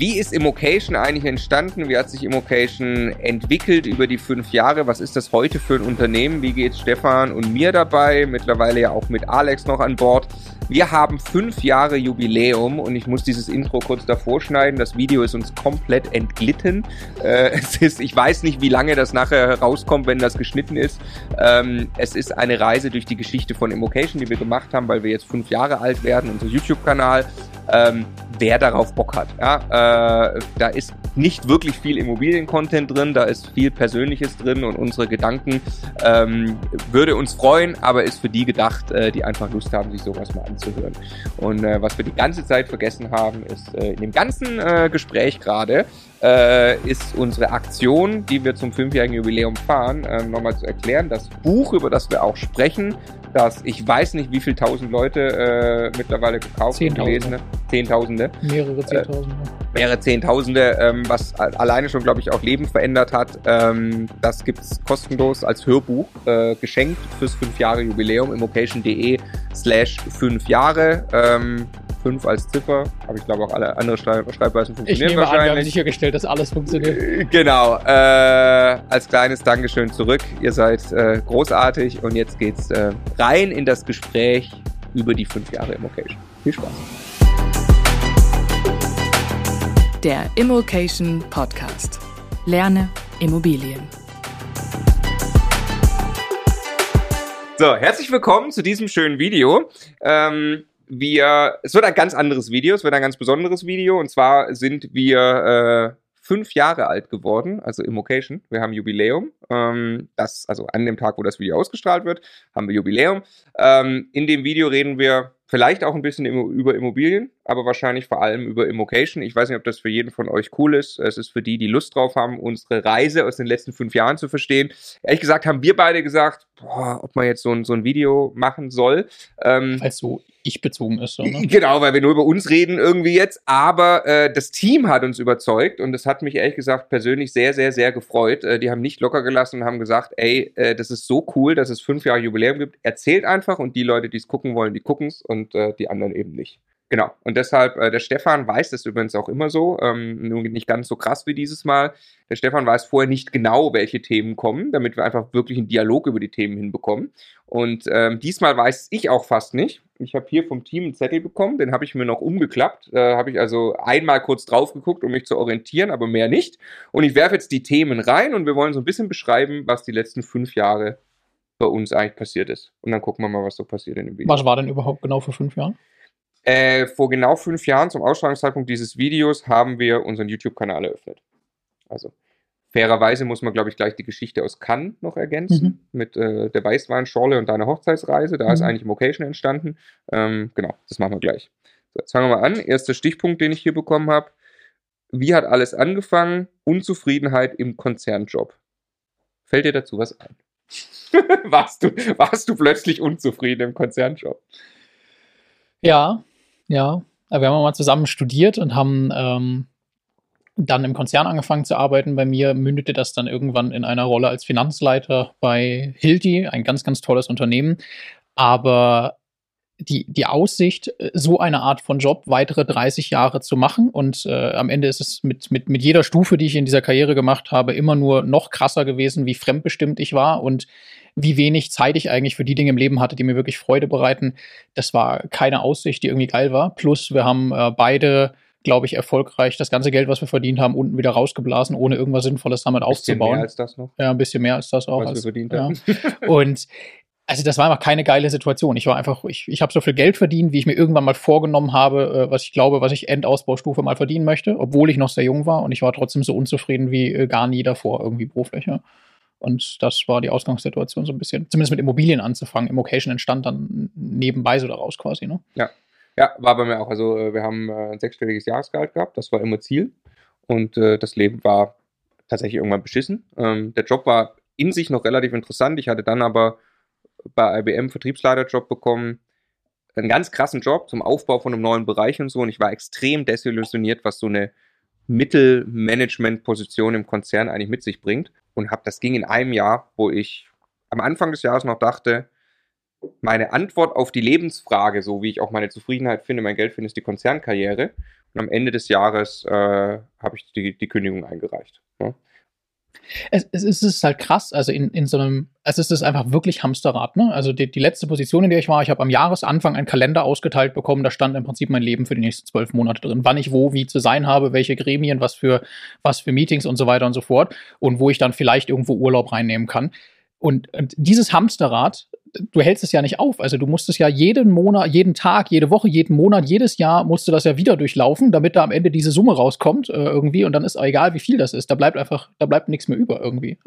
Wie ist Immocation eigentlich entstanden? Wie hat sich Immocation entwickelt über die fünf Jahre? Was ist das heute für ein Unternehmen? Wie geht Stefan und mir dabei? Mittlerweile ja auch mit Alex noch an Bord. Wir haben fünf Jahre Jubiläum und ich muss dieses Intro kurz davor schneiden. Das Video ist uns komplett entglitten. Äh, es ist, ich weiß nicht, wie lange das nachher rauskommt, wenn das geschnitten ist. Ähm, es ist eine Reise durch die Geschichte von Immocation, die wir gemacht haben, weil wir jetzt fünf Jahre alt werden, unser YouTube-Kanal. Ähm, wer darauf Bock hat. Ja, äh, da ist nicht wirklich viel Immobilien-Content drin, da ist viel Persönliches drin und unsere Gedanken ähm, würde uns freuen, aber ist für die gedacht, äh, die einfach Lust haben, sich sowas mal anzuhören. Und äh, was wir die ganze Zeit vergessen haben, ist äh, in dem ganzen äh, Gespräch gerade, äh, ist unsere Aktion, die wir zum fünfjährigen Jubiläum fahren, äh, nochmal zu erklären. Das Buch, über das wir auch sprechen, das ich weiß nicht, wie viele tausend Leute äh, mittlerweile gekauft und gelesen Zehntausende. Mehrere Zehntausende. Äh, mehrere Zehntausende, ähm, was alleine schon, glaube ich, auch Leben verändert hat. Ähm, das gibt's kostenlos als Hörbuch äh, geschenkt fürs fünf Jahre Jubiläum. Immocation.de slash fünf Jahre. Ähm, 5 als Ziffer, aber ich glaube auch alle anderen Schreibweisen funktionieren ich nehme wahrscheinlich. An, wir haben sichergestellt, dass alles funktioniert. Äh, genau. Äh, als kleines Dankeschön zurück. Ihr seid äh, großartig und jetzt geht's äh, rein in das Gespräch über die fünf Jahre Immocation. Viel Spaß. Der Immocation Podcast. Lerne Immobilien. So, herzlich willkommen zu diesem schönen Video. Ähm, wir, es wird ein ganz anderes Video, es wird ein ganz besonderes Video. Und zwar sind wir äh, fünf Jahre alt geworden, also Immocation. Wir haben Jubiläum. Ähm, das, also an dem Tag, wo das Video ausgestrahlt wird, haben wir Jubiläum. Ähm, in dem Video reden wir vielleicht auch ein bisschen über Immobilien, aber wahrscheinlich vor allem über Immocation. Ich weiß nicht, ob das für jeden von euch cool ist. Es ist für die, die Lust drauf haben, unsere Reise aus den letzten fünf Jahren zu verstehen. Ehrlich gesagt haben wir beide gesagt, boah, ob man jetzt so ein, so ein Video machen soll. Ähm, also ich bezogen ist. So, ne? Genau, weil wir nur über uns reden irgendwie jetzt. Aber äh, das Team hat uns überzeugt und das hat mich ehrlich gesagt persönlich sehr, sehr, sehr gefreut. Äh, die haben nicht locker gelassen und haben gesagt, ey, äh, das ist so cool, dass es fünf Jahre Jubiläum gibt. Erzählt einfach und die Leute, die es gucken wollen, die gucken es und äh, die anderen eben nicht. Genau. Und deshalb, äh, der Stefan weiß das übrigens auch immer so, ähm, nur nicht ganz so krass wie dieses Mal. Der Stefan weiß vorher nicht genau, welche Themen kommen, damit wir einfach wirklich einen Dialog über die Themen hinbekommen. Und ähm, diesmal weiß ich auch fast nicht. Ich habe hier vom Team einen Zettel bekommen, den habe ich mir noch umgeklappt. Da habe ich also einmal kurz drauf geguckt, um mich zu orientieren, aber mehr nicht. Und ich werfe jetzt die Themen rein und wir wollen so ein bisschen beschreiben, was die letzten fünf Jahre bei uns eigentlich passiert ist. Und dann gucken wir mal, was so passiert in dem Video. Was war denn überhaupt genau vor fünf Jahren? Äh, vor genau fünf Jahren, zum Ausstrahlungszeitpunkt dieses Videos, haben wir unseren YouTube-Kanal eröffnet. Also fairerweise muss man, glaube ich, gleich die Geschichte aus Cannes noch ergänzen mhm. mit äh, der Weißweinschorle und deiner Hochzeitsreise. Da mhm. ist eigentlich Mocation entstanden. Ähm, genau, das machen wir gleich. So, jetzt fangen wir mal an. Erster Stichpunkt, den ich hier bekommen habe. Wie hat alles angefangen? Unzufriedenheit im Konzernjob. Fällt dir dazu was ein? warst, du, warst du plötzlich unzufrieden im Konzernjob? Ja, ja. Wir haben mal zusammen studiert und haben ähm, dann im Konzern angefangen zu arbeiten. Bei mir mündete das dann irgendwann in einer Rolle als Finanzleiter bei Hilti, ein ganz, ganz tolles Unternehmen. Aber die, die Aussicht, so eine Art von Job weitere 30 Jahre zu machen. Und äh, am Ende ist es mit, mit, mit jeder Stufe, die ich in dieser Karriere gemacht habe, immer nur noch krasser gewesen, wie fremdbestimmt ich war und wie wenig Zeit ich eigentlich für die Dinge im Leben hatte, die mir wirklich Freude bereiten. Das war keine Aussicht, die irgendwie geil war. Plus, wir haben äh, beide glaube ich, erfolgreich das ganze Geld, was wir verdient haben, unten wieder rausgeblasen, ohne irgendwas Sinnvolles damit aufzubauen. Ein bisschen mehr als das noch. Ja, ein bisschen mehr als das auch. Was als, wir verdient ja. haben. Und also das war einfach keine geile Situation. Ich war einfach, ich, ich habe so viel Geld verdient, wie ich mir irgendwann mal vorgenommen habe, äh, was ich glaube, was ich Endausbaustufe mal verdienen möchte, obwohl ich noch sehr jung war und ich war trotzdem so unzufrieden wie äh, gar nie davor irgendwie beruflich. Ja. Und das war die Ausgangssituation so ein bisschen, zumindest mit Immobilien anzufangen. Immocation entstand dann nebenbei so daraus quasi, ne? Ja. Ja, war bei mir auch. Also äh, wir haben äh, ein sechsstelliges Jahresgehalt gehabt, das war immer Ziel. Und äh, das Leben war tatsächlich irgendwann beschissen. Ähm, der Job war in sich noch relativ interessant. Ich hatte dann aber bei IBM Vertriebsleiterjob bekommen. Einen ganz krassen Job zum Aufbau von einem neuen Bereich und so. Und ich war extrem desillusioniert, was so eine Mittelmanagement-Position im Konzern eigentlich mit sich bringt. Und habe das ging in einem Jahr, wo ich am Anfang des Jahres noch dachte, meine Antwort auf die Lebensfrage, so wie ich auch meine Zufriedenheit finde, mein Geld finde, ist die Konzernkarriere. Und am Ende des Jahres äh, habe ich die, die Kündigung eingereicht. Ja. Es, es, ist halt krass, also in, in so einem, es ist einfach wirklich Hamsterrad, ne? Also die, die letzte Position, in der ich war, ich habe am Jahresanfang einen Kalender ausgeteilt bekommen, da stand im Prinzip mein Leben für die nächsten zwölf Monate drin, wann ich wo, wie zu sein habe, welche Gremien, was für, was für Meetings und so weiter und so fort und wo ich dann vielleicht irgendwo Urlaub reinnehmen kann. Und, und dieses Hamsterrad, du hältst es ja nicht auf. Also du musst es ja jeden Monat, jeden Tag, jede Woche, jeden Monat, jedes Jahr musst du das ja wieder durchlaufen, damit da am Ende diese Summe rauskommt äh, irgendwie. Und dann ist egal, wie viel das ist. Da bleibt einfach, da bleibt nichts mehr über irgendwie.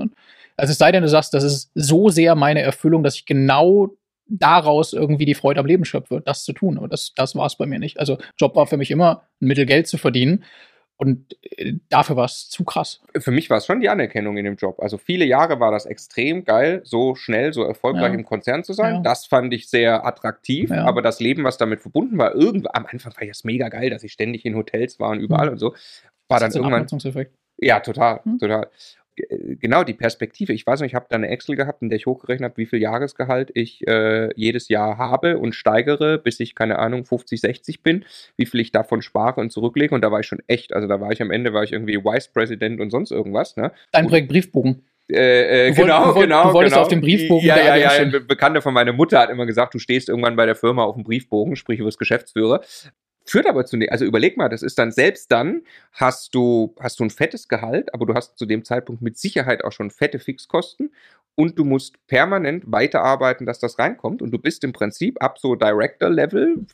Also es sei denn, du sagst, das ist so sehr meine Erfüllung, dass ich genau daraus irgendwie die Freude am Leben schöpfe, das zu tun. Aber das, das war es bei mir nicht. Also Job war für mich immer ein Mittel Geld zu verdienen. Und äh, dafür war es zu krass. Für mich war es schon die Anerkennung in dem Job. Also viele Jahre war das extrem geil, so schnell, so erfolgreich ja. im Konzern zu sein. Ja. Das fand ich sehr attraktiv. Ja. Aber das Leben, was damit verbunden war, irgendwann am Anfang war das mega geil, dass ich ständig in Hotels war und überall mhm. und so. War das dann irgendwann. Ja, total, mhm. total. Äh, genau die Perspektive. Ich weiß nicht, ich habe da eine Excel gehabt, in der ich hochgerechnet habe, wie viel Jahresgehalt ich äh, jedes Jahr habe und steigere, bis ich, keine Ahnung, 50, 60 bin, wie viel ich davon spare und zurücklege. Und da war ich schon echt, also da war ich am Ende, war ich irgendwie Vice President und sonst irgendwas. Ne? Dein Projekt Briefbogen. Äh, äh, du genau, wollt, genau. Du wolltest genau. auf dem Briefbogen. Ja, ja, ja. Ein Bekannter von meiner Mutter hat immer gesagt, du stehst irgendwann bei der Firma auf dem Briefbogen, sprich, du wirst Geschäftsführer. Führt aber zu, also überleg mal, das ist dann selbst dann hast du, hast du ein fettes Gehalt, aber du hast zu dem Zeitpunkt mit Sicherheit auch schon fette Fixkosten und du musst permanent weiterarbeiten, dass das reinkommt und du bist im Prinzip ab so Director-Level,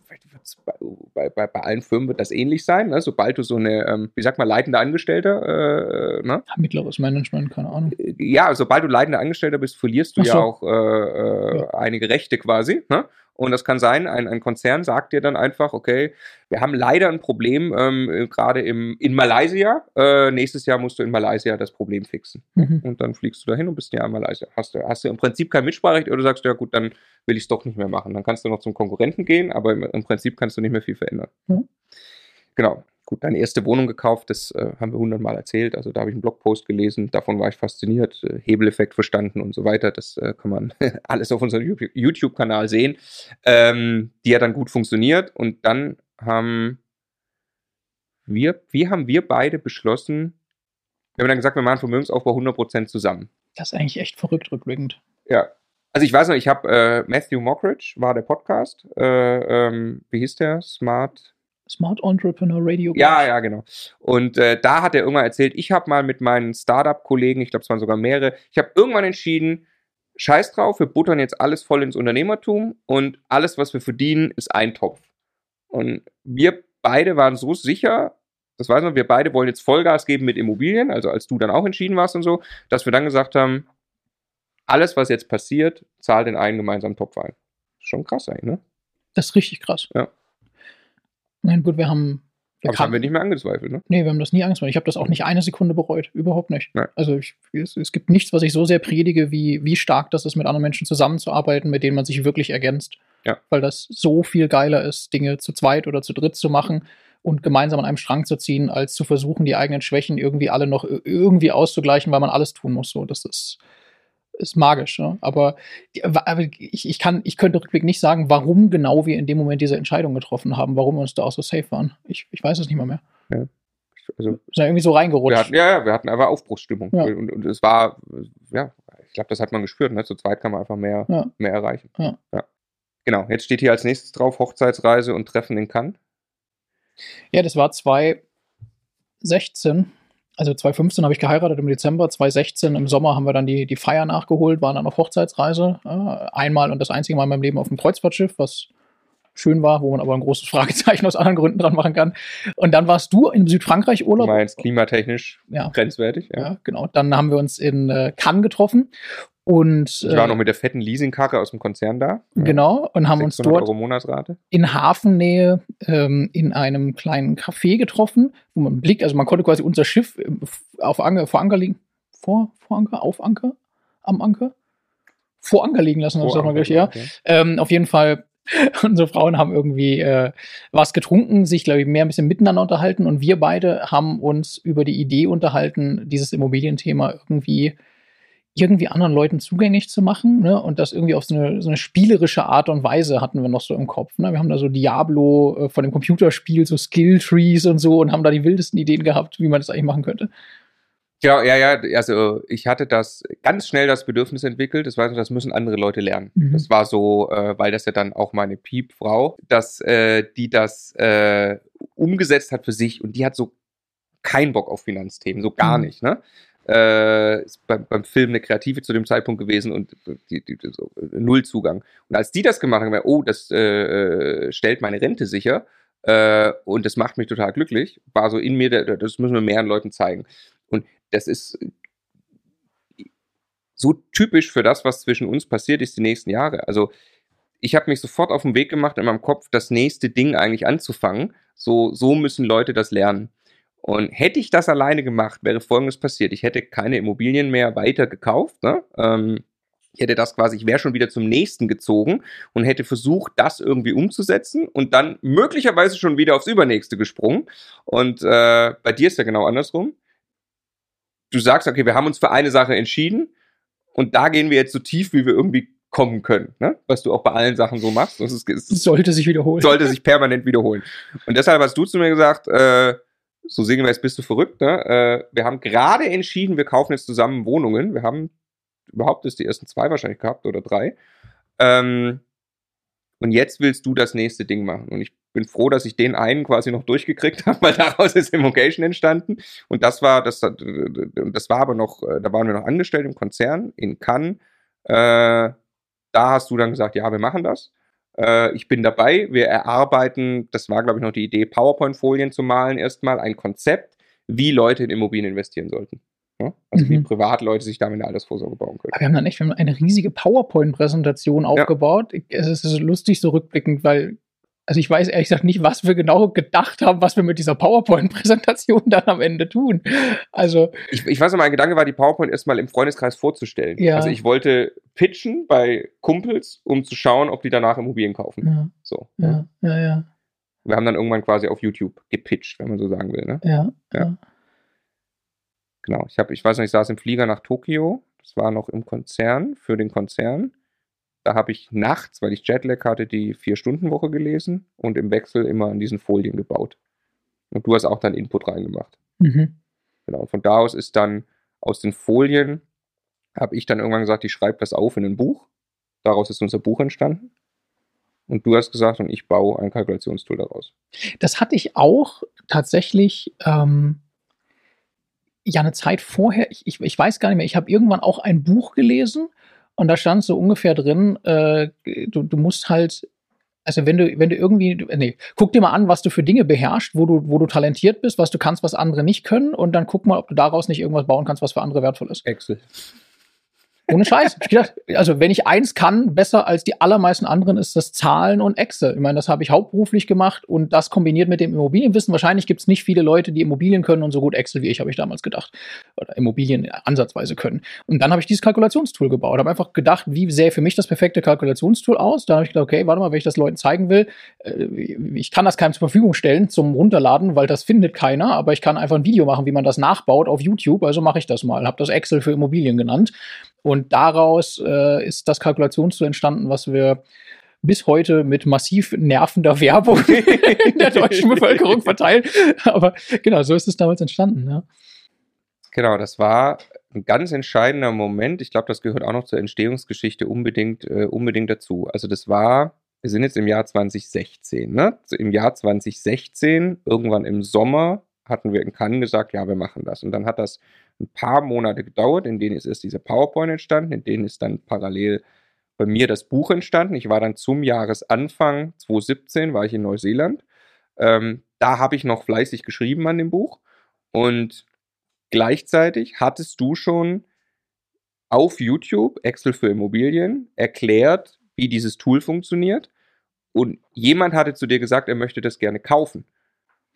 bei, bei, bei, allen Firmen wird das ähnlich sein, ne? sobald du so eine, ähm, wie sagt man, leitende Angestellter, äh, ne? Mittleres Management, keine Ahnung. Äh, ja, sobald du leitender Angestellter bist, verlierst du so. ja auch äh, äh, ja. einige Rechte quasi, ne? Und das kann sein, ein, ein Konzern sagt dir dann einfach, okay, wir haben leider ein Problem, ähm, gerade in Malaysia. Äh, nächstes Jahr musst du in Malaysia das Problem fixen. Mhm. Und dann fliegst du dahin und bist ja in Malaysia. Hast du, hast du im Prinzip kein Mitspracherecht oder sagst du, ja gut, dann will ich es doch nicht mehr machen. Dann kannst du noch zum Konkurrenten gehen, aber im, im Prinzip kannst du nicht mehr viel verändern. Mhm. Genau gut, deine erste Wohnung gekauft, das äh, haben wir hundertmal erzählt. Also da habe ich einen Blogpost gelesen, davon war ich fasziniert, äh, Hebeleffekt verstanden und so weiter. Das äh, kann man alles auf unserem YouTube-Kanal sehen, ähm, die ja dann gut funktioniert. Und dann haben wir, wie haben wir beide beschlossen, wir haben dann gesagt, wir machen Vermögensaufbau 100% zusammen. Das ist eigentlich echt verrückt rückblickend. Ja, also ich weiß noch, ich habe äh, Matthew Mockridge, war der Podcast. Äh, ähm, wie hieß der? Smart Smart Entrepreneur Radio. Ja, ja, genau. Und äh, da hat er irgendwann erzählt, ich habe mal mit meinen Startup-Kollegen, ich glaube, es waren sogar mehrere, ich habe irgendwann entschieden, scheiß drauf, wir buttern jetzt alles voll ins Unternehmertum und alles, was wir verdienen, ist ein Topf. Und wir beide waren so sicher, das weiß man, wir beide wollen jetzt Vollgas geben mit Immobilien, also als du dann auch entschieden warst und so, dass wir dann gesagt haben, alles, was jetzt passiert, zahlt in einen gemeinsamen Topf ein. Schon krass eigentlich, ne? Das ist richtig krass. Ja. Nein, gut, wir haben. Wir Aber das haben wir nicht mehr angezweifelt, ne? Nee, wir haben das nie angezweifelt. Ich habe das auch nicht eine Sekunde bereut. Überhaupt nicht. Nein. Also ich, es, es, gibt nichts, was ich so sehr predige, wie, wie stark das ist, mit anderen Menschen zusammenzuarbeiten, mit denen man sich wirklich ergänzt. Ja. Weil das so viel geiler ist, Dinge zu zweit oder zu dritt zu machen und gemeinsam an einem Strang zu ziehen, als zu versuchen, die eigenen Schwächen irgendwie alle noch irgendwie auszugleichen, weil man alles tun muss. So, das ist ist magisch. Ja? Aber, aber ich, ich, kann, ich könnte rückblickend nicht sagen, warum genau wir in dem Moment diese Entscheidung getroffen haben, warum wir uns da auch so safe waren. Ich, ich weiß es nicht mal mehr. Ja. Also, ist ja irgendwie so reingerutscht. Wir hatten, ja, ja, wir hatten einfach Aufbruchsstimmung. Ja. Und, und, es war, ja, ich glaube, das hat man gespürt. Ne? Zu zweit kann man einfach mehr, ja. mehr erreichen. Ja. Genau, jetzt steht hier als nächstes drauf Hochzeitsreise und Treffen in Cannes. Ja, das war 2016 also 2015 habe ich geheiratet im Dezember, 2016 im Sommer haben wir dann die, die Feier nachgeholt, waren dann auf Hochzeitsreise. Äh, einmal und das einzige Mal in meinem Leben auf einem Kreuzfahrtschiff, was schön war, wo man aber ein großes Fragezeichen aus anderen Gründen dran machen kann. Und dann warst du in Südfrankreich Urlaub. Du meinst klimatechnisch ja. grenzwertig, ja. ja. genau. Dann haben wir uns in äh, Cannes getroffen und, ich war äh, noch mit der fetten Leasingkarre aus dem Konzern da. Genau, und haben uns dort in Hafennähe ähm, in einem kleinen Café getroffen, wo man blickt, also man konnte quasi unser Schiff äh, auf Anker, vor Anker liegen. Vor, vor Anker, auf Anker, am Anker? Vor Anker liegen lassen, das mal gleich, ja. Okay. Ähm, auf jeden Fall unsere Frauen haben irgendwie äh, was getrunken, sich, glaube ich, mehr ein bisschen miteinander unterhalten und wir beide haben uns über die Idee unterhalten, dieses Immobilienthema irgendwie irgendwie anderen Leuten zugänglich zu machen. Ne? Und das irgendwie auf so eine, so eine spielerische Art und Weise hatten wir noch so im Kopf. Ne? Wir haben da so Diablo äh, von dem Computerspiel, so Skill-Trees und so und haben da die wildesten Ideen gehabt, wie man das eigentlich machen könnte. Ja, ja, ja, also ich hatte das ganz schnell das Bedürfnis entwickelt, das war so, das müssen andere Leute lernen. Mhm. Das war so, äh, weil das ja dann auch meine Piepfrau, dass äh, die das äh, umgesetzt hat für sich und die hat so keinen Bock auf Finanzthemen, so gar mhm. nicht, ne? Äh, ist beim, beim Film eine Kreative zu dem Zeitpunkt gewesen und die, die, so, null Zugang. Und als die das gemacht haben, oh, das äh, äh, stellt meine Rente sicher äh, und das macht mich total glücklich, war so in mir, das müssen wir mehreren Leuten zeigen. Und das ist so typisch für das, was zwischen uns passiert ist die nächsten Jahre. Also ich habe mich sofort auf den Weg gemacht, in meinem Kopf das nächste Ding eigentlich anzufangen. So, so müssen Leute das lernen. Und hätte ich das alleine gemacht, wäre Folgendes passiert. Ich hätte keine Immobilien mehr weiter gekauft. Ne? Ähm, ich hätte das quasi, ich wäre schon wieder zum nächsten gezogen und hätte versucht, das irgendwie umzusetzen und dann möglicherweise schon wieder aufs Übernächste gesprungen. Und äh, bei dir ist ja genau andersrum. Du sagst, okay, wir haben uns für eine Sache entschieden und da gehen wir jetzt so tief, wie wir irgendwie kommen können, ne? was du auch bei allen Sachen so machst. Das ist, ist, sollte sich wiederholen. Sollte sich permanent wiederholen. Und deshalb hast du zu mir gesagt, äh, so sinngemäß bist du verrückt, ne? Äh, wir haben gerade entschieden, wir kaufen jetzt zusammen Wohnungen. Wir haben überhaupt ist die ersten zwei wahrscheinlich gehabt oder drei. Ähm, und jetzt willst du das nächste Ding machen. Und ich bin froh, dass ich den einen quasi noch durchgekriegt habe, weil daraus ist Immocation entstanden. Und das war, das, das war aber noch, äh, da waren wir noch angestellt im Konzern in Cannes. Äh, da hast du dann gesagt, ja, wir machen das. Äh, ich bin dabei. Wir erarbeiten, das war, glaube ich, noch die Idee, PowerPoint-Folien zu malen, erstmal ein Konzept, wie Leute in Immobilien investieren sollten. Ja? Also mhm. wie Privatleute sich damit eine Altersvorsorge bauen können. Aber wir haben dann echt wir haben eine riesige PowerPoint-Präsentation aufgebaut. Ja. Es ist lustig so rückblickend, weil also ich weiß ehrlich gesagt nicht, was wir genau gedacht haben, was wir mit dieser PowerPoint-Präsentation dann am Ende tun. Also. Ich, ich weiß noch, mein Gedanke war, die PowerPoint erstmal im Freundeskreis vorzustellen. Ja. Also ich wollte pitchen bei Kumpels, um zu schauen, ob die danach Immobilien kaufen. Ja. So. Ja, ja, ja. Wir haben dann irgendwann quasi auf YouTube gepitcht, wenn man so sagen will. Ne? Ja. ja. Genau. Ich, hab, ich weiß nicht, ich saß im Flieger nach Tokio. Das war noch im Konzern, für den Konzern. Da habe ich nachts, weil ich Jetlag hatte, die Vier-Stunden-Woche gelesen und im Wechsel immer an diesen Folien gebaut. Und du hast auch dann Input reingemacht. Mhm. Genau. Und von da aus ist dann aus den Folien, habe ich dann irgendwann gesagt, ich schreibe das auf in ein Buch. Daraus ist unser Buch entstanden. Und du hast gesagt, und ich baue ein Kalkulationstool daraus. Das hatte ich auch tatsächlich ähm, ja eine Zeit vorher. Ich, ich, ich weiß gar nicht mehr. Ich habe irgendwann auch ein Buch gelesen und da stand so ungefähr drin, äh, du, du musst halt also wenn du, wenn du irgendwie, nee, guck dir mal an, was du für Dinge beherrschst, wo du, wo du talentiert bist, was du kannst, was andere nicht können, und dann guck mal, ob du daraus nicht irgendwas bauen kannst, was für andere wertvoll ist. Excel. Ohne Scheiß. Ich gedacht, also wenn ich eins kann, besser als die allermeisten anderen, ist das Zahlen und Excel. Ich meine, das habe ich hauptberuflich gemacht und das kombiniert mit dem Immobilienwissen. Wahrscheinlich gibt es nicht viele Leute, die Immobilien können und so gut Excel wie ich, habe ich damals gedacht. Oder Immobilien ansatzweise können. Und dann habe ich dieses Kalkulationstool gebaut. Habe einfach gedacht, wie sähe für mich das perfekte Kalkulationstool aus? Da habe ich gedacht, okay, warte mal, wenn ich das Leuten zeigen will, äh, ich kann das keinem zur Verfügung stellen zum Runterladen, weil das findet keiner, aber ich kann einfach ein Video machen, wie man das nachbaut auf YouTube. Also mache ich das mal. Habe das Excel für Immobilien genannt und daraus äh, ist das Kalkulationstool entstanden, was wir bis heute mit massiv nervender Werbung in der deutschen Bevölkerung verteilen. Aber genau, so ist es damals entstanden. Ja. Genau, das war ein ganz entscheidender Moment. Ich glaube, das gehört auch noch zur Entstehungsgeschichte unbedingt, äh, unbedingt dazu. Also das war, wir sind jetzt im Jahr 2016. Ne? Im Jahr 2016, irgendwann im Sommer, hatten wir in Cannes gesagt, ja, wir machen das. Und dann hat das ein paar Monate gedauert, in denen ist erst diese PowerPoint entstanden, in denen ist dann parallel bei mir das Buch entstanden. Ich war dann zum Jahresanfang 2017, war ich in Neuseeland. Ähm, da habe ich noch fleißig geschrieben an dem Buch. Und gleichzeitig hattest du schon auf YouTube Excel für Immobilien erklärt, wie dieses Tool funktioniert. Und jemand hatte zu dir gesagt, er möchte das gerne kaufen.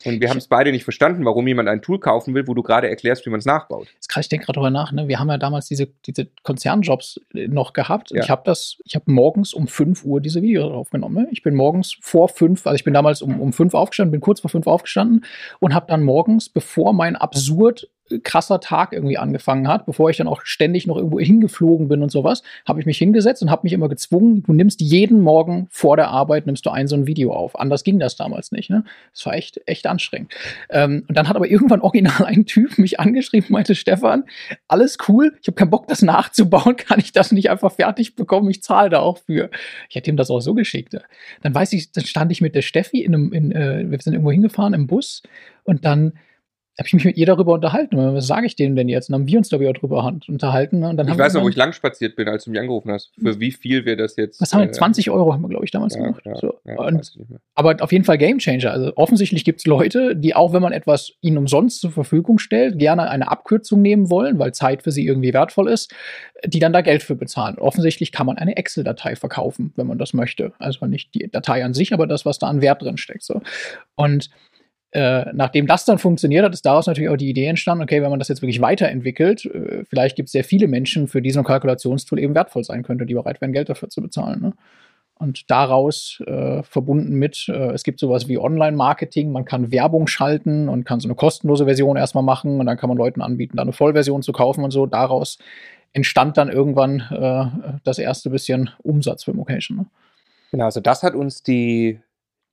Und wir haben es beide nicht verstanden, warum jemand ein Tool kaufen will, wo du gerade erklärst, wie man es nachbaut. ich denke gerade drüber nach, ne? wir haben ja damals diese, diese Konzernjobs äh, noch gehabt. Ja. Ich habe das, ich habe morgens um 5 Uhr diese Videos aufgenommen. Ne? Ich bin morgens vor 5, also ich bin damals um, um 5 aufgestanden, bin kurz vor 5 aufgestanden und habe dann morgens, bevor mein absurd krasser Tag irgendwie angefangen hat, bevor ich dann auch ständig noch irgendwo hingeflogen bin und sowas, habe ich mich hingesetzt und habe mich immer gezwungen, du nimmst jeden Morgen vor der Arbeit, nimmst du ein so ein Video auf. Anders ging das damals nicht. Ne? Das war echt, echt anstrengend. Ähm, und dann hat aber irgendwann original ein Typ mich angeschrieben, meinte Stefan, alles cool, ich habe keinen Bock, das nachzubauen, kann ich das nicht einfach fertig bekommen, ich zahle da auch für. Ich hätte ihm das auch so geschickt. Dann weiß ich, dann stand ich mit der Steffi in einem, in, äh, wir sind irgendwo hingefahren im Bus und dann habe ich mich mit ihr darüber unterhalten. Was sage ich denen denn jetzt? Und haben wir uns darüber drüber unterhalten. Ne? Und dann ich weiß noch, wo ich lang spaziert bin, als du mich angerufen hast. Für wie viel wir das jetzt. Was haben wir? 20 äh, Euro haben wir, glaube ich, damals ja, gemacht. Ja, so. ja, und, aber auf jeden Fall Gamechanger. Also offensichtlich gibt es Leute, die auch, wenn man etwas ihnen umsonst zur Verfügung stellt, gerne eine Abkürzung nehmen wollen, weil Zeit für sie irgendwie wertvoll ist, die dann da Geld für bezahlen. Offensichtlich kann man eine Excel-Datei verkaufen, wenn man das möchte. Also nicht die Datei an sich, aber das, was da an Wert drin steckt. So. Und äh, nachdem das dann funktioniert hat, ist daraus natürlich auch die Idee entstanden, okay, wenn man das jetzt wirklich weiterentwickelt, äh, vielleicht gibt es sehr viele Menschen, für die so ein Kalkulationstool eben wertvoll sein könnte, die bereit wären, Geld dafür zu bezahlen. Ne? Und daraus äh, verbunden mit, äh, es gibt sowas wie Online-Marketing, man kann Werbung schalten und kann so eine kostenlose Version erstmal machen und dann kann man Leuten anbieten, da eine Vollversion zu kaufen und so. Daraus entstand dann irgendwann äh, das erste bisschen Umsatz für Mocation. Ne? Genau, also das hat uns die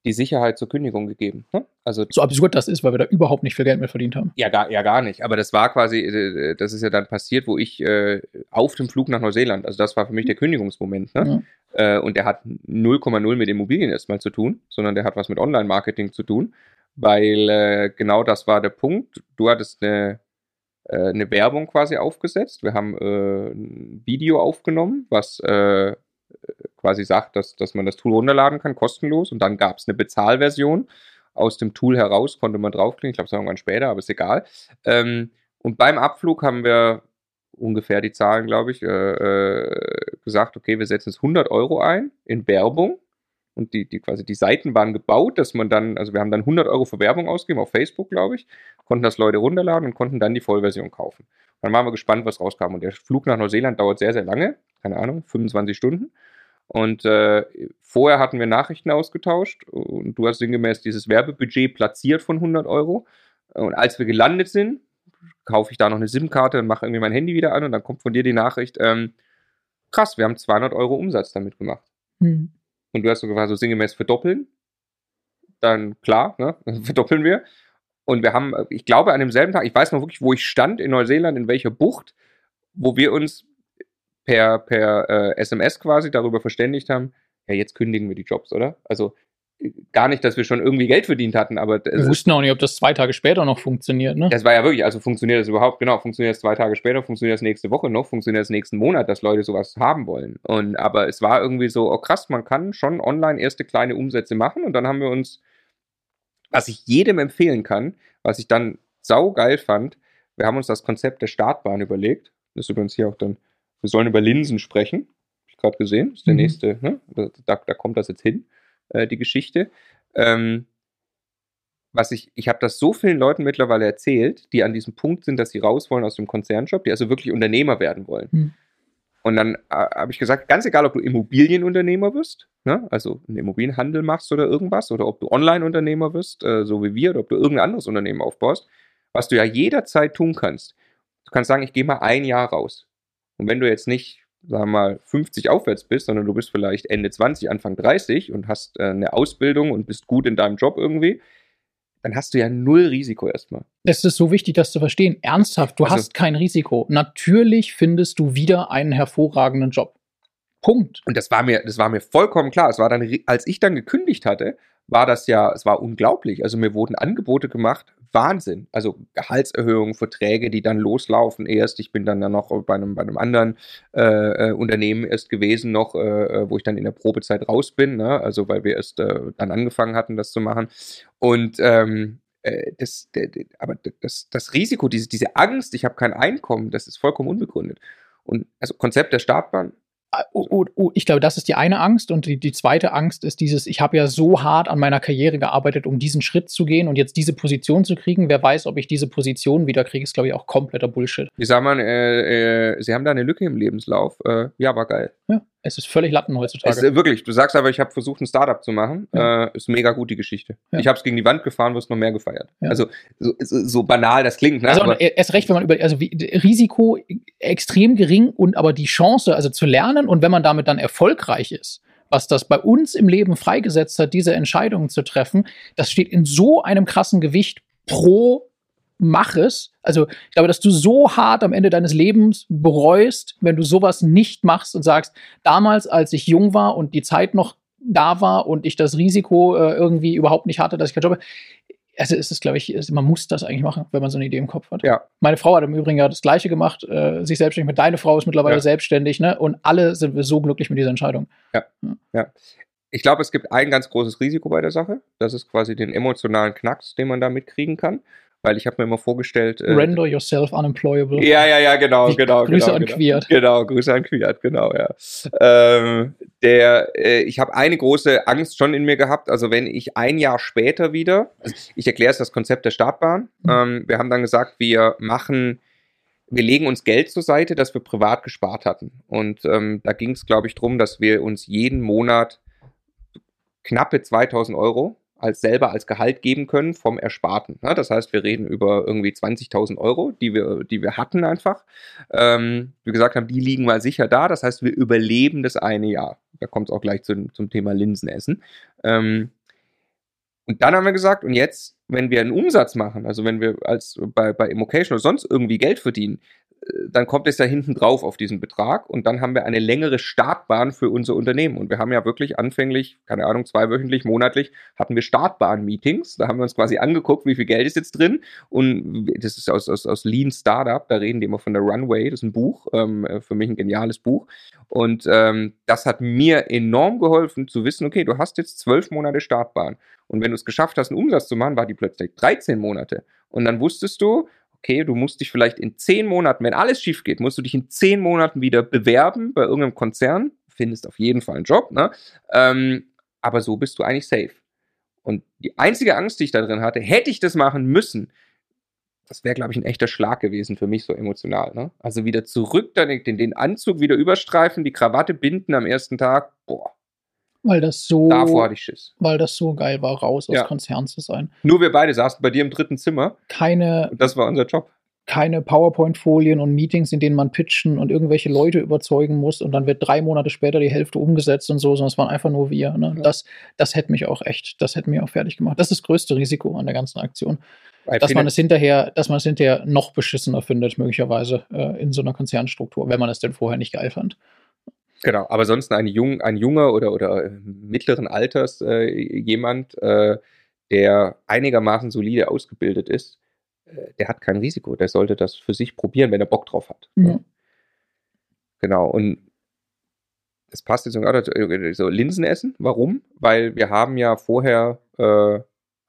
die Sicherheit zur Kündigung gegeben. Ne? Also, so absurd das ist, weil wir da überhaupt nicht viel Geld mehr verdient haben. Ja, gar, ja, gar nicht. Aber das war quasi, äh, das ist ja dann passiert, wo ich äh, auf dem Flug nach Neuseeland, also das war für mich der Kündigungsmoment. Ne? Ja. Äh, und der hat 0,0 mit Immobilien erstmal zu tun, sondern der hat was mit Online-Marketing zu tun, weil äh, genau das war der Punkt. Du hattest eine, äh, eine Werbung quasi aufgesetzt. Wir haben äh, ein Video aufgenommen, was quasi sagt, dass, dass man das Tool runterladen kann, kostenlos. Und dann gab es eine Bezahlversion. Aus dem Tool heraus konnte man draufklicken. Ich glaube, es war irgendwann später, aber ist egal. Ähm, und beim Abflug haben wir ungefähr die Zahlen, glaube ich, äh, äh, gesagt, okay, wir setzen jetzt 100 Euro ein in Werbung. Und die, die quasi die Seiten waren gebaut, dass man dann, also wir haben dann 100 Euro für Werbung ausgegeben auf Facebook, glaube ich, konnten das Leute runterladen und konnten dann die Vollversion kaufen. Dann waren wir gespannt, was rauskam. Und der Flug nach Neuseeland dauert sehr, sehr lange, keine Ahnung, 25 Stunden. Und äh, vorher hatten wir Nachrichten ausgetauscht und du hast sinngemäß dieses Werbebudget platziert von 100 Euro. Und als wir gelandet sind, kaufe ich da noch eine SIM-Karte und mache irgendwie mein Handy wieder an und dann kommt von dir die Nachricht, ähm, krass, wir haben 200 Euro Umsatz damit gemacht. Mhm. Und du hast so gefragt, so sinngemäß verdoppeln. Dann klar, ne, verdoppeln wir. Und wir haben, ich glaube, an demselben Tag, ich weiß noch wirklich, wo ich stand in Neuseeland, in welcher Bucht, wo wir uns per, per äh, SMS quasi darüber verständigt haben, ja, jetzt kündigen wir die Jobs, oder? Also äh, gar nicht, dass wir schon irgendwie Geld verdient hatten, aber wir wussten auch nicht, ob das zwei Tage später noch funktioniert, ne? Das war ja wirklich, also funktioniert das überhaupt, genau, funktioniert das zwei Tage später, funktioniert das nächste Woche noch, funktioniert das nächsten Monat, dass Leute sowas haben wollen. Und aber es war irgendwie so, oh krass, man kann schon online erste kleine Umsätze machen und dann haben wir uns, was ich jedem empfehlen kann, was ich dann saugeil fand, wir haben uns das Konzept der Startbahn überlegt. Das ist übrigens hier auch dann wir sollen über Linsen sprechen. Hab ich gerade gesehen. Das ist der mhm. nächste, ne? Da, da, kommt das jetzt hin, äh, die Geschichte. Ähm, was ich, ich habe das so vielen Leuten mittlerweile erzählt, die an diesem Punkt sind, dass sie raus wollen aus dem Konzernjob, die also wirklich Unternehmer werden wollen. Mhm. Und dann äh, habe ich gesagt, ganz egal, ob du Immobilienunternehmer wirst, ne? also einen Immobilienhandel machst oder irgendwas, oder ob du Online-Unternehmer wirst, äh, so wie wir, oder ob du irgendein anderes Unternehmen aufbaust, was du ja jederzeit tun kannst. Du kannst sagen, ich gehe mal ein Jahr raus. Und wenn du jetzt nicht, sagen wir mal, 50 aufwärts bist, sondern du bist vielleicht Ende 20, Anfang 30 und hast äh, eine Ausbildung und bist gut in deinem Job irgendwie, dann hast du ja null Risiko erstmal. Es ist so wichtig, das zu verstehen. Ernsthaft, du also, hast kein Risiko. Natürlich findest du wieder einen hervorragenden Job. Punkt. Und das war mir, das war mir vollkommen klar. Es war dann, als ich dann gekündigt hatte, war das ja, es war unglaublich. Also mir wurden Angebote gemacht, Wahnsinn. Also Gehaltserhöhungen, Verträge, die dann loslaufen erst. Ich bin dann, dann noch bei einem, bei einem anderen äh, äh Unternehmen erst gewesen, noch, äh, äh, wo ich dann in der Probezeit raus bin, ne? also weil wir erst äh, dann angefangen hatten, das zu machen. Und ähm, äh, das, aber das, das Risiko, diese, diese Angst, ich habe kein Einkommen, das ist vollkommen unbegründet. Und also Konzept der Startbahn, ich glaube, das ist die eine Angst. Und die, die zweite Angst ist dieses, ich habe ja so hart an meiner Karriere gearbeitet, um diesen Schritt zu gehen und jetzt diese Position zu kriegen. Wer weiß, ob ich diese Position wieder kriege, ist, glaube ich, auch kompletter Bullshit. Wie sagt man, äh, äh, Sie haben da eine Lücke im Lebenslauf. Äh, ja, war geil. Ja. Es ist völlig Latten heutzutage. Es ist, wirklich, du sagst aber, ich habe versucht, ein Startup zu machen. Ja. Äh, ist mega gut, die Geschichte. Ja. Ich habe es gegen die Wand gefahren, wirst noch mehr gefeiert. Ja. Also so, so, banal das klingt. Ne? Also aber, und erst recht, wenn man über also wie, Risiko extrem gering und aber die Chance, also zu lernen und wenn man damit dann erfolgreich ist, was das bei uns im Leben freigesetzt hat, diese Entscheidungen zu treffen, das steht in so einem krassen Gewicht pro Mach es. Also ich glaube, dass du so hart am Ende deines Lebens bereust, wenn du sowas nicht machst und sagst, damals, als ich jung war und die Zeit noch da war und ich das Risiko äh, irgendwie überhaupt nicht hatte, dass ich keinen Job habe. Also ist es, glaube ich, ist, man muss das eigentlich machen, wenn man so eine Idee im Kopf hat. Ja. Meine Frau hat im Übrigen ja das Gleiche gemacht, äh, sich selbstständig mit. Deine Frau ist mittlerweile Ja. selbstständig, ne? Und alle sind wir so glücklich mit dieser Entscheidung. ich glaube, es gibt ein ganz großes Risiko bei der Sache. Das ist quasi den emotionalen Knacks, den man da mitkriegen kann. Weil ich habe mir immer vorgestellt. äh, Render yourself unemployable. Ja, ja, ja, genau, Wie- genau. Grüße genau, an genau. Quiert. Genau, Grüße an Quiert, genau, ja. Ähm, der, äh, ich habe eine große Angst schon in mir gehabt. Also wenn ich ein Jahr später wieder, also ich erkläre es das Konzept der Startbahn. Mhm. Ähm, wir haben dann gesagt, wir machen, wir legen uns Geld zur Seite, das wir privat gespart hatten. Und ähm, da ging es, glaube ich, drum, dass wir uns jeden Monat knappe 2000 Euro als selber als Gehalt geben können vom Ersparten. Ja, das heißt, wir reden über irgendwie 20.000 Euro, die wir, die wir hatten einfach. Ähm, wie gesagt haben, die liegen mal sicher da. Das heißt, wir überleben das eine Jahr. Da kommt es auch gleich zum, zum Thema Linsenessen. Ähm, und dann haben wir gesagt, und jetzt, wenn wir einen Umsatz machen, also wenn wir als bei, bei Immocation oder sonst irgendwie Geld verdienen, dann kommt es ja hinten drauf auf diesen Betrag und dann haben wir eine längere Startbahn für unser Unternehmen. Und wir haben ja wirklich anfänglich, keine Ahnung, zweiwöchentlich, monatlich, hatten wir Startbahn-Meetings. Da haben wir uns quasi angeguckt, wie viel Geld ist jetzt drin. Und das ist aus, aus, aus Lean Startup, da reden die immer von der Runway, das ist ein Buch, ähm, für mich ein geniales Buch. Und ähm, das hat mir enorm geholfen zu wissen, okay, du hast jetzt zwölf Monate Startbahn. Und wenn du es geschafft hast, einen Umsatz zu machen, war die plötzlich 13 Monate. Und dann wusstest du, okay, du musst dich vielleicht in 10 Monaten, wenn alles schief geht, musst du dich in 10 Monaten wieder bewerben bei irgendeinem Konzern, findest auf jeden Fall einen Job, ne? Ähm, aber so bist du eigentlich safe. Und die einzige Angst, die ich da drin hatte, hätte ich das machen müssen, das wäre, glaube ich, ein echter Schlag gewesen für mich so emotional. Ne? Also wieder zurück, dann den, den Anzug wieder überstreifen, die Krawatte binden am ersten Tag. Boah, Weil das so, davor hatte ich Schiss. weil das so geil war, raus aus Ja. Konzern zu sein. Nur wir beide saßen bei dir im dritten Zimmer Keine, und das war unser Job. keine PowerPoint-Folien und Meetings, in denen man pitchen und irgendwelche Leute überzeugen muss und dann wird drei Monate später die Hälfte umgesetzt und so, sondern es waren einfach nur wir. Ne? Ja. Das, das hätte mich auch echt, das hätte mich auch fertig gemacht. Das ist das größte Risiko an der ganzen Aktion. Dass man es hinterher, dass man es hinterher noch beschissener findet, möglicherweise äh, in so einer Konzernstruktur, wenn man es denn vorher nicht geil fand. Genau, aber sonst ein, jung, ein junger oder, oder äh, mittleren Alters äh, jemand, äh, der einigermaßen solide ausgebildet ist, äh, der hat kein Risiko. Der sollte das für sich probieren, wenn er Bock drauf hat. Ja. Genau, und das passt jetzt gerade dazu, äh, so Linsen essen. Warum? Weil wir haben ja vorher äh,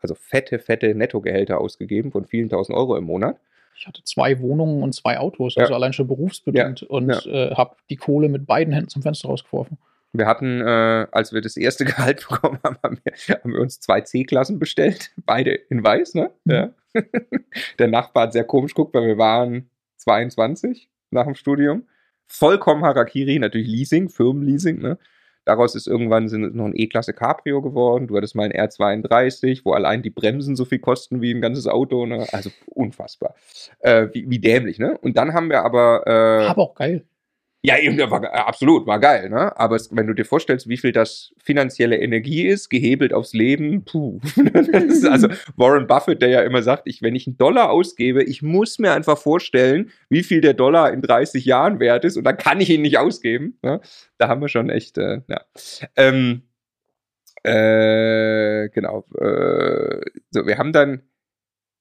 also fette, fette Nettogehälter ausgegeben von vielen tausend Euro im Monat. Ich hatte zwei Wohnungen und zwei Autos, Ja. also allein schon berufsbedingt und Ja. äh, habe die Kohle mit beiden Händen zum Fenster rausgeworfen. Wir hatten, äh, als wir das erste Gehalt bekommen haben, haben wir, haben wir uns zwei C-Klassen bestellt, beide in weiß, ne? Mhm. Ja. Der Nachbar hat sehr komisch geguckt, weil wir waren 22 nach dem Studium. Vollkommen Harakiri, natürlich Leasing, Firmenleasing, ne? Daraus ist irgendwann noch ein E-Klasse Cabrio geworden. Du hattest mal ein R32, wo allein die Bremsen so viel kosten wie ein ganzes Auto. Ne? Also unfassbar. Äh, wie, wie dämlich, ne? Und dann haben wir aber. Äh, Aber auch geil. Ja, eben, war, ge- absolut, war geil, ne? Aber es, wenn du dir vorstellst, wie viel das finanzielle Energie ist, gehebelt aufs Leben, puh. Also Warren Buffett, der ja immer sagt, ich, wenn ich einen Dollar ausgebe, ich muss mir einfach vorstellen, wie viel der Dollar in 30 Jahren wert ist und dann kann ich ihn nicht ausgeben. Ne? Da haben wir schon echt, äh, ja. Ähm, äh, genau. Äh, so, wir haben dann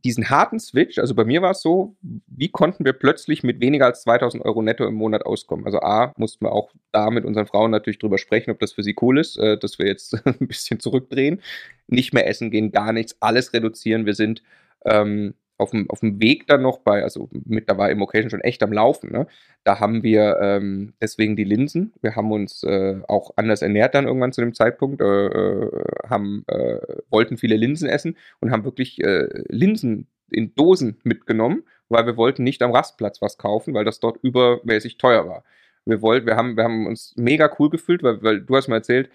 diesen harten Switch, also bei mir war es so, wie konnten wir plötzlich mit weniger als 2000 Euro netto im Monat auskommen? Also A, mussten wir auch da mit unseren Frauen natürlich drüber sprechen, ob das für sie cool ist, äh, dass wir jetzt ein bisschen zurückdrehen, nicht mehr essen gehen, gar nichts, alles reduzieren. Wir sind ähm, auf dem, auf dem Weg dann noch bei, also mit, da war Immocation schon echt am Laufen, ne? Da haben wir ähm, deswegen die Linsen. Wir haben uns äh, auch anders ernährt dann irgendwann zu dem Zeitpunkt, äh, äh, haben, äh, wollten viele Linsen essen und haben wirklich äh, Linsen in Dosen mitgenommen, weil wir wollten nicht am Rastplatz was kaufen, weil das dort übermäßig teuer war. Wir wollten, wir haben, wir haben uns mega cool gefühlt, weil, weil du hast mir erzählt,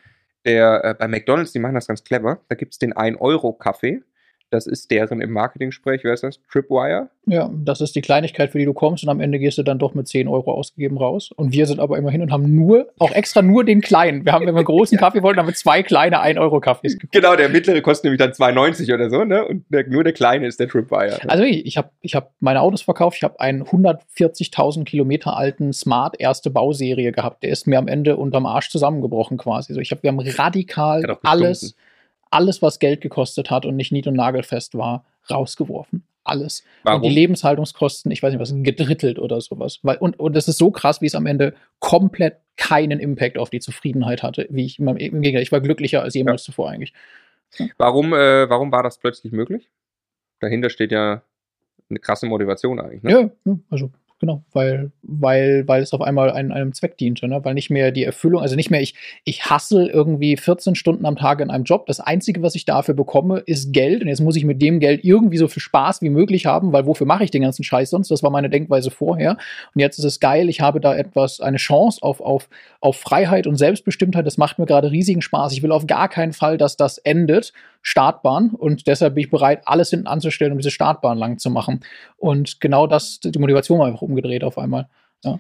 der, äh, bei McDonalds, die machen das ganz clever. Da gibt es den 1-Euro-Kaffee. Das ist deren im Marketing-Sprech, wer ist das? Tripwire? Ja, das ist die Kleinigkeit, für die du kommst und am Ende gehst du dann doch mit 10 Euro ausgegeben raus. Und wir sind aber immerhin und haben nur, auch extra nur den kleinen. Wir haben, wenn wir einen großen Kaffee wollten, haben wir zwei kleine 1-Euro-Kaffees gekauft. Genau, der mittlere kostet nämlich dann 2,90 oder so, ne? Und der, nur der kleine ist der Tripwire. Also ich, ich habe ich hab meine Autos verkauft. Ich habe einen 140.000 Kilometer alten Smart erste Bauserie gehabt. Der ist mir am Ende unterm Arsch zusammengebrochen quasi. Also ich hab, wir haben radikal alles alles, was Geld gekostet hat und nicht nied- und nagelfest war, rausgeworfen. Alles. Warum? Und die Lebenshaltungskosten, ich weiß nicht was, gedrittelt oder sowas. Weil, und, und das ist so krass, wie es am Ende komplett keinen Impact auf die Zufriedenheit hatte, wie ich im Gegenteil. Ich war glücklicher als jemals ja. zuvor eigentlich. Ja. Warum, äh, warum war das plötzlich möglich? Dahinter steht ja eine krasse Motivation eigentlich. Ne? Ja, also Genau, weil, weil, weil es auf einmal einem, einem Zweck diente, ne? weil nicht mehr die Erfüllung, also nicht mehr ich, ich hassel irgendwie 14 Stunden am Tag in einem Job. Das Einzige, was ich dafür bekomme, ist Geld. Und jetzt muss ich mit dem Geld irgendwie so viel Spaß wie möglich haben, weil wofür mache ich den ganzen Scheiß sonst? Das war meine Denkweise vorher. Und jetzt ist es geil, ich habe da etwas, eine Chance auf, auf, auf Freiheit und Selbstbestimmtheit. Das macht mir gerade riesigen Spaß. Ich will auf gar keinen Fall, dass das endet. Startbahn. Und deshalb bin ich bereit, alles hinten anzustellen, um diese Startbahn lang zu machen. Und genau das, die Motivation war einfach umgedreht auf einmal. Ja.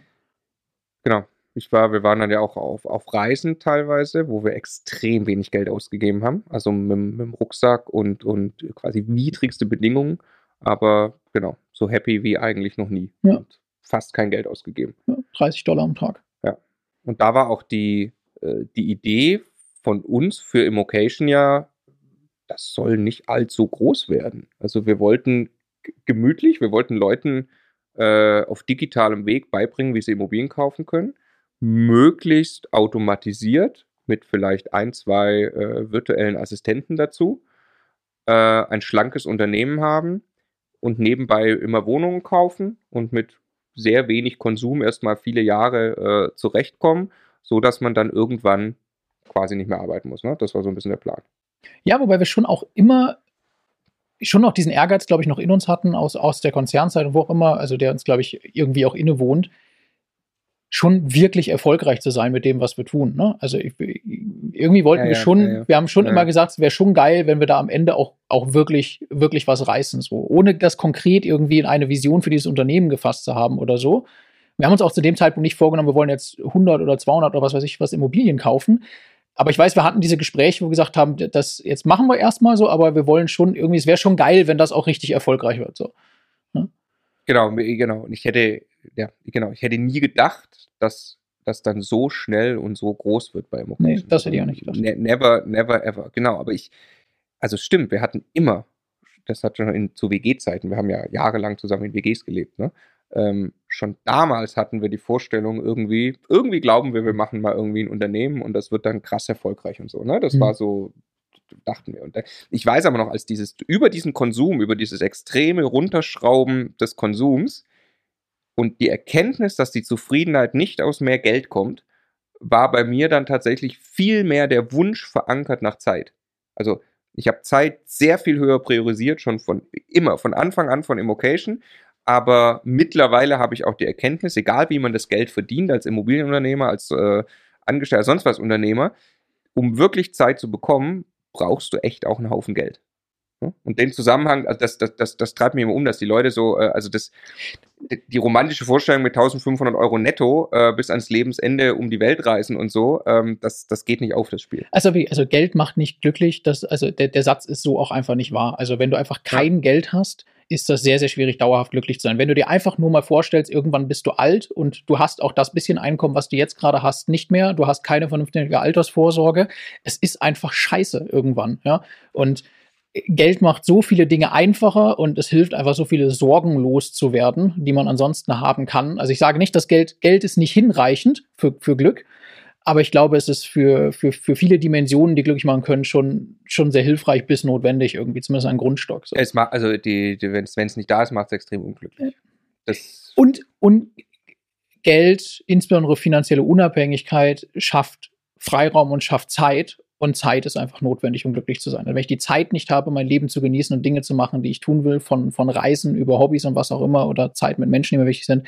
Genau. Ich war, wir waren dann ja auch auf, auf Reisen teilweise, wo wir extrem wenig Geld ausgegeben haben. Also mit, mit dem Rucksack und, und quasi widrigste Bedingungen. Aber genau, so happy wie eigentlich noch nie. Ja. Und fast kein Geld ausgegeben. Ja, 30 Dollar am Tag. Ja. Und da war auch die, äh, die Idee von uns für Immocation ja, das soll nicht allzu groß werden. Also wir wollten gemütlich, wir wollten Leuten äh, auf digitalem Weg beibringen, wie sie Immobilien kaufen können. Möglichst automatisiert mit vielleicht ein, zwei äh, virtuellen Assistenten dazu. Äh, ein schlankes Unternehmen haben und nebenbei immer Wohnungen kaufen und mit sehr wenig Konsum erstmal viele Jahre äh, zurechtkommen, sodass man dann irgendwann quasi nicht mehr arbeiten muss. Ne? Das war so ein bisschen der Plan. Ja, wobei wir schon auch immer schon noch diesen Ehrgeiz, glaube ich, noch in uns hatten, aus, aus der Konzernzeit und wo auch immer, also der uns, glaube ich, irgendwie auch innewohnt, schon wirklich erfolgreich zu sein mit dem, was wir tun. Ne? Also ich, irgendwie wollten ja, wir schon, ja, ja. wir haben schon immer gesagt, es wäre schon geil, wenn wir da am Ende auch, auch wirklich, wirklich was reißen, so, ohne das konkret irgendwie in eine Vision für dieses Unternehmen gefasst zu haben oder so. Wir haben uns auch zu dem Zeitpunkt nicht vorgenommen, wir wollen jetzt 100 oder 200 oder was weiß ich was Immobilien kaufen, aber ich weiß, wir hatten diese Gespräche, wo wir gesagt haben, das jetzt machen wir erstmal so, aber wir wollen schon irgendwie, es wäre schon geil, wenn das auch richtig erfolgreich wird. So. Ne? Genau, genau. Und ich hätte, ja, genau, ich hätte nie gedacht, dass das dann so schnell und so groß wird bei Immocation. Nee, das hätte ich auch nicht gedacht. Ne never, never, ever. Genau, aber ich, also stimmt, wir hatten immer, das hat schon in, zu WG-Zeiten, wir haben ja jahrelang zusammen in WGs gelebt, ne? Ähm, schon damals hatten wir die Vorstellung irgendwie, irgendwie glauben wir, wir machen mal irgendwie ein Unternehmen und das wird dann krass erfolgreich und so. Ne? Das mhm. war so, dachten wir. Und ich weiß aber noch, als dieses, über diesen Konsum, über dieses extreme Runterschrauben des Konsums und die Erkenntnis, dass die Zufriedenheit nicht aus mehr Geld kommt, war bei mir dann tatsächlich viel mehr der Wunsch verankert nach Zeit. Also ich habe Zeit sehr viel höher priorisiert, schon von immer, von Anfang an von Immocation aber mittlerweile habe ich auch die Erkenntnis, egal wie man das Geld verdient, als Immobilienunternehmer, als äh, Angestellter, sonst was Unternehmer, um wirklich Zeit zu bekommen, brauchst du echt auch einen Haufen Geld. Und den Zusammenhang, also das, das, das, das treibt mich immer um, dass die Leute so, äh, also das, die romantische Vorstellung mit 1500 Euro netto äh, bis ans Lebensende um die Welt reisen und so, ähm, das, das geht nicht auf, das Spiel. Also, also Geld macht nicht glücklich, das, also der, der Satz ist so auch einfach nicht wahr. Also wenn du einfach kein ja. Geld hast, ist das sehr, sehr schwierig, dauerhaft glücklich zu sein. Wenn du dir einfach nur mal vorstellst, irgendwann bist du alt und du hast auch das bisschen Einkommen, was du jetzt gerade hast, nicht mehr. Du hast keine vernünftige Altersvorsorge. Es ist einfach scheiße irgendwann, ja. Und Geld macht so viele Dinge einfacher und es hilft einfach so viele Sorgen loszuwerden, die man ansonsten haben kann. Also ich sage nicht, dass Geld, Geld ist nicht hinreichend für, für Glück, aber ich glaube, es ist für, für, für viele Dimensionen, die glücklich machen können, schon, schon sehr hilfreich bis notwendig, irgendwie, zumindest ein Grundstock. So. Es macht, also die, die, wenn es nicht da ist, macht es extrem unglücklich. Das und, und Geld, insbesondere finanzielle Unabhängigkeit, schafft Freiraum und schafft Zeit. Und Zeit ist einfach notwendig, um glücklich zu sein. Also wenn ich die Zeit nicht habe, mein Leben zu genießen und Dinge zu machen, die ich tun will, von, von Reisen über Hobbys und was auch immer oder Zeit mit Menschen, die mir wichtig sind,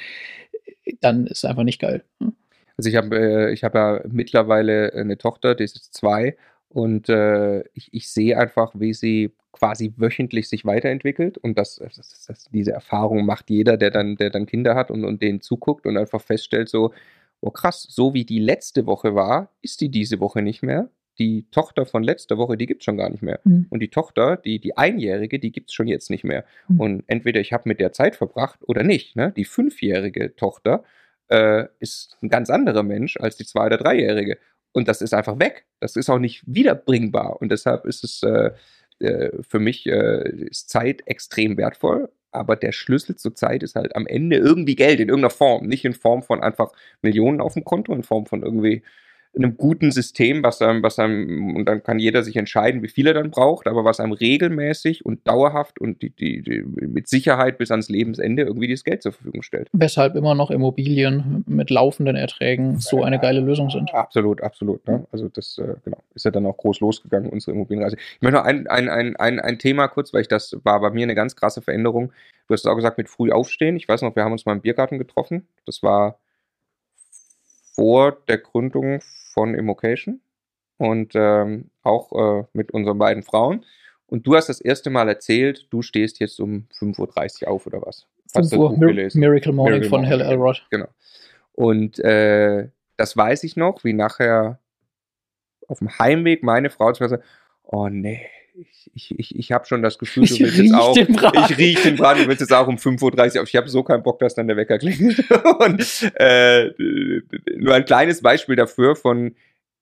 dann ist es einfach nicht geil. Hm? Also ich habe äh, ich hab ja mittlerweile eine Tochter, die ist jetzt zwei und äh, ich, ich sehe einfach, wie sie quasi wöchentlich sich weiterentwickelt und das, das, das, diese Erfahrung macht jeder, der dann, der dann Kinder hat und, und denen zuguckt und einfach feststellt so, oh krass, so wie die letzte Woche war, ist die diese Woche nicht mehr. Die Tochter von letzter Woche, die gibt es schon gar nicht mehr. Mhm. Und die Tochter, die, die Einjährige, die gibt es schon jetzt nicht mehr. Mhm. Und entweder ich habe mit der Zeit verbracht oder nicht. Ne? Die fünfjährige Tochter äh, ist ein ganz anderer Mensch als die zwei- oder dreijährige. Und das ist einfach weg. Das ist auch nicht wiederbringbar. Und deshalb ist es äh, äh, für mich äh, ist Zeit extrem wertvoll. Aber der Schlüssel zur Zeit ist halt am Ende irgendwie Geld in irgendeiner Form. Nicht in Form von einfach Millionen auf dem Konto, in Form von irgendwie einem guten System, was einem, was einem, und dann kann jeder sich entscheiden, wie viel er dann braucht, aber was einem regelmäßig und dauerhaft und die, die, die mit Sicherheit bis ans Lebensende irgendwie das Geld zur Verfügung stellt. Weshalb immer noch Immobilien mit laufenden Erträgen so eine geile Lösung sind. Absolut, absolut. Ne? Also das äh, genau, ist ja dann auch groß losgegangen, unsere Immobilienreise. Ich möchte noch ein, ein, ein, ein, ein Thema kurz, weil ich das war bei mir eine ganz krasse Veränderung. Du hast es auch gesagt, mit früh aufstehen. Ich weiß noch, wir haben uns mal im Biergarten getroffen. Das war vor der Gründung von Immocation und ähm, auch äh, mit unseren beiden Frauen. Und du hast das erste Mal erzählt, du stehst jetzt um 5.30 Uhr auf oder was? Hast 5 das Uhr Mir gelesen? Miracle Morning Miracle von Hal Elrod. Genau. Und äh, das weiß ich noch, wie nachher auf dem Heimweg meine Frau zu mir sagt, oh nee, ich, ich, ich, habe schon das Gefühl, du Ich willst jetzt auch, ich riech den Braten, du willst jetzt auch um 5.30 Uhr auf. Ich habe so keinen Bock, dass dann der Wecker klingelt. Und äh, nur ein kleines Beispiel dafür von,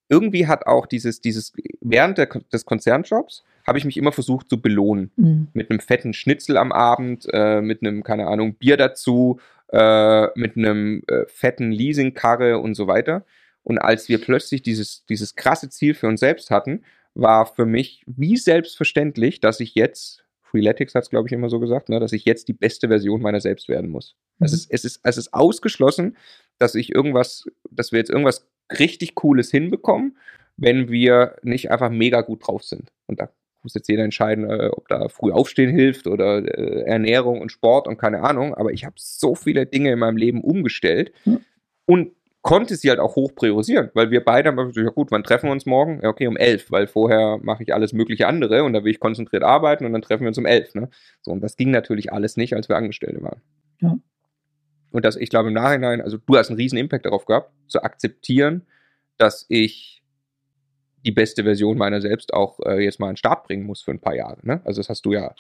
irgendwie hat auch dieses, dieses, während der, des Konzernjobs habe ich mich immer versucht zu belohnen Mhm. mit einem fetten Schnitzel am Abend, äh, mit einem, keine Ahnung, Bier dazu, äh, mit einem äh, fetten Leasingkarre und so weiter. Und als wir plötzlich dieses, dieses krasse Ziel für uns selbst hatten, war für mich wie selbstverständlich, dass ich jetzt, Freeletics hat es, glaube ich, immer so gesagt, ne, dass ich jetzt die beste Version meiner selbst werden muss. Es, Mhm. ist, es, ist, es ist ausgeschlossen, dass ich irgendwas, dass wir jetzt irgendwas richtig Cooles hinbekommen, wenn wir nicht einfach mega gut drauf sind. Und da muss jetzt jeder entscheiden, äh, ob da früh aufstehen hilft oder äh, Ernährung und Sport und keine Ahnung. Aber ich habe so viele Dinge in meinem Leben umgestellt Ja. und konnte sie halt auch hoch priorisieren, weil wir beide haben gesagt, ja gut, wann treffen wir uns morgen? Ja, okay, um elf, weil vorher mache ich alles mögliche andere und da will ich konzentriert arbeiten und dann treffen wir uns um elf. Ne? So, und das ging natürlich alles nicht, als wir Angestellte waren. Ja. Und das, ich glaube, im Nachhinein, also du hast einen riesen Impact darauf gehabt, zu akzeptieren, dass ich die beste Version meiner selbst auch äh, jetzt mal an den Start bringen muss für ein paar Jahre. Ne? Also das hast du ja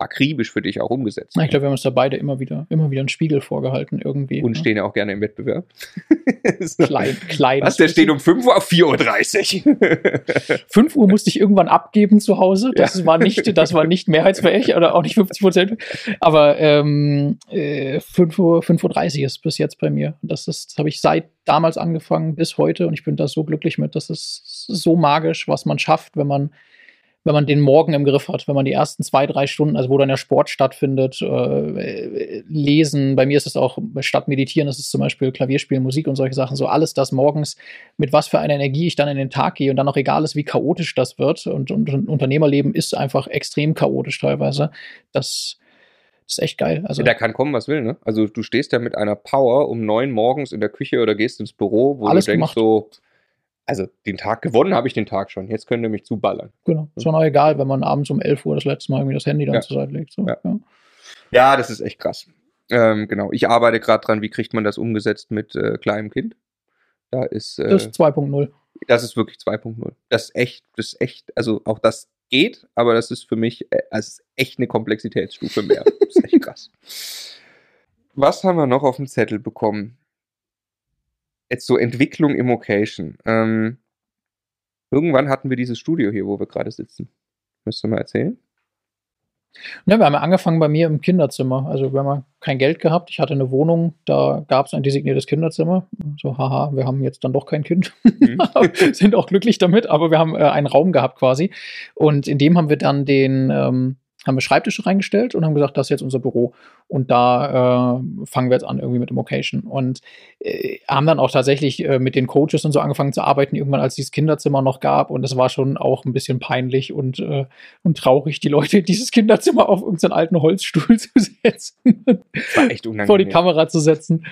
akribisch für dich auch umgesetzt. Ich glaube, wir haben uns da beide immer wieder, immer wieder einen Spiegel vorgehalten irgendwie. Und ne? stehen ja auch gerne im Wettbewerb. so. klein, klein. Was, der steht um 5 Uhr auf 4.30 Uhr. 5 Uhr musste ich irgendwann abgeben zu Hause. Das Ja. war nicht, das war nicht mehrheitsfähig oder auch nicht 50 Prozent. Aber ähm, äh, 5 Uhr, 5.30 Uhr ist bis jetzt bei mir. Das ist, das habe ich seit damals angefangen bis heute und ich bin da so glücklich mit. Das ist so magisch, was man schafft, wenn man wenn man den Morgen im Griff hat, wenn man die ersten zwei, drei Stunden, also wo dann der Sport stattfindet, äh, lesen, bei mir ist es auch statt meditieren, ist zum Beispiel Klavierspielen, Musik und solche Sachen, so alles das morgens, mit was für einer Energie ich dann in den Tag gehe und dann auch egal ist, wie chaotisch das wird und, und, und Unternehmerleben ist einfach extrem chaotisch teilweise, das, ist echt geil. Also, Da kann kommen, was will, ne? Also du stehst ja mit einer Power um neun morgens in der Küche oder gehst ins Büro, wo Alles du denkst gemacht. so, also den Tag gewonnen habe ich den Tag schon. Jetzt könnt ihr mich zuballern. genau, ist auch egal, wenn man abends um 11 Uhr das letzte Mal irgendwie das Handy dann Ja. zur Seite legt. So, Ja. ja. Ja, das ist echt krass. Ähm, genau. Ich arbeite gerade dran, wie kriegt man das umgesetzt mit äh, kleinem Kind. Da ist, äh, Das ist 2.0. das ist wirklich 2.0. Das ist echt, das ist echt, also auch das geht, aber das ist für mich äh, das ist echt eine Komplexitätsstufe mehr. Das ist echt krass. Was haben wir noch auf dem Zettel bekommen? Jetzt so Entwicklung Immocation. Ähm, irgendwann hatten wir dieses Studio hier, wo wir gerade sitzen. Müsst ihr mal erzählen? Ja, wir haben ja angefangen bei mir im Kinderzimmer. Also wir haben ja kein Geld gehabt. Ich hatte eine Wohnung, da gab es ein designiertes Kinderzimmer. So, haha, wir haben jetzt dann doch kein Kind. Mhm. Sind auch glücklich damit, aber wir haben äh, einen Raum gehabt quasi. Und in dem haben wir dann den, ähm, haben wir Schreibtische reingestellt und haben gesagt, das ist jetzt unser Büro. Und da äh, fangen wir jetzt an irgendwie mit dem Occasion. Und äh, haben dann auch tatsächlich äh, mit den Coaches und so angefangen zu arbeiten, irgendwann als dieses Kinderzimmer noch gab. Und es war schon auch ein bisschen peinlich und, äh, und traurig, die Leute in dieses Kinderzimmer auf irgendeinen alten Holzstuhl zu setzen, vor die Kamera zu setzen.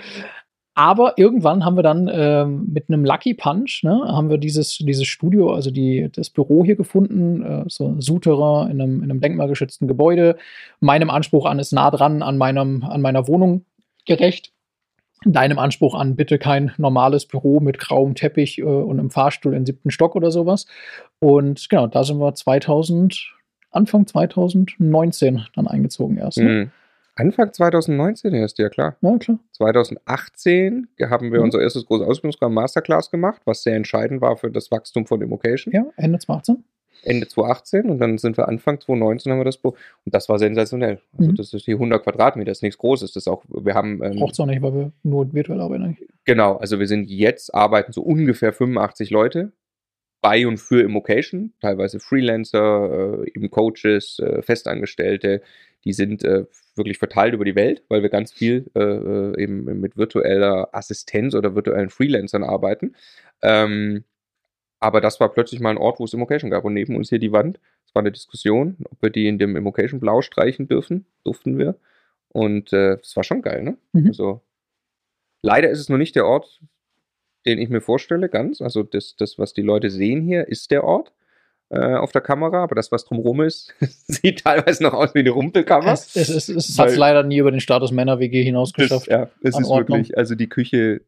Aber irgendwann haben wir dann ähm, mit einem Lucky Punch, ne, haben wir dieses, dieses Studio, also die, das Büro hier gefunden, äh, so Souterrain in einem, in einem denkmalgeschützten Gebäude. Meinem Anspruch an ist nah dran an, meinem, an meiner Wohnung gerecht. Deinem Anspruch an bitte kein normales Büro mit grauem Teppich äh, und einem Fahrstuhl im siebten Stock oder sowas. Und genau, da sind wir 2000, Anfang 2019 dann eingezogen erst. Ne? Mhm. Anfang 2019 erst, ja klar. Ja, klar. 2018 haben wir Mhm. unser erstes großes Ausbildungsprogramm Masterclass gemacht, was sehr entscheidend war für das Wachstum von Immocation. Ja, Ende 2018. Ende 2018 und dann sind wir Anfang 2019 haben wir das Büro. Und das war sensationell. Also Mhm. das ist hier 100 Quadratmeter, ist nichts Großes. Das ist auch, wir haben, ähm, Braucht es auch nicht, weil wir nur virtuell arbeiten. eigentlich. genau, also wir sind jetzt, arbeiten so ungefähr 85 Leute bei und für Immocation, teilweise Freelancer, äh, eben Coaches, äh, Festangestellte, die sind äh, wirklich verteilt über die Welt, weil wir ganz viel äh, äh, eben mit virtueller Assistenz oder virtuellen Freelancern arbeiten. Ähm, aber das war plötzlich mal ein Ort, wo es Immocation gab. Und neben uns hier die Wand. Es war eine Diskussion, ob wir die in dem Immocation Blau streichen dürfen. Durften wir. Und äh, es war schon geil, ne? Mhm. Also leider ist es noch nicht der Ort, den ich mir vorstelle, ganz. Also das, das was die Leute sehen hier, ist der Ort äh, auf der Kamera. Aber das, was drumherum ist, sieht teilweise noch aus wie eine Rumpelkammer. Es, es, es, es hat es leider nie über den Status Männer-WG hinaus geschafft. ja, es ist Ordnung. wirklich, also die Küche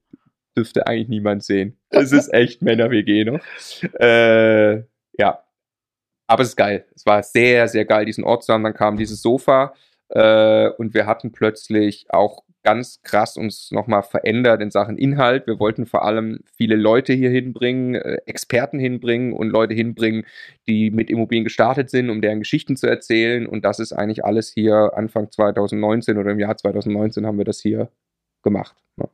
dürfte eigentlich niemand sehen. Es ist echt Männer-WG noch. Äh, ja. Aber es ist geil. Es war sehr, sehr geil, diesen Ort zu haben. Dann kam dieses Sofa äh, und wir hatten plötzlich auch ganz krass uns nochmal verändert in Sachen Inhalt. Wir wollten vor allem viele Leute hier hinbringen, äh, Experten hinbringen und Leute hinbringen, die mit Immobilien gestartet sind, um deren Geschichten zu erzählen. Und das ist eigentlich alles hier Anfang 2019 oder im Jahr 2019 haben wir das hier gemacht. Ja.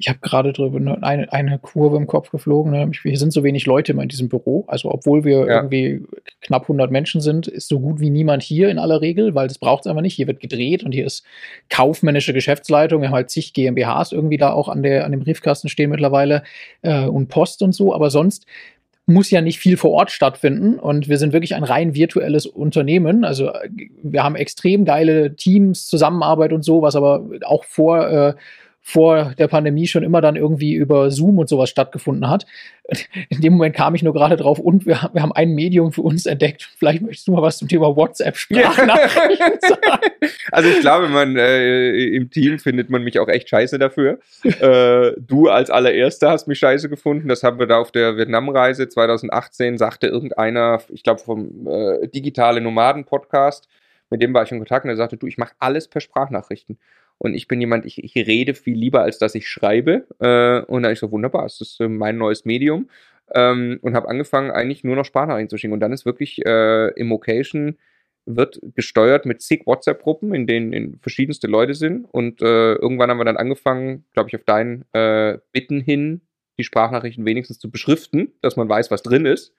Ich habe gerade drüber ne, eine, eine Kurve im Kopf geflogen. Ne? Hier sind so wenig Leute immer in diesem Büro. Also, obwohl wir Ja. irgendwie knapp 100 Menschen sind, ist so gut wie niemand hier in aller Regel, weil das braucht es einfach nicht. Hier wird gedreht und hier ist kaufmännische Geschäftsleitung. Wir haben halt zig GmbHs irgendwie da auch an, der, an dem Briefkasten stehen mittlerweile äh, und Post und so. Aber sonst muss ja nicht viel vor Ort stattfinden und wir sind wirklich ein rein virtuelles Unternehmen. Also äh, wir haben extrem geile Teams, Zusammenarbeit und so, was aber auch vor, äh, vor der Pandemie schon immer dann irgendwie über Zoom und sowas stattgefunden hat. In dem Moment kam ich nur gerade drauf und wir, haben- wir haben ein Medium für uns entdeckt. Vielleicht möchtest du mal was zum Thema WhatsApp-Sprachnachrichten sagen. Also ich glaube, man äh, im Team findet man mich auch echt scheiße dafür. äh, du als allererster hast mich scheiße gefunden. Das haben wir da auf der Vietnamreise 2018, sagte irgendeiner, ich glaube vom äh, Digitale Nomaden Podcast, mit dem war ich in Kontakt und der sagte, du, ich mache alles per Sprachnachrichten. Und ich bin jemand, ich, ich rede viel lieber, als dass ich schreibe. Äh, und dann ich so, wunderbar, es ist äh, mein neues Medium. Ähm, und habe angefangen, eigentlich nur noch Sprachnachrichten zu schicken. Und dann ist wirklich äh, Immocation wird gesteuert mit zig WhatsApp-Gruppen, in denen in verschiedenste Leute sind. Und äh, irgendwann haben wir dann angefangen, glaube ich, auf deinen äh, Bitten hin, die Sprachnachrichten wenigstens zu beschriften, dass man weiß, was drin ist.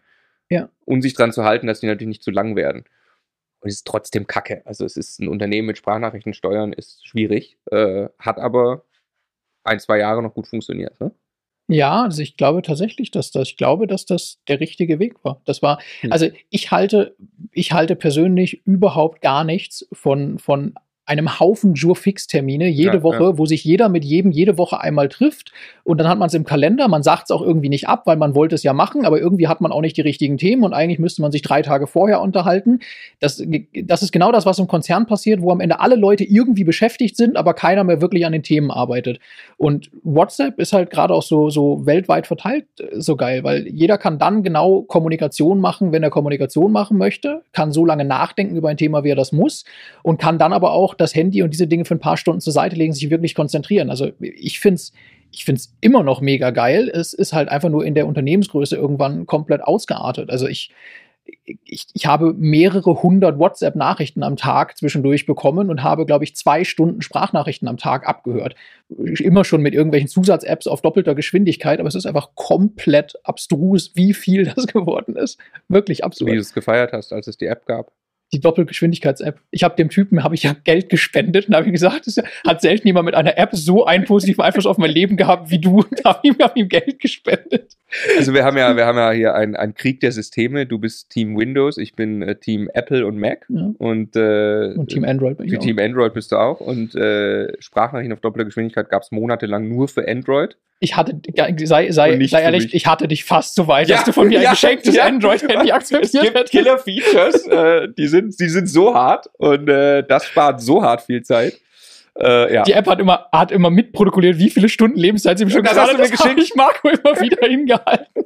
Ja. Und sich dran zu halten, dass die natürlich nicht zu lang werden. Und es ist trotzdem Kacke. Also es ist ein Unternehmen mit Sprachnachrichten steuern, ist schwierig, äh, hat aber ein, zwei Jahre noch gut funktioniert. Ne? Ja, also ich glaube tatsächlich, dass das, ich glaube, dass das der richtige Weg war. Das war, Hm. also ich halte, ich halte persönlich überhaupt gar nichts von, von einem Haufen Jure-Fix-Termine jede Ja, Woche, wo sich jeder mit jedem jede Woche einmal trifft und dann hat man es im Kalender, man sagt es auch irgendwie nicht ab, weil man wollte es ja machen, aber irgendwie hat man auch nicht die richtigen Themen und eigentlich müsste man sich drei Tage vorher unterhalten. Das, das ist genau das, was im Konzern passiert, wo am Ende alle Leute irgendwie beschäftigt sind, aber keiner mehr wirklich an den Themen arbeitet. Und WhatsApp ist halt gerade auch so, so weltweit verteilt äh, so geil, weil jeder kann dann genau Kommunikation machen, wenn er Kommunikation machen möchte, kann so lange nachdenken über ein Thema, wie er das muss und kann dann aber auch das Handy und diese Dinge für ein paar Stunden zur Seite legen, sich wirklich konzentrieren. Also ich finde es ich find's immer noch mega geil. Es ist halt einfach nur in der Unternehmensgröße irgendwann komplett ausgeartet. Also ich, ich, ich habe mehrere hundert WhatsApp-Nachrichten am Tag zwischendurch bekommen und habe, glaube ich, zwei Stunden Sprachnachrichten am Tag abgehört. Immer schon mit irgendwelchen Zusatz-Apps auf doppelter Geschwindigkeit, aber es ist einfach komplett abstrus, wie viel das geworden ist. Wirklich Wie absurd. du es gefeiert hast, als es die App gab. Die Doppelgeschwindigkeits-App. Ich habe dem Typen, habe ich ja Geld gespendet und habe ihm gesagt, es hat selten jemand mit einer App so einen positiven Einfluss auf mein Leben gehabt wie du. Und habe ihm, hab ihm Geld gespendet. Also wir haben ja, wir haben ja hier einen, einen Krieg der Systeme. Du bist Team Windows, ich bin äh, Team Apple und Mac. Ja. Und, äh, Und Team Android bin ich Für auch. Team Android bist du auch. Und äh, Sprachnachrichten auf doppelter Geschwindigkeit gab es monatelang nur für Android. Ich hatte, sei, sei, sei ehrlich, mich. ich hatte dich fast so weit, Ja, dass du von mir ein ja, geschenktes ja. Android-Handy akzeptiert hättest. Killer-Features, äh, die, sind, die sind so hart und äh, das spart so hart viel Zeit. Äh, ja. Die App hat immer, hat immer mitprotokolliert, wie viele Stunden Lebenszeit sie bestimmt Das hast du mir hat. Das habe geschickt. ich Marco immer wieder hingehalten.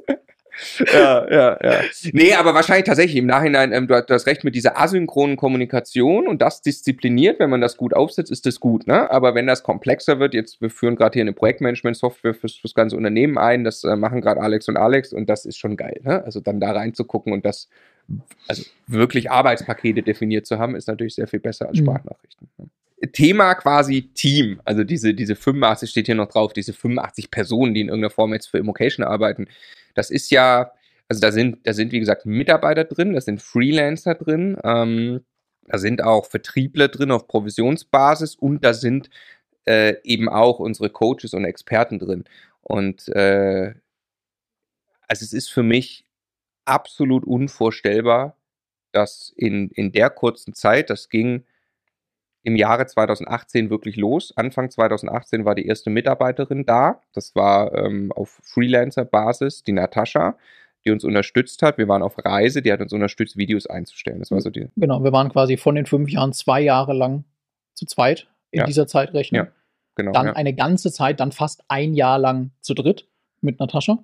ja, ja, ja. Nee, aber wahrscheinlich tatsächlich im Nachhinein, ähm, du, hast- du hast recht mit dieser asynchronen Kommunikation und das diszipliniert, wenn man das gut aufsetzt, ist das gut, ne? Aber wenn das komplexer wird, jetzt, wir führen gerade hier eine Projektmanagement-Software fürs, fürs ganze Unternehmen ein, das äh, machen gerade Alex und Alex und das ist schon geil, ne? Also dann da reinzugucken und das, also wirklich Arbeitspakete definiert zu haben, ist natürlich sehr viel besser als Mhm. Sprachnachrichten. Ne? Thema quasi Team, also diese, diese 85 steht hier noch drauf, diese 85 Personen, die in irgendeiner Form jetzt für Immocation arbeiten. Das ist ja, also da sind, da sind wie gesagt Mitarbeiter drin, da sind Freelancer drin, ähm, da sind auch Vertriebler drin auf Provisionsbasis und da sind äh, eben auch unsere Coaches und Experten drin. Und äh, also es ist für mich absolut unvorstellbar, dass in, in der kurzen Zeit, das ging im Jahre 2018 wirklich los. Anfang 2018 war die erste Mitarbeiterin da. Das war ähm, auf Freelancer-Basis die Natascha, die uns unterstützt hat. Wir waren auf Reise, die hat uns unterstützt, Videos einzustellen. Das war so die. Genau, wir waren quasi von den fünf Jahren zwei Jahre lang zu zweit in Ja. dieser Zeitrechnung. Ja, Genau. Dann ja. eine ganze Zeit, dann fast ein Jahr lang zu dritt mit Natascha.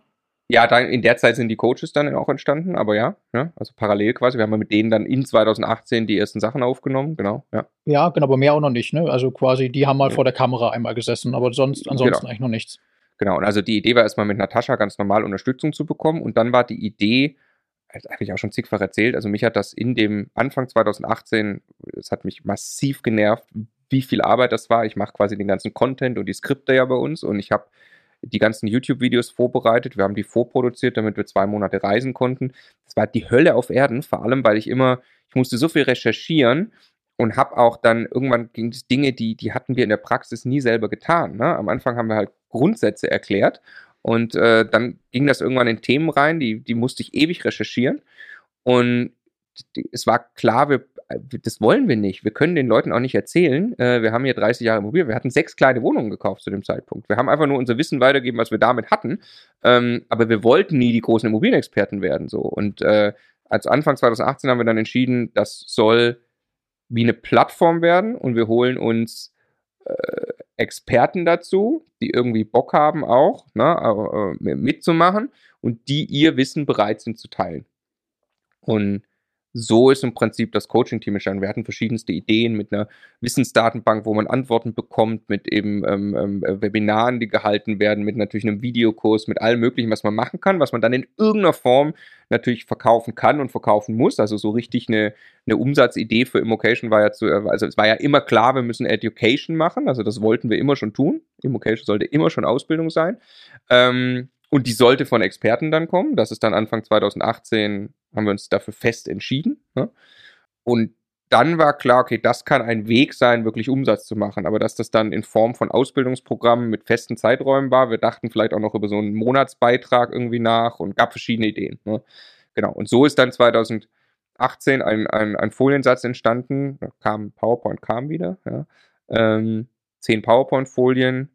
Ja, dann in der Zeit sind die Coaches dann auch entstanden, aber ja, ja, also parallel quasi. Wir haben ja mit denen dann in 2018 die ersten Sachen aufgenommen, genau, ja. Ja, genau, aber mehr auch noch nicht. Ne? Also quasi, die haben mal Ja. vor der Kamera einmal gesessen, aber sonst, ansonsten Genau. eigentlich noch nichts. Genau, und also die Idee war erstmal mit Natascha ganz normal Unterstützung zu bekommen und dann war die Idee, das habe ich auch schon zigfach erzählt, also mich hat das in dem Anfang 2018, es hat mich massiv genervt, wie viel Arbeit das war. Ich mache quasi den ganzen Content und die Skripte ja bei uns und ich habe die ganzen YouTube-Videos vorbereitet, wir haben die vorproduziert, damit wir zwei Monate reisen konnten. Das war die Hölle auf Erden, vor allem, weil ich immer, ich musste so viel recherchieren und habe auch dann irgendwann ging es Dinge, die, die hatten wir in der Praxis nie selber getan. Ne? Am Anfang haben wir halt Grundsätze erklärt und äh, dann ging das irgendwann in Themen rein, die, die musste ich ewig recherchieren und es war klar, wir, das wollen wir nicht. Wir können den Leuten auch nicht erzählen. Äh, wir haben hier 30 Jahre Immobilien. Wir hatten sechs kleine Wohnungen gekauft zu dem Zeitpunkt. Wir haben einfach nur unser Wissen weitergegeben, was wir damit hatten. Ähm, aber wir wollten nie die großen Immobilienexperten werden. So. Und äh, als Anfang 2018 haben wir dann entschieden, das soll wie eine Plattform werden und wir holen uns äh, Experten dazu, die irgendwie Bock haben auch, ne, äh, mitzumachen und die ihr Wissen bereit sind zu teilen. Und so ist im Prinzip das Coaching-Team entstanden. Wir hatten verschiedenste Ideen mit einer Wissensdatenbank, wo man Antworten bekommt, mit eben ähm, ähm, Webinaren, die gehalten werden, mit natürlich einem Videokurs, mit allem Möglichen, was man machen kann, was man dann in irgendeiner Form natürlich verkaufen kann und verkaufen muss. Also so richtig eine, eine Umsatzidee für Immocation war ja zu, also es war ja immer klar, wir müssen Education machen. Also das wollten wir immer schon tun. Immocation sollte immer schon Ausbildung sein. Ähm, und die sollte von Experten dann kommen. Das ist dann Anfang 2018, haben wir uns dafür fest entschieden. Ne? Und dann war klar, okay, das kann ein Weg sein, wirklich Umsatz zu machen. Aber dass das dann in Form von Ausbildungsprogrammen mit festen Zeiträumen war, wir dachten vielleicht auch noch über so einen Monatsbeitrag irgendwie nach und gab verschiedene Ideen. Ne? Genau. Und so ist dann 2018 ein, ein, ein Foliensatz entstanden. Da kam PowerPoint kam wieder. Ja? Ähm, zehn PowerPoint-Folien,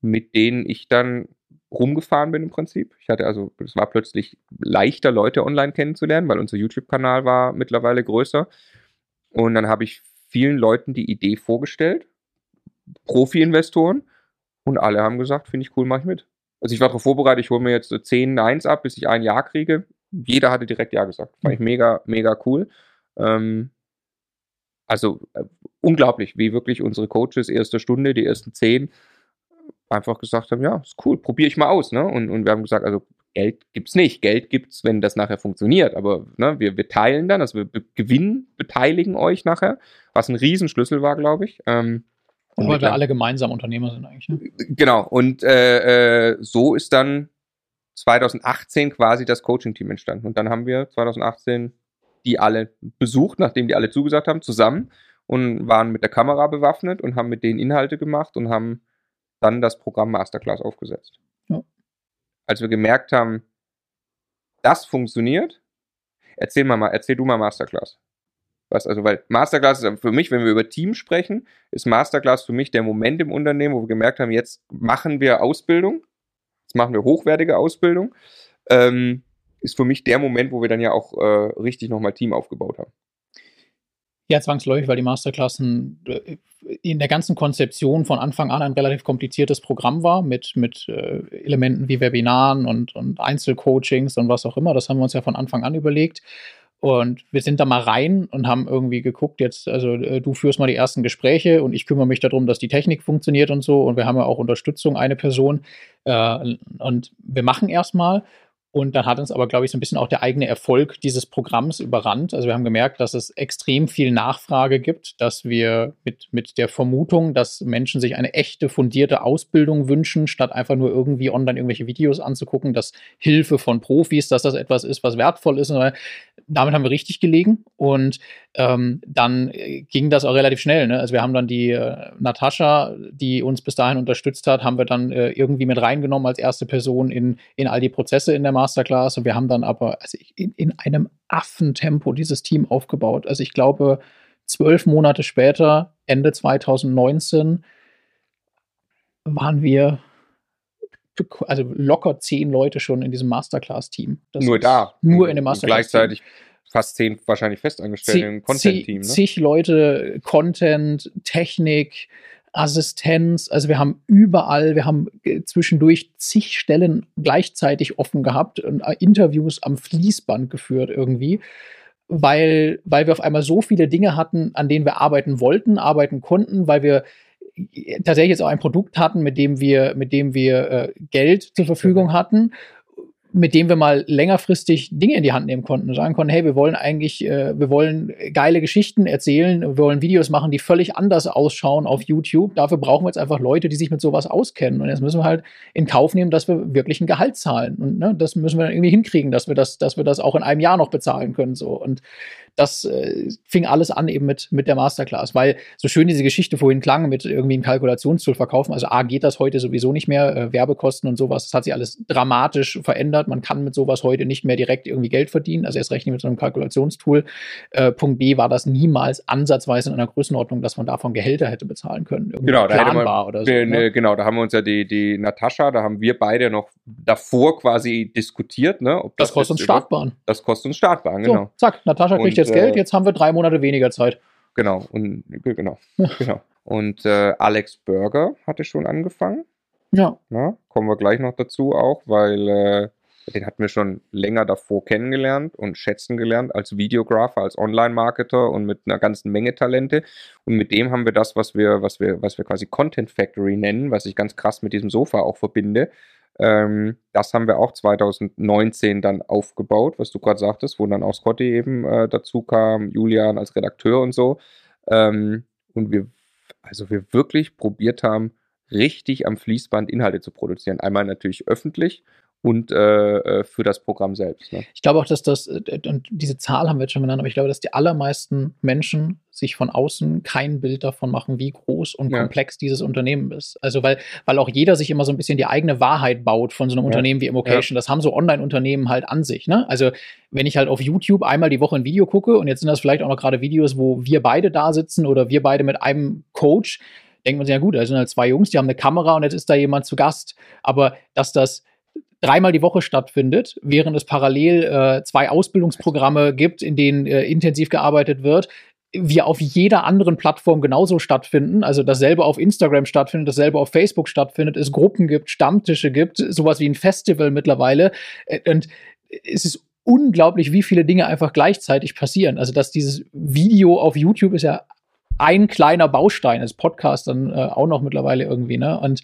mit denen ich dann rumgefahren bin im Prinzip. Ich hatte also, es war plötzlich leichter, Leute online kennenzulernen, weil unser YouTube-Kanal war mittlerweile größer. Und dann habe ich vielen Leuten die Idee vorgestellt, Profi-Investoren, und alle haben gesagt, finde ich cool, mache ich mit. Also ich war darauf vorbereitet, ich hole mir jetzt so 10 Neins ab, bis ich ein Jahr kriege. Jeder hatte direkt Ja gesagt. Fand ich mega, mega cool. Ähm, also äh, unglaublich, wie wirklich unsere Coaches erste Stunde, die ersten zehn, einfach gesagt haben, ja, ist cool, probiere ich mal aus. Ne? Und, und wir haben gesagt, also Geld gibt's nicht. Geld gibt's, wenn das nachher funktioniert. Aber ne, wir, wir teilen dann, also wir be gewinnen, beteiligen euch nachher, was ein Riesenschlüssel war, glaube ich. Ähm, und Weil wir alle gemeinsam Unternehmer sind eigentlich. Ne? Genau, und äh, äh, so ist dann 2018 quasi das Coaching-Team entstanden. Und dann haben wir 2018 die alle besucht, nachdem die alle zugesagt haben, zusammen und waren mit der Kamera bewaffnet und haben mit denen Inhalte gemacht und haben dann das Programm Masterclass aufgesetzt. Ja. Als wir gemerkt haben, das funktioniert, erzähl mal, erzähl du mal Masterclass. Was, also, weil Masterclass ist für mich, wenn wir über Team sprechen, ist Masterclass für mich der Moment im Unternehmen, wo wir gemerkt haben, jetzt machen wir Ausbildung, jetzt machen wir hochwertige Ausbildung. Ähm, ist für mich der Moment, wo wir dann ja auch äh, richtig nochmal Team aufgebaut haben. Ja, zwangsläufig, weil die Masterklassen äh, in der ganzen Konzeption von Anfang an ein relativ kompliziertes Programm war, mit, mit äh, Elementen wie Webinaren und, und Einzelcoachings und was auch immer. Das haben wir uns ja von Anfang an überlegt. Und wir sind da mal rein und haben irgendwie geguckt, jetzt, also äh, du führst mal die ersten Gespräche und ich kümmere mich darum, dass die Technik funktioniert und so. Und wir haben ja auch Unterstützung, eine Person. Äh, und wir machen erstmal. Und dann hat uns aber, glaube ich, so ein bisschen auch der eigene Erfolg dieses Programms überrannt. Also wir haben gemerkt, dass es extrem viel Nachfrage gibt, dass wir mit, mit der Vermutung, dass Menschen sich eine echte, fundierte Ausbildung wünschen, statt einfach nur irgendwie online irgendwelche Videos anzugucken, dass Hilfe von Profis, dass das etwas ist, was wertvoll ist. Damit haben wir richtig gelegen. Und ähm, dann äh, ging das auch relativ schnell. Ne? Also wir haben dann die äh, Natascha, die uns bis dahin unterstützt hat, haben wir dann äh, irgendwie mit reingenommen als erste Person in, in all die Prozesse in der Masterclass. Und wir haben dann aber also in, in einem Affentempo dieses Team aufgebaut. Also ich glaube, zwölf Monate später, Ende 2019, waren wir also locker zehn Leute schon in diesem Masterclass-Team. Nur da. Nur in dem Masterclass. -Team. Gleichzeitig fast zehn wahrscheinlich festangestellte im Content-Team. Ne? Zig Leute, Content, Technik, Assistenz. Also wir haben überall, wir haben äh, zwischendurch zig Stellen gleichzeitig offen gehabt und äh, Interviews am Fließband geführt irgendwie, weil, weil wir auf einmal so viele Dinge hatten, an denen wir arbeiten wollten, arbeiten konnten, weil wir äh, tatsächlich jetzt auch ein Produkt hatten, mit dem wir, mit dem wir äh, Geld zur Verfügung hatten mit dem wir mal längerfristig Dinge in die Hand nehmen konnten und sagen konnten, hey, wir wollen eigentlich, äh, wir wollen geile Geschichten erzählen, wir wollen Videos machen, die völlig anders ausschauen auf YouTube. Dafür brauchen wir jetzt einfach Leute, die sich mit sowas auskennen. Und jetzt müssen wir halt in Kauf nehmen, dass wir wirklich ein Gehalt zahlen. Und ne, das müssen wir dann irgendwie hinkriegen, dass wir das, dass wir das auch in einem Jahr noch bezahlen können. So. Und das äh, fing alles an eben mit, mit der Masterclass, weil so schön diese Geschichte vorhin klang, mit irgendwie ein Kalkulationstool verkaufen. Also A geht das heute sowieso nicht mehr, äh, Werbekosten und sowas, das hat sich alles dramatisch verändert. Man kann mit sowas heute nicht mehr direkt irgendwie Geld verdienen, also erst recht nicht mit so einem Kalkulationstool. Äh, Punkt B war das niemals ansatzweise in einer Größenordnung, dass man davon Gehälter hätte bezahlen können. Genau, da man, oder so, ne? genau, da haben wir uns ja die, die Natascha, da haben wir beide noch davor quasi diskutiert, ne? das, das kostet uns Startbahn. Das kostet uns Startbahn, genau. So, zack, Natascha kriegt jetzt Geld, jetzt haben wir drei Monate weniger Zeit. Genau, und genau, genau. Und äh, Alex Burger hatte schon angefangen. Ja. Na, kommen wir gleich noch dazu auch, weil äh, den hatten wir schon länger davor kennengelernt und schätzen gelernt als Videographer, als Online-Marketer und mit einer ganzen Menge Talente. Und mit dem haben wir das, was wir, was wir, was wir quasi Content Factory nennen, was ich ganz krass mit diesem Sofa auch verbinde, ähm, das haben wir auch 2019 dann aufgebaut, was du gerade sagtest, wo dann auch Scotty eben äh, dazu kam, Julian als Redakteur und so. Ähm, und wir, also wir wirklich probiert haben, richtig am Fließband Inhalte zu produzieren. Einmal natürlich öffentlich und äh, äh, für das Programm selbst. Ne? Ich glaube auch, dass das, äh, und diese Zahl haben wir jetzt schon genannt, aber ich glaube, dass die allermeisten Menschen sich von außen kein Bild davon machen, wie groß und ja. komplex dieses Unternehmen ist. Also weil, weil auch jeder sich immer so ein bisschen die eigene Wahrheit baut von so einem ja. Unternehmen wie Immocation. Ja. Das haben so Online-Unternehmen halt an sich. Ne? Also wenn ich halt auf YouTube einmal die Woche ein Video gucke und jetzt sind das vielleicht auch noch gerade Videos, wo wir beide da sitzen oder wir beide mit einem Coach, denkt man sich, ja gut, da sind halt zwei Jungs, die haben eine Kamera und jetzt ist da jemand zu Gast. Aber dass das dreimal die Woche stattfindet, während es parallel äh, zwei Ausbildungsprogramme gibt, in denen äh, intensiv gearbeitet wird, wie auf jeder anderen Plattform genauso stattfinden, also dasselbe auf Instagram stattfindet, dasselbe auf Facebook stattfindet, es Gruppen gibt, Stammtische gibt, sowas wie ein Festival mittlerweile. Und es ist unglaublich, wie viele Dinge einfach gleichzeitig passieren. Also, dass dieses Video auf YouTube ist ja ein kleiner Baustein, als Podcast dann äh, auch noch mittlerweile irgendwie, ne? Und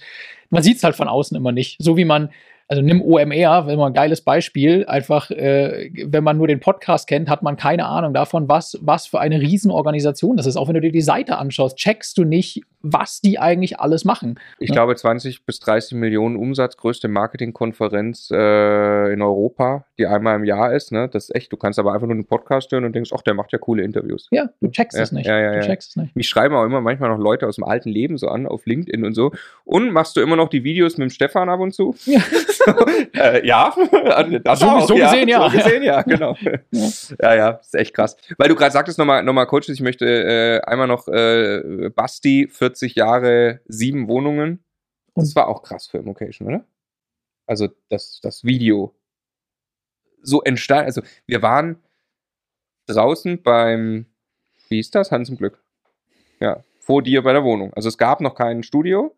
man sieht es halt von außen immer nicht. So wie man also nimm OMR, wenn man ein geiles Beispiel, einfach, äh, wenn man nur den Podcast kennt, hat man keine Ahnung davon, was, was für eine Riesenorganisation das ist. Auch wenn du dir die Seite anschaust, checkst du nicht, was die eigentlich alles machen. Ich Ja. glaube 20 bis 30 Millionen Umsatz, größte Marketingkonferenz äh, in Europa, die einmal im Jahr ist. Ne? Das ist echt, du kannst aber einfach nur einen Podcast hören und denkst, ach, der macht ja coole Interviews. Ja, du checkst Ja, es nicht. ja, du checkst es nicht. Mich schreiben auch immer manchmal noch Leute aus dem alten Leben so an, auf LinkedIn und so. Und machst du immer noch die Videos mit dem Stefan ab und zu? Ja. äh, ja, Also das So- auch, so gesehen, ja. So gesehen, ja, genau. Ja. Ja, ist echt krass. Weil du gerade sagtest, nochmal, nochmal Coaches, ich möchte äh, einmal noch äh, Basti, 40 Jahre, sieben Wohnungen. Das Und- war auch krass für Immocation, oder? Also das, das Video so entstand. Also wir waren draußen beim, wie hieß das? Hans im Glück. Ja, vor dir bei der Wohnung. Also es gab noch kein Studio.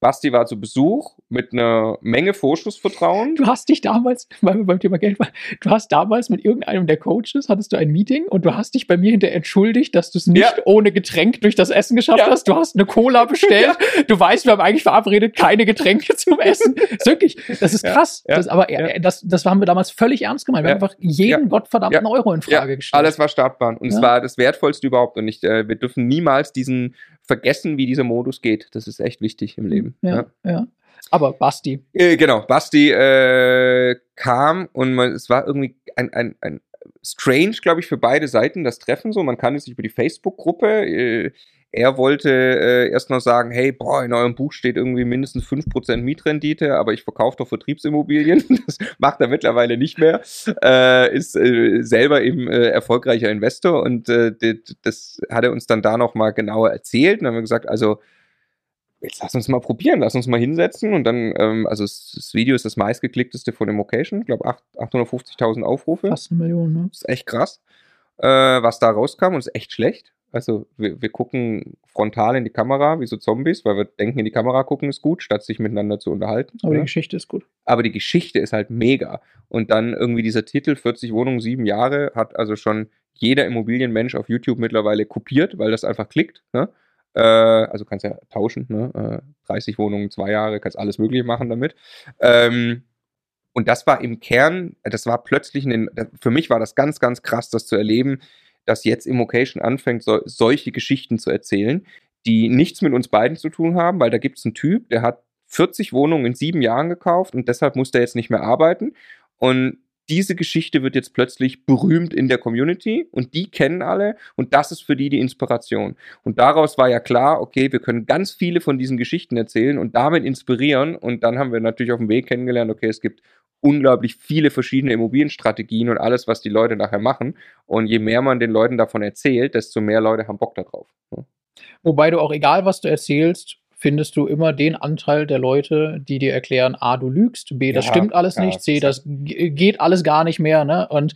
Basti war zu Besuch mit einer Menge Vorschussvertrauen. Du hast dich damals, weil wir beim Thema Geld waren, du hast damals mit irgendeinem der Coaches, hattest du ein Meeting und du hast dich bei mir hinterher entschuldigt, dass du es nicht Ja. ohne Getränk durch das Essen geschafft Ja. hast. Du hast eine Cola bestellt. Du weißt, wir haben eigentlich verabredet, keine Getränke zum Essen. Das ist wirklich, das ist Ja. krass. Ja. Das, aber Ja. äh, das, das haben wir damals völlig ernst gemeint. Wir Ja. haben einfach jeden gottverdammten Euro in Frage gestellt. Alles war Startbahn. Und es Ja. war das Wertvollste überhaupt. Und ich, äh, wir dürfen niemals diesen vergessen, wie dieser Modus geht. Das ist echt wichtig im Leben. ja, ja. Aber Basti, Äh, genau, Basti äh, kam und man, es war irgendwie ein, ein, ein strange, glaube ich, für beide Seiten das Treffen so. Man kannte sich über die Facebook-Gruppe. Äh, er wollte äh, erst noch sagen, hey, boah, in eurem Buch steht irgendwie mindestens 5% Mietrendite, aber ich verkaufe doch Vertriebsimmobilien. Das macht er mittlerweile nicht mehr. Äh, ist äh, selber eben äh, erfolgreicher Investor und äh, das, hat er uns dann da noch mal genauer erzählt. Und dann haben wir gesagt, also jetzt lass uns mal probieren, lass uns mal hinsetzen und dann, ähm, also das, das Video ist das meistgeklickteste von dem Occasion, ich glaube 850.000 Aufrufe. fast eine Million, ne? Das ist echt krass, äh, was da rauskam und ist echt schlecht. Also wir, wir gucken frontal in die Kamera wie so Zombies, weil wir denken, in die Kamera gucken ist gut, statt sich miteinander zu unterhalten. Aber die Ja. Geschichte ist gut. Aber die Geschichte ist halt mega. Und dann irgendwie dieser Titel 40 Wohnungen, sieben Jahre, hat also schon jeder Immobilienmensch auf YouTube mittlerweile kopiert, weil das einfach klickt. Ne? Äh, also kannst ja tauschen, ne? äh, 30 Wohnungen, zwei Jahre, kannst alles Mögliche machen damit. Ähm, und das war im Kern, das war plötzlich, ein, für mich war das ganz, ganz krass, das zu erleben, dass jetzt Immocation anfängt, so, solche Geschichten zu erzählen, die nichts mit uns beiden zu tun haben, weil da gibt es einen Typ, der hat 40 Wohnungen in sieben Jahren gekauft und deshalb muss der jetzt nicht mehr arbeiten. Und diese Geschichte wird jetzt plötzlich berühmt in der Community und die kennen alle und das ist für die die Inspiration. Und daraus war ja klar, okay, wir können ganz viele von diesen Geschichten erzählen und damit inspirieren und dann haben wir natürlich auf dem Weg kennengelernt, okay, es gibt unglaublich viele verschiedene Immobilienstrategien und alles, was die Leute nachher machen. Und je mehr man den Leuten davon erzählt, desto mehr Leute haben Bock darauf. ne? Wobei du auch, egal was du erzählst, findest du immer den Anteil der Leute, die dir erklären, A, du lügst, B, das Ja, stimmt alles ja, nicht, C, das geht alles gar nicht mehr, ne? Und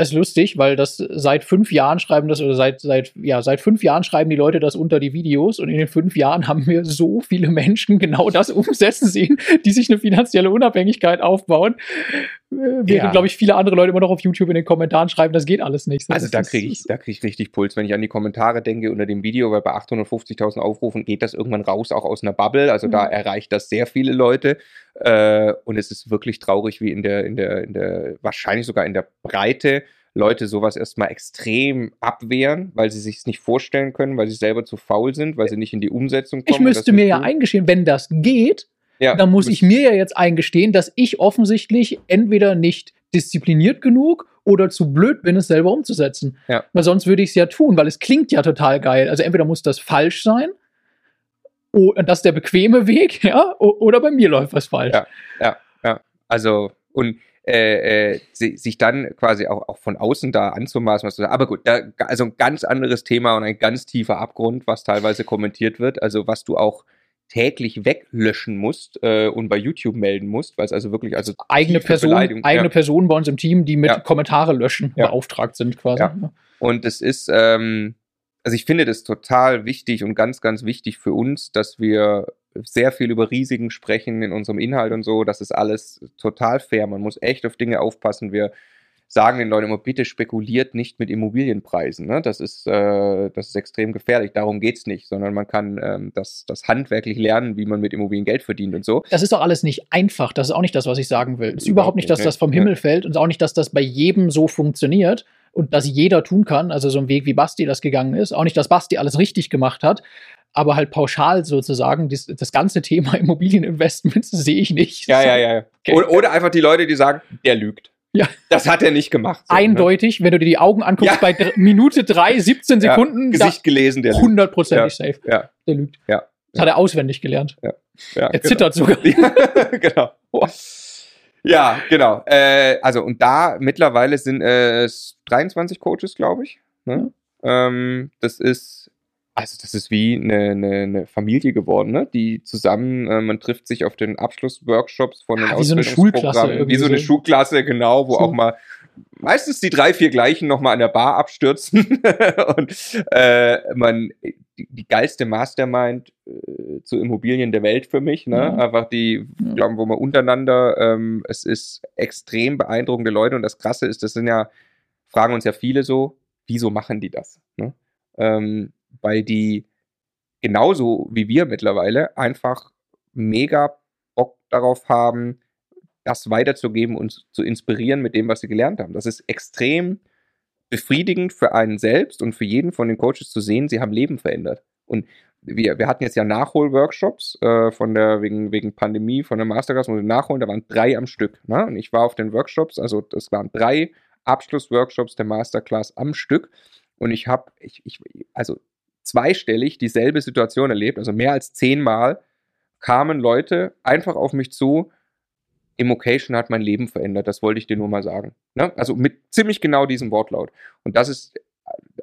ist lustig, weil das seit fünf Jahren schreiben das, oder seit, seit, ja, seit fünf Jahren schreiben die Leute das unter die Videos und in den fünf Jahren haben wir so viele Menschen genau das umsetzen sehen, die sich eine finanzielle Unabhängigkeit aufbauen. Äh, Während, Ja. glaube ich, viele andere Leute immer noch auf YouTube in den Kommentaren schreiben, das geht alles nicht. Also Das da ist- kriege ich, da krieg ich richtig Puls, wenn ich an die Kommentare denke unter dem Video, weil bei 850.000 Aufrufen geht das irgendwann raus, auch aus einer Bubble. Also da Mhm. erreicht das sehr viele Leute. Äh, und es ist wirklich traurig, wie in der, in der, in der, wahrscheinlich sogar in der Breite Leute sowas erstmal extrem abwehren, weil sie sich es nicht vorstellen können, weil sie selber zu faul sind, weil sie nicht in die Umsetzung kommen. Ich müsste mir ja eingestehen, wenn das geht, ja, dann muss ich mir ja jetzt eingestehen, dass ich offensichtlich entweder nicht diszipliniert genug oder zu blöd bin, es selber umzusetzen. Ja. Weil sonst würde ich es ja tun, weil es klingt ja total geil. Also entweder muss das falsch sein, o- und das ist der bequeme Weg, ja, o- oder bei mir läuft was falsch. Ja. Also, und äh, äh, si- sich dann quasi auch, auch von außen da anzumaßen, was du sagst. Aber gut, da, also ein ganz anderes Thema und ein ganz tiefer Abgrund, was teilweise kommentiert wird, also was du auch täglich weglöschen musst äh, und bei YouTube melden musst, weil es also wirklich, also Eigene tiefe Person, Beleidigung- eigene ja. Personen bei uns im Team, die mit Ja. Kommentare löschen Ja. beauftragt sind quasi. Ja. Und es ist, ähm, also ich finde das total wichtig und ganz, ganz wichtig für uns, dass wir sehr viel über Risiken sprechen in unserem Inhalt und so. Das ist alles total fair. Man muss echt auf Dinge aufpassen. Wir sagen den Leuten immer, bitte spekuliert nicht mit Immobilienpreisen. Ne? Das, ist, äh, das ist extrem gefährlich. Darum geht's nicht, sondern man kann ähm, das, das handwerklich lernen, wie man mit Immobilien Geld verdient und so. Das ist doch alles nicht einfach. Das ist auch nicht das, was ich sagen will. Es ist Überhaupt nicht, dass nicht, das ne? vom. Himmel fällt und auch nicht, dass das bei jedem so funktioniert und dass jeder tun kann. Also so ein Weg, wie Basti das gegangen ist. Auch nicht, dass Basti alles richtig gemacht hat. aber halt pauschal sozusagen das, das ganze Thema Immobilieninvestments sehe ich nicht. Ja, ja, ja. Okay. Oder, einfach die Leute, die sagen, der lügt. Ja. Das hat er nicht gemacht. So, ne? Eindeutig, ne? wenn du dir die Augen anguckst, ja. bei Minute drei, 17 Sekunden. Ja, Gesicht gelesen, der. Hundertprozentig ja. safe. Ja. Der lügt. Ja. Das hat er auswendig gelernt. Ja. ja er genau. zittert sogar. genau. Boah. Ja, genau. Äh, also, und da mittlerweile sind es äh, 23 Coaches, glaube ich. Ne? Ähm, das ist, also das ist wie eine, eine, eine Familie geworden, ne? Die zusammen, äh, man trifft sich auf den Abschlussworkshops von den ja, wie so eine Schulklasse. Wie so eine Schulklasse, genau, wo so. auch mal meistens die drei, vier gleichen nochmal an der Bar abstürzen und äh, man die, die geilste Mastermind äh, zu Immobilien der Welt für mich. Ne? Ja. Einfach die, ja. glauben, wo man untereinander, ähm, es ist extrem beeindruckende Leute und das Krasse ist, das sind ja, fragen uns ja viele so, wieso machen die das? Ne? Ähm, weil die genauso wie wir mittlerweile einfach mega Bock darauf haben, das weiterzugeben und zu inspirieren mit dem, was sie gelernt haben. Das ist extrem befriedigend für einen selbst und für jeden von den Coaches zu sehen, sie haben Leben verändert. Und wir, wir hatten jetzt ja Nachholworkshops äh, von der, wegen, wegen Pandemie, von der Masterclass, wir nachholen, da waren drei am Stück. Ne? Und ich war auf den Workshops, also das waren drei Abschlussworkshops der Masterclass am Stück. Und ich habe, ich, ich, also zweistellig dieselbe Situation erlebt, also mehr als zehnmal kamen Leute einfach auf mich zu, Immocation hat mein Leben verändert, das wollte ich dir nur mal sagen. Ne? Also mit ziemlich genau diesem Wortlaut. Und das ist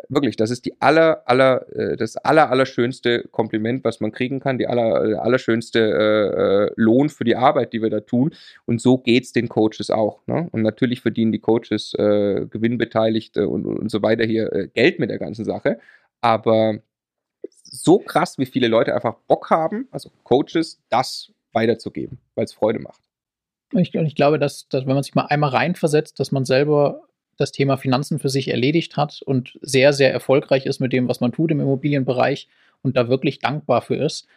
wirklich, das ist die aller, aller, äh, das aller, allerschönste Kompliment, was man kriegen kann, die aller, äh, allerschönste äh, äh, Lohn für die Arbeit, die wir da tun. Und so geht es den Coaches auch. Ne? Und natürlich verdienen die Coaches äh, Gewinnbeteiligte und, und so weiter hier äh, Geld mit der ganzen Sache. Aber so krass, wie viele Leute einfach Bock haben, also Coaches, das weiterzugeben, weil es Freude macht. Ich, ich glaube, dass, dass, wenn man sich mal einmal reinversetzt, dass man selber das Thema Finanzen für sich erledigt hat und sehr, sehr erfolgreich ist mit dem, was man tut im Immobilienbereich und da wirklich dankbar für ist,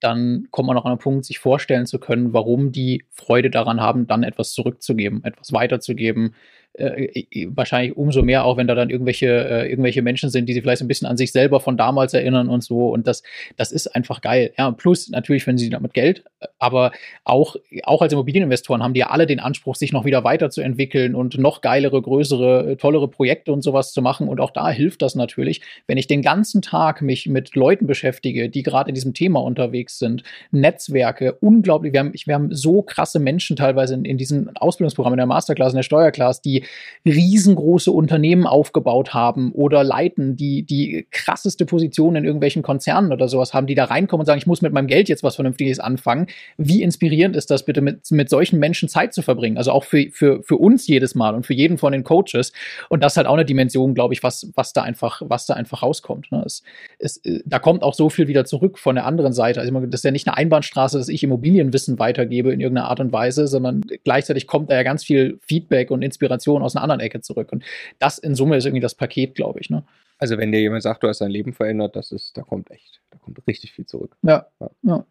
dann kommt man auch an den Punkt, sich vorstellen zu können, warum die Freude daran haben, dann etwas zurückzugeben, etwas weiterzugeben, äh, wahrscheinlich umso mehr, auch wenn da dann irgendwelche, äh, irgendwelche Menschen sind, die sich vielleicht ein bisschen an sich selber von damals erinnern und so. Und das, das ist einfach geil. Ja, plus natürlich, wenn sie damit Geld, aber auch, auch als Immobilieninvestoren haben die ja alle den Anspruch, sich noch wieder weiterzuentwickeln und noch geilere, größere, tollere Projekte und sowas zu machen. Und auch da hilft das natürlich, wenn ich den ganzen Tag mich mit Leuten beschäftige, die gerade in diesem Thema unterwegs sind, Netzwerke, unglaublich. Wir haben, wir haben so krasse Menschen teilweise in, in diesen Ausbildungsprogrammen, in der Masterclass, in der Steuerklasse, die riesengroße Unternehmen aufgebaut haben oder leiten, die die krasseste Position in irgendwelchen Konzernen oder sowas haben, die da reinkommen und sagen, ich muss mit meinem Geld jetzt was Vernünftiges anfangen. Wie inspirierend ist das bitte, mit, mit solchen Menschen Zeit zu verbringen? Also auch für, für, für uns jedes Mal und für jeden von den Coaches. Und das ist halt auch eine Dimension, glaube ich, was, was da einfach, was da einfach rauskommt. Ne? Es, es, da kommt auch so viel wieder zurück von der anderen Seite. Also das ist ja nicht eine Einbahnstraße, dass ich Immobilienwissen weitergebe in irgendeiner Art und Weise, sondern gleichzeitig kommt da ja ganz viel Feedback und Inspiration Informationen aus einer anderen Ecke zurück. Und das in Summe ist irgendwie das Paket, glaube ich. Ne? Also wenn dir jemand sagt, du hast dein Leben verändert, das ist, da kommt echt, da kommt richtig viel zurück. Ja. ja. ja.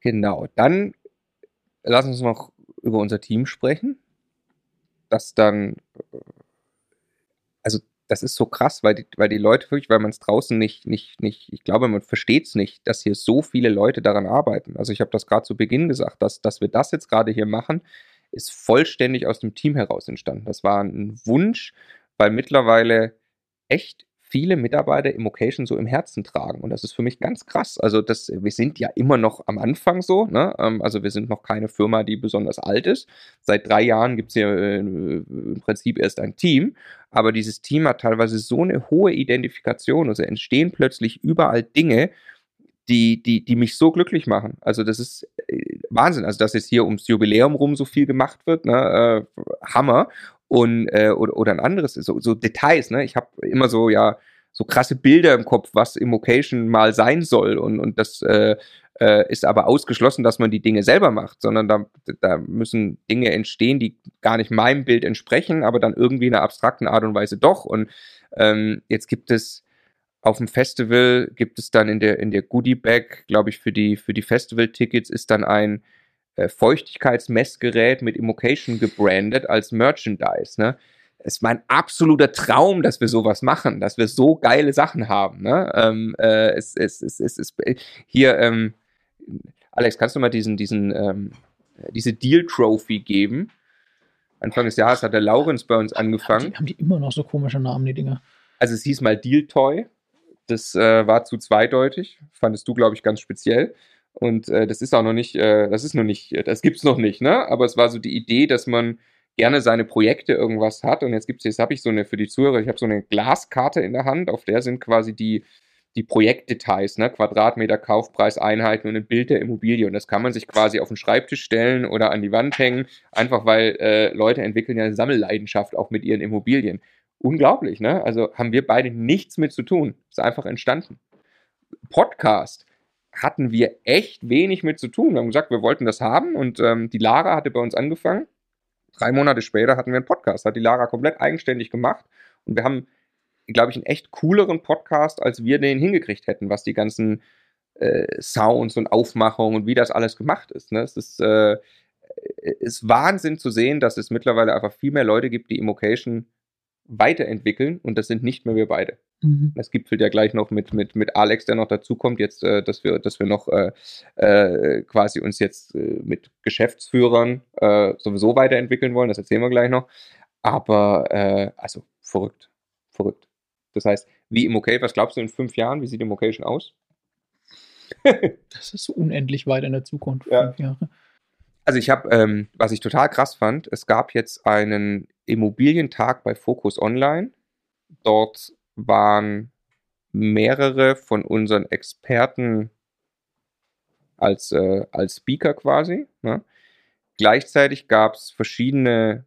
Genau. Dann lass uns noch über unser Team sprechen. Das dann, also das ist so krass, weil die, weil die Leute wirklich, weil man es draußen nicht, nicht, nicht, ich glaube, man versteht es nicht, dass hier so viele Leute daran arbeiten. Also ich habe das gerade zu Beginn gesagt, dass, dass wir das jetzt gerade hier machen, ist vollständig aus dem Team heraus entstanden. Das war ein Wunsch, weil mittlerweile echt viele Mitarbeiter Immocation so im Herzen tragen. Und das ist für mich ganz krass. Also das, wir sind ja immer noch am Anfang so. Ne? Ähm, also wir sind noch keine Firma, die besonders alt ist. Seit drei Jahren gibt es ja äh, im Prinzip erst ein Team. Aber dieses Team hat teilweise so eine hohe Identifikation. Also entstehen plötzlich überall Dinge, die, die, die mich so glücklich machen. Also das ist äh, Wahnsinn. Also dass jetzt hier ums Jubiläum rum so viel gemacht wird, ne, äh, Hammer. Und äh, oder, oder ein anderes, so, so Details, ne? Ich habe immer so, ja, so krasse Bilder im Kopf, was Immocation mal sein soll. Und, und das äh, äh, ist aber ausgeschlossen, dass man die Dinge selber macht, sondern da, da müssen Dinge entstehen, die gar nicht meinem Bild entsprechen, aber dann irgendwie in einer abstrakten Art und Weise doch. Und ähm, jetzt gibt es auf dem Festival gibt es dann in der, in der Goodie Bag, glaube ich, für die, für die Festival-Tickets ist dann ein äh, Feuchtigkeitsmessgerät mit Immocation gebrandet als Merchandise. Ne? es ist mein absoluter Traum, dass wir sowas machen, dass wir so geile Sachen haben. Ne? Ähm, äh, es, es, es, es, es, hier, ähm, Alex, kannst du mal diesen, diesen, ähm, diese Deal-Trophy geben? Anfang des Jahres hat der Laurenz bei uns angefangen. Haben die, haben die immer noch so komische Namen, die Dinger? Also es hieß mal Deal Toy. Das äh, war zu zweideutig. Fandest du, glaube ich, ganz speziell. Und äh, das ist auch noch nicht, äh, das ist noch nicht, das gibt's noch nicht, ne? Aber es war so die Idee, dass man gerne seine Projekte irgendwas hat. Und jetzt gibt's, jetzt habe ich so eine für die Zuhörer, ich habe so eine Glaskarte in der Hand, auf der sind quasi die, die Projektdetails, ne? Quadratmeter, Kaufpreis, Einheiten und ein Bild der Immobilie. Und das kann man sich quasi auf den Schreibtisch stellen oder an die Wand hängen, einfach weil äh, Leute entwickeln ja eine Sammelleidenschaft auch mit ihren Immobilien. Unglaublich, ne? Also haben wir beide nichts mit zu tun. Ist einfach entstanden. Podcast hatten wir echt wenig mit zu tun. Wir haben gesagt, wir wollten das haben und ähm, die Lara hatte bei uns angefangen Drei Monate später hatten wir einen Podcast, hat die Lara komplett eigenständig gemacht und wir haben, glaube ich, einen echt cooleren Podcast, als wir den hingekriegt hätten, was die ganzen äh, Sounds und Aufmachungen und wie das alles gemacht ist. Ne? Es ist, äh, ist Wahnsinn zu sehen, dass es mittlerweile einfach viel mehr Leute gibt, die Immocation weiterentwickeln und das sind nicht mehr wir beide. Mhm. Das gipfelt ja gleich noch mit, mit, mit Alex, der noch dazukommt, jetzt, äh, dass wir, dass wir noch äh, äh, quasi uns jetzt äh, mit Geschäftsführern äh, sowieso weiterentwickeln wollen. Das erzählen wir gleich noch. Aber äh, also verrückt. Verrückt. Das heißt, wie Immokate, was glaubst du in fünf Jahren? Wie sieht Immocation aus? das ist unendlich weit in der Zukunft. Ja. Fünf Jahre. Also ich habe, ähm, was ich total krass fand, es gab jetzt einen Immobilientag bei Focus Online. Dort waren mehrere von unseren Experten als, äh, als Speaker quasi. Ne? Gleichzeitig gab es verschiedene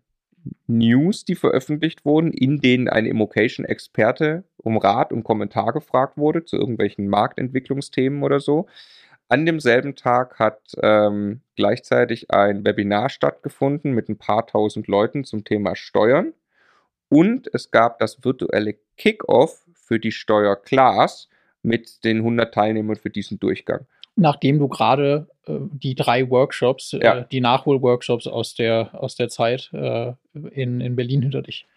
News, die veröffentlicht wurden, in denen ein Immocation-Experte um Rat und Kommentar gefragt wurde zu irgendwelchen Marktentwicklungsthemen oder so. An demselben Tag hat ähm, gleichzeitig ein Webinar stattgefunden mit ein paar tausend Leuten zum Thema Steuern. Und es gab das virtuelle Kickoff für die Steuerclass mit den 100 Teilnehmern für diesen Durchgang. Nachdem du gerade äh, die drei Workshops, äh, ja. äh, die Nachholworkshops aus der, aus der Zeit äh, in, in Berlin hinter dich.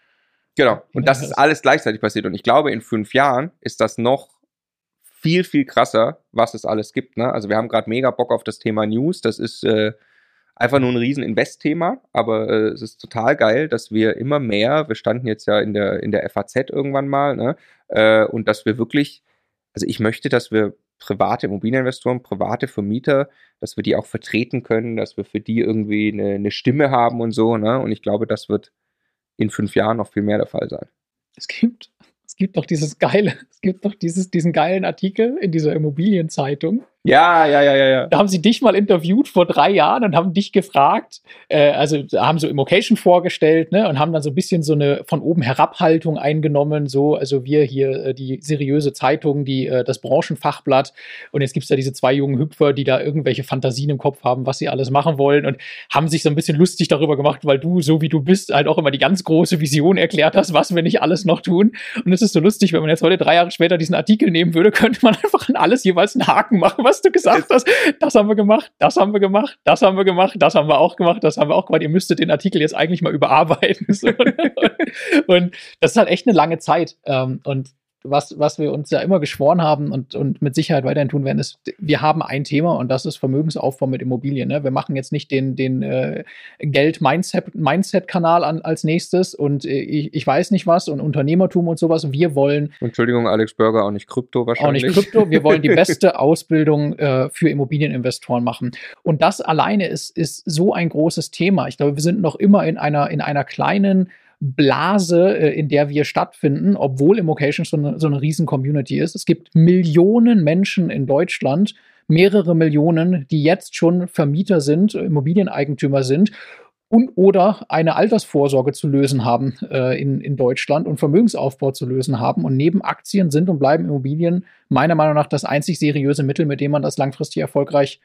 Genau. Und das ist alles gleichzeitig passiert. Und ich glaube, in fünf Jahren ist das noch viel, viel krasser, was es alles gibt. Ne? Also wir haben gerade mega Bock auf das Thema News. Das ist äh, einfach nur ein riesen Invest-Thema, aber äh, es ist total geil, dass wir immer mehr, wir standen jetzt ja in der, in der FAZ irgendwann mal, ne? äh, und dass wir wirklich, also ich möchte, dass wir private Immobilieninvestoren, private Vermieter, dass wir die auch vertreten können, dass wir für die irgendwie eine, eine Stimme haben und so, ne? Und ich glaube, das wird in fünf Jahren noch viel mehr der Fall sein. Es gibt, es gibt doch dieses geile, es gibt doch dieses, diesen geilen Artikel in dieser Immobilienzeitung, ja, ja, ja, ja, ja. Da haben sie dich mal interviewt vor drei Jahren und haben dich gefragt, äh, also haben so Immocation vorgestellt, ne, und haben dann so ein bisschen so eine von oben Herabhaltung eingenommen, so, also wir hier äh, die seriöse Zeitung, die äh, das Branchenfachblatt und jetzt gibt's da diese zwei jungen Hüpfer, die da irgendwelche Fantasien im Kopf haben, was sie alles machen wollen und haben sich so ein bisschen lustig darüber gemacht, weil du, so wie du bist, halt auch immer die ganz große Vision erklärt hast, was wir nicht alles noch tun. Und es ist so lustig, wenn man jetzt heute drei Jahre später diesen Artikel nehmen würde, könnte man einfach an alles jeweils einen Haken machen, was du gesagt hast. Das haben wir gemacht, das haben wir gemacht, das haben wir gemacht, das haben wir auch gemacht, das haben wir auch gemacht. Ihr müsstet den Artikel jetzt eigentlich mal überarbeiten. und das ist halt echt eine lange Zeit. Ähm, und was, was wir uns ja immer geschworen haben und, und mit Sicherheit weiterhin tun werden, ist, wir haben ein Thema und das ist Vermögensaufbau mit Immobilien. Ne? Wir machen jetzt nicht den, den äh, Geld-Mindset-Kanal an als nächstes und äh, ich, ich weiß nicht was und Unternehmertum und sowas. Wir wollen. Entschuldigung, Alex Burger, auch nicht Krypto wahrscheinlich. Auch nicht Krypto. Wir wollen die beste Ausbildung äh, für Immobilieninvestoren machen. Und das alleine ist, ist so ein großes Thema. Ich glaube, wir sind noch immer in einer, in einer kleinen Blase, äh, in der wir stattfinden, obwohl Immocation so eine, so eine riesen Community ist. Es gibt Millionen Menschen in Deutschland, mehrere Millionen, die jetzt schon Vermieter sind, Immobilieneigentümer sind und oder eine Altersvorsorge zu lösen haben äh, in, in Deutschland und Vermögensaufbau zu lösen haben. Und neben Aktien sind und bleiben Immobilien meiner Meinung nach das einzig seriöse Mittel, mit dem man das langfristig erfolgreich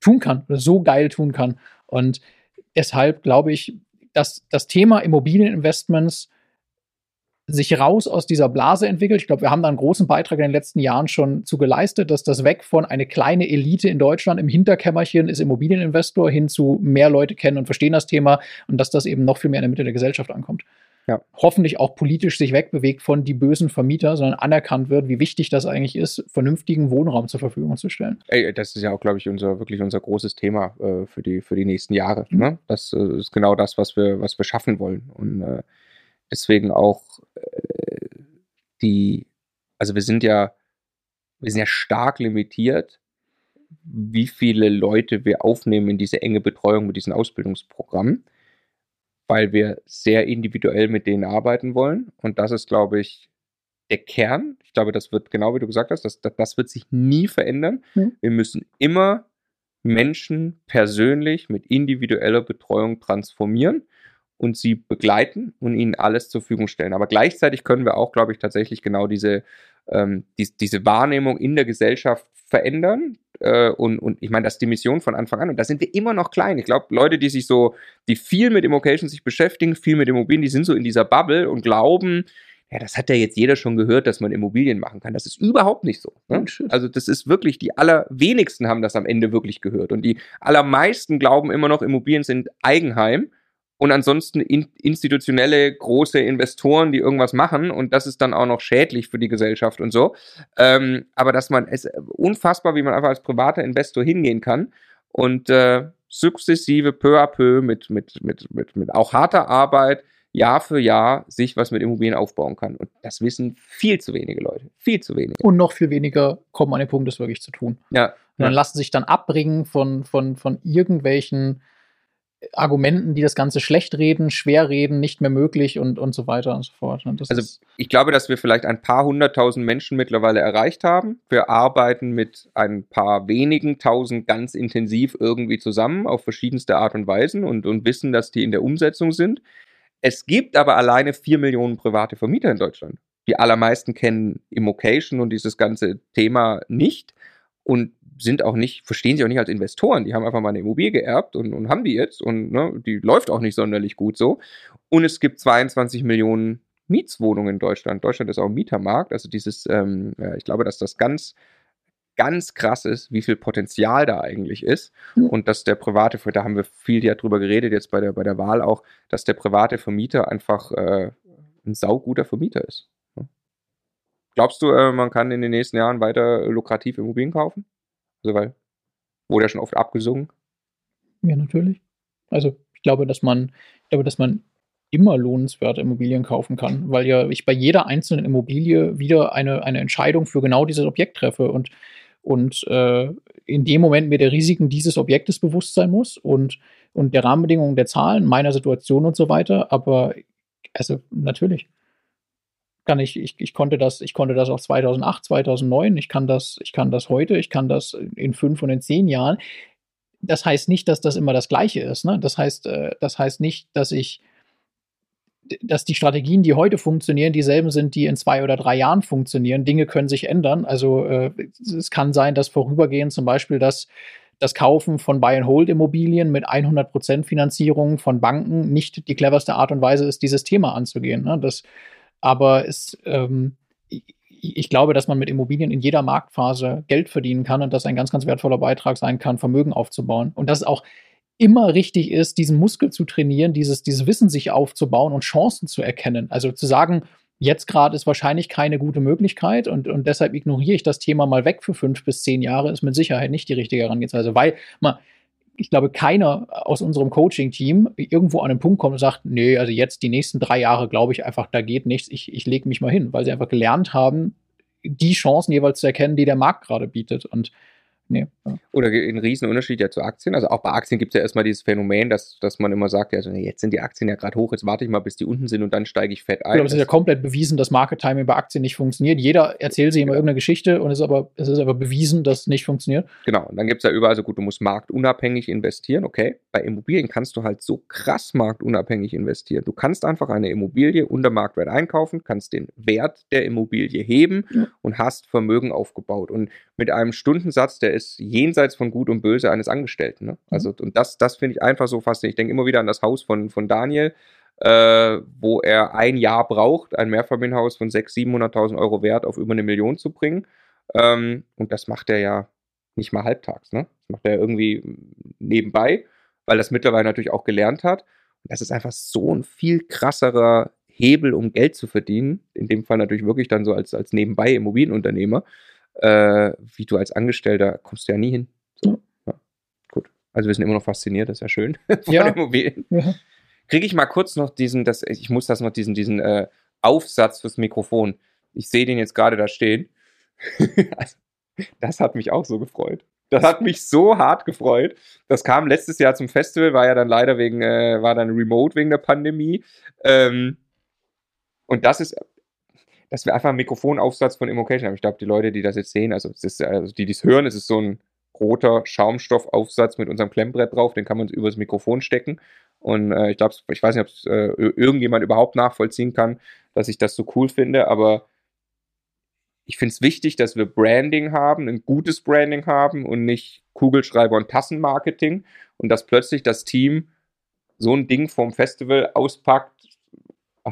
tun kann oder so geil tun kann. Und deshalb glaube ich, dass das Thema Immobilieninvestments sich raus aus dieser Blase entwickelt. Ich glaube, wir haben da einen großen Beitrag in den letzten Jahren schon zu geleistet, dass das weg von eine kleine Elite in Deutschland im Hinterkämmerchen ist Immobilieninvestor hin zu mehr Leute kennen und verstehen das Thema und dass das eben noch viel mehr in der Mitte der Gesellschaft ankommt. Ja. hoffentlich auch politisch sich wegbewegt von die bösen Vermieter, sondern anerkannt wird, wie wichtig das eigentlich ist, vernünftigen Wohnraum zur Verfügung zu stellen. Ey, das ist ja auch, glaube ich, unser wirklich unser großes Thema äh, für, die, für die nächsten Jahre. Mhm. Ne? Das äh, ist genau das, was wir, was wir schaffen wollen. Und äh, deswegen auch äh, die, also wir sind ja, wir sind ja stark limitiert, wie viele Leute wir aufnehmen in diese enge Betreuung mit diesen Ausbildungsprogrammen weil wir sehr individuell mit denen arbeiten wollen. Und das ist, glaube ich, der Kern. Ich glaube, das wird genau wie du gesagt hast, das, das, wird sich nie verändern. Mhm. Wir müssen immer Menschen persönlich mit individueller Betreuung transformieren und sie begleiten und ihnen alles zur Verfügung stellen. Aber gleichzeitig können wir auch, glaube ich, tatsächlich genau diese, ähm, die, diese Wahrnehmung in der Gesellschaft verändern. Äh, und, und ich meine, das ist die Mission von Anfang an. Und da sind wir immer noch klein. Ich glaube, Leute, die sich so, die viel mit Immocation sich beschäftigen, viel mit Immobilien, die sind so in dieser Bubble und glauben, ja, das hat ja jetzt jeder schon gehört, dass man Immobilien machen kann. Das ist überhaupt nicht so. Ne? Also das ist wirklich, die allerwenigsten haben das am Ende wirklich gehört. Und die allermeisten glauben immer noch, Immobilien sind Eigenheim und ansonsten in, institutionelle große Investoren, die irgendwas machen und das ist dann auch noch schädlich für die Gesellschaft und so. Ähm, aber dass man es unfassbar, wie man einfach als privater Investor hingehen kann und äh, sukzessive peu à peu mit, mit, mit, mit, mit auch harter Arbeit Jahr für Jahr sich was mit Immobilien aufbauen kann. Und das wissen viel zu wenige Leute. Viel zu wenige. Und noch viel weniger kommen an den Punkt, das wirklich zu tun. Ja. Und dann ja. lassen sich dann abbringen von, von, von irgendwelchen Argumenten, die das Ganze schlecht reden, schwer reden, nicht mehr möglich und, und so weiter und so fort. also ich glaube, dass wir vielleicht ein paar hunderttausend Menschen mittlerweile erreicht haben. Wir arbeiten mit ein paar wenigen tausend ganz intensiv irgendwie zusammen auf verschiedenste Art und Weisen und, und wissen, dass die in der Umsetzung sind. Es gibt aber alleine vier Millionen private Vermieter in Deutschland. Die allermeisten kennen Immocation und dieses ganze Thema nicht und sind auch nicht, verstehen sich auch nicht als Investoren. Die haben einfach mal eine Immobilie geerbt und, und haben die jetzt und ne, die läuft auch nicht sonderlich gut so. Und es gibt 22 Millionen Mietswohnungen in Deutschland. Deutschland ist auch ein Mietermarkt. Also dieses, ähm, ich glaube, dass das ganz, ganz krass ist, wie viel Potenzial da eigentlich ist. Mhm. Und dass der private, da haben wir viel ja drüber geredet, jetzt bei der, bei der Wahl auch, dass der private Vermieter einfach äh, ein sauguter Vermieter ist. Glaubst du, äh, man kann in den nächsten Jahren weiter lukrativ Immobilien kaufen? Also, weil, wurde ja schon oft abgesungen. Ja, natürlich. Also, ich glaube, dass man, ich glaube, dass man immer lohnenswerte Immobilien kaufen kann, weil ja ich bei jeder einzelnen Immobilie wieder eine, eine Entscheidung für genau dieses Objekt treffe und, und äh, in dem Moment mir der Risiken dieses Objektes bewusst sein muss und, und der Rahmenbedingungen der Zahlen, meiner Situation und so weiter. Aber also natürlich kann ich, ich, ich konnte das, ich konnte das auch 2008, 2009, ich kann das, ich kann das heute, ich kann das in fünf und in zehn Jahren. Das heißt nicht, dass das immer das Gleiche ist. Ne? Das heißt, äh, das heißt nicht, dass ich, dass die Strategien, die heute funktionieren, dieselben sind, die in zwei oder drei Jahren funktionieren. Dinge können sich ändern. Also äh, es kann sein, dass vorübergehend zum Beispiel das das Kaufen von Buy-and-Hold-Immobilien mit 100% Finanzierung von Banken nicht die cleverste Art und Weise ist, dieses Thema anzugehen. Ne? Das, aber es, ähm, ich, glaube, dass man mit Immobilien in jeder Marktphase Geld verdienen kann und das ein ganz, ganz wertvoller Beitrag sein kann, Vermögen aufzubauen. Und dass es auch immer richtig ist, diesen Muskel zu trainieren, dieses, dieses Wissen sich aufzubauen und Chancen zu erkennen. Also zu sagen, jetzt gerade ist wahrscheinlich keine gute Möglichkeit und, und deshalb ignoriere ich das Thema mal weg für fünf bis zehn Jahre, ist mit Sicherheit nicht die richtige Herangehensweise, weil man, ich glaube, keiner aus unserem Coaching-Team irgendwo an einen Punkt kommt und sagt, nee, also jetzt die nächsten drei Jahre glaube ich einfach, da geht nichts, ich, ich lege mich mal hin, weil sie einfach gelernt haben, die Chancen jeweils zu erkennen, die der Markt gerade bietet. Und Nee, ja. Oder ein Riesenunterschied ja zu Aktien. Also auch bei Aktien gibt es ja erstmal dieses Phänomen, dass, dass man immer sagt, also jetzt sind die Aktien ja gerade hoch, jetzt warte ich mal, bis die unten sind und dann steige ich fett ein. Ich glaube, es ist ja komplett bewiesen, dass Market Timing bei Aktien nicht funktioniert. Jeder erzählt sich immer irgendeine Geschichte und es ist aber, es ist aber bewiesen, dass es nicht funktioniert. Genau, und dann gibt es ja überall so gut, du musst marktunabhängig investieren, okay. Bei Immobilien kannst du halt so krass marktunabhängig investieren. Du kannst einfach eine Immobilie unter Marktwert einkaufen, kannst den Wert der Immobilie heben ja. und hast Vermögen aufgebaut. Und mit einem Stundensatz, der ist jenseits von Gut und Böse eines Angestellten. Ne? Mhm. Also, und das, das finde ich einfach so faszinierend. Ich denke immer wieder an das Haus von, von Daniel, äh, wo er ein Jahr braucht, ein Mehrfamilienhaus von 600.000, 700.000 Euro wert auf über eine Million zu bringen. Ähm, und das macht er ja nicht mal halbtags. Ne? Das macht er irgendwie nebenbei, weil er es mittlerweile natürlich auch gelernt hat. Und das ist einfach so ein viel krasserer Hebel, um Geld zu verdienen, in dem Fall natürlich wirklich dann so als, als nebenbei Immobilienunternehmer, äh, wie du als Angestellter kommst du ja nie hin. So, ja. Gut. Also wir sind immer noch fasziniert, das ist ja schön. von ja. Immobilien. Ja. Kriege ich mal kurz noch diesen, das, ich muss das noch, diesen, diesen äh, Aufsatz fürs Mikrofon. Ich sehe den jetzt gerade da stehen. also, das hat mich auch so gefreut. Das hat mich so hart gefreut. Das kam letztes Jahr zum Festival, war ja dann leider wegen, äh, war dann remote wegen der Pandemie. Ähm, und das ist, dass wir einfach einen Mikrofonaufsatz von Immocation haben. Ich glaube, die Leute, die das jetzt sehen, also, ist, also die dies hören, es ist so ein roter Schaumstoffaufsatz mit unserem Klemmbrett drauf, den kann man übers Mikrofon stecken. Und äh, ich glaube, ich weiß nicht, ob äh, irgendjemand überhaupt nachvollziehen kann, dass ich das so cool finde, aber ich finde es wichtig, dass wir Branding haben, ein gutes Branding haben und nicht Kugelschreiber und Tassenmarketing und dass plötzlich das Team so ein Ding vom Festival auspackt,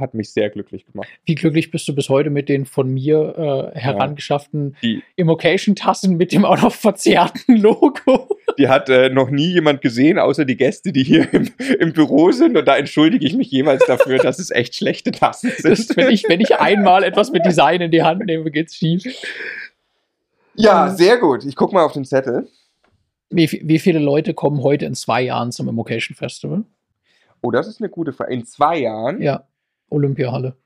hat mich sehr glücklich gemacht. Wie glücklich bist du bis heute mit den von mir äh, herangeschafften ja. Immocation-Tassen mit dem auch noch verzerrten Logo? Die hat äh, noch nie jemand gesehen, außer die Gäste, die hier im, im, Büro sind. Und da entschuldige ich mich jeweils dafür, dass es echt schlechte Tassen sind. Das, wenn, ich, wenn ich einmal etwas mit Design in die Hand nehme, geht's schief. Ja, sehr gut. Ich gucke mal auf den Zettel. Wie, wie viele Leute kommen heute in zwei Jahren zum Immocation Festival? Oh, das ist eine gute Frage. In zwei Jahren? Ja. Olympiahalle.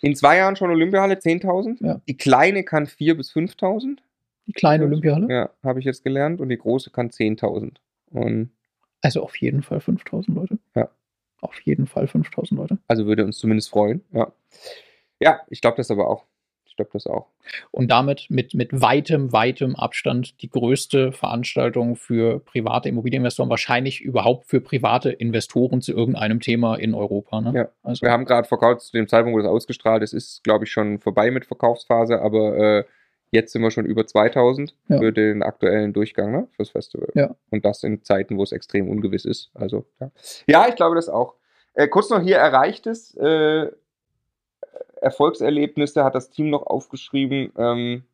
In zwei Jahren schon Olympiahalle, 10.000. Ja. Die kleine kann 4.000 bis 5.000. Die kleine Olympiahalle? Ja, habe ich jetzt gelernt. Und die große kann 10.000. Und also auf jeden Fall 5.000 Leute. Ja. Auf jeden Fall 5.000 Leute. Also würde uns zumindest freuen. Ja, ja ich glaube das aber auch glaube das auch. Und damit mit, mit weitem, weitem Abstand die größte Veranstaltung für private Immobilieninvestoren, wahrscheinlich überhaupt für private Investoren zu irgendeinem Thema in Europa. Ne? Ja, also. wir haben gerade verkauft, zu dem Zeitpunkt, wo das ausgestrahlt ist, ist, glaube ich, schon vorbei mit Verkaufsphase, aber äh, jetzt sind wir schon über 2000 ja. für den aktuellen Durchgang ne, fürs Festival. Ja. Und das in Zeiten, wo es extrem ungewiss ist. Also, ja, ja ich glaube das auch. Äh, kurz noch hier erreicht es. Äh, Erfolgserlebnisse hat das Team noch aufgeschrieben. Ähm,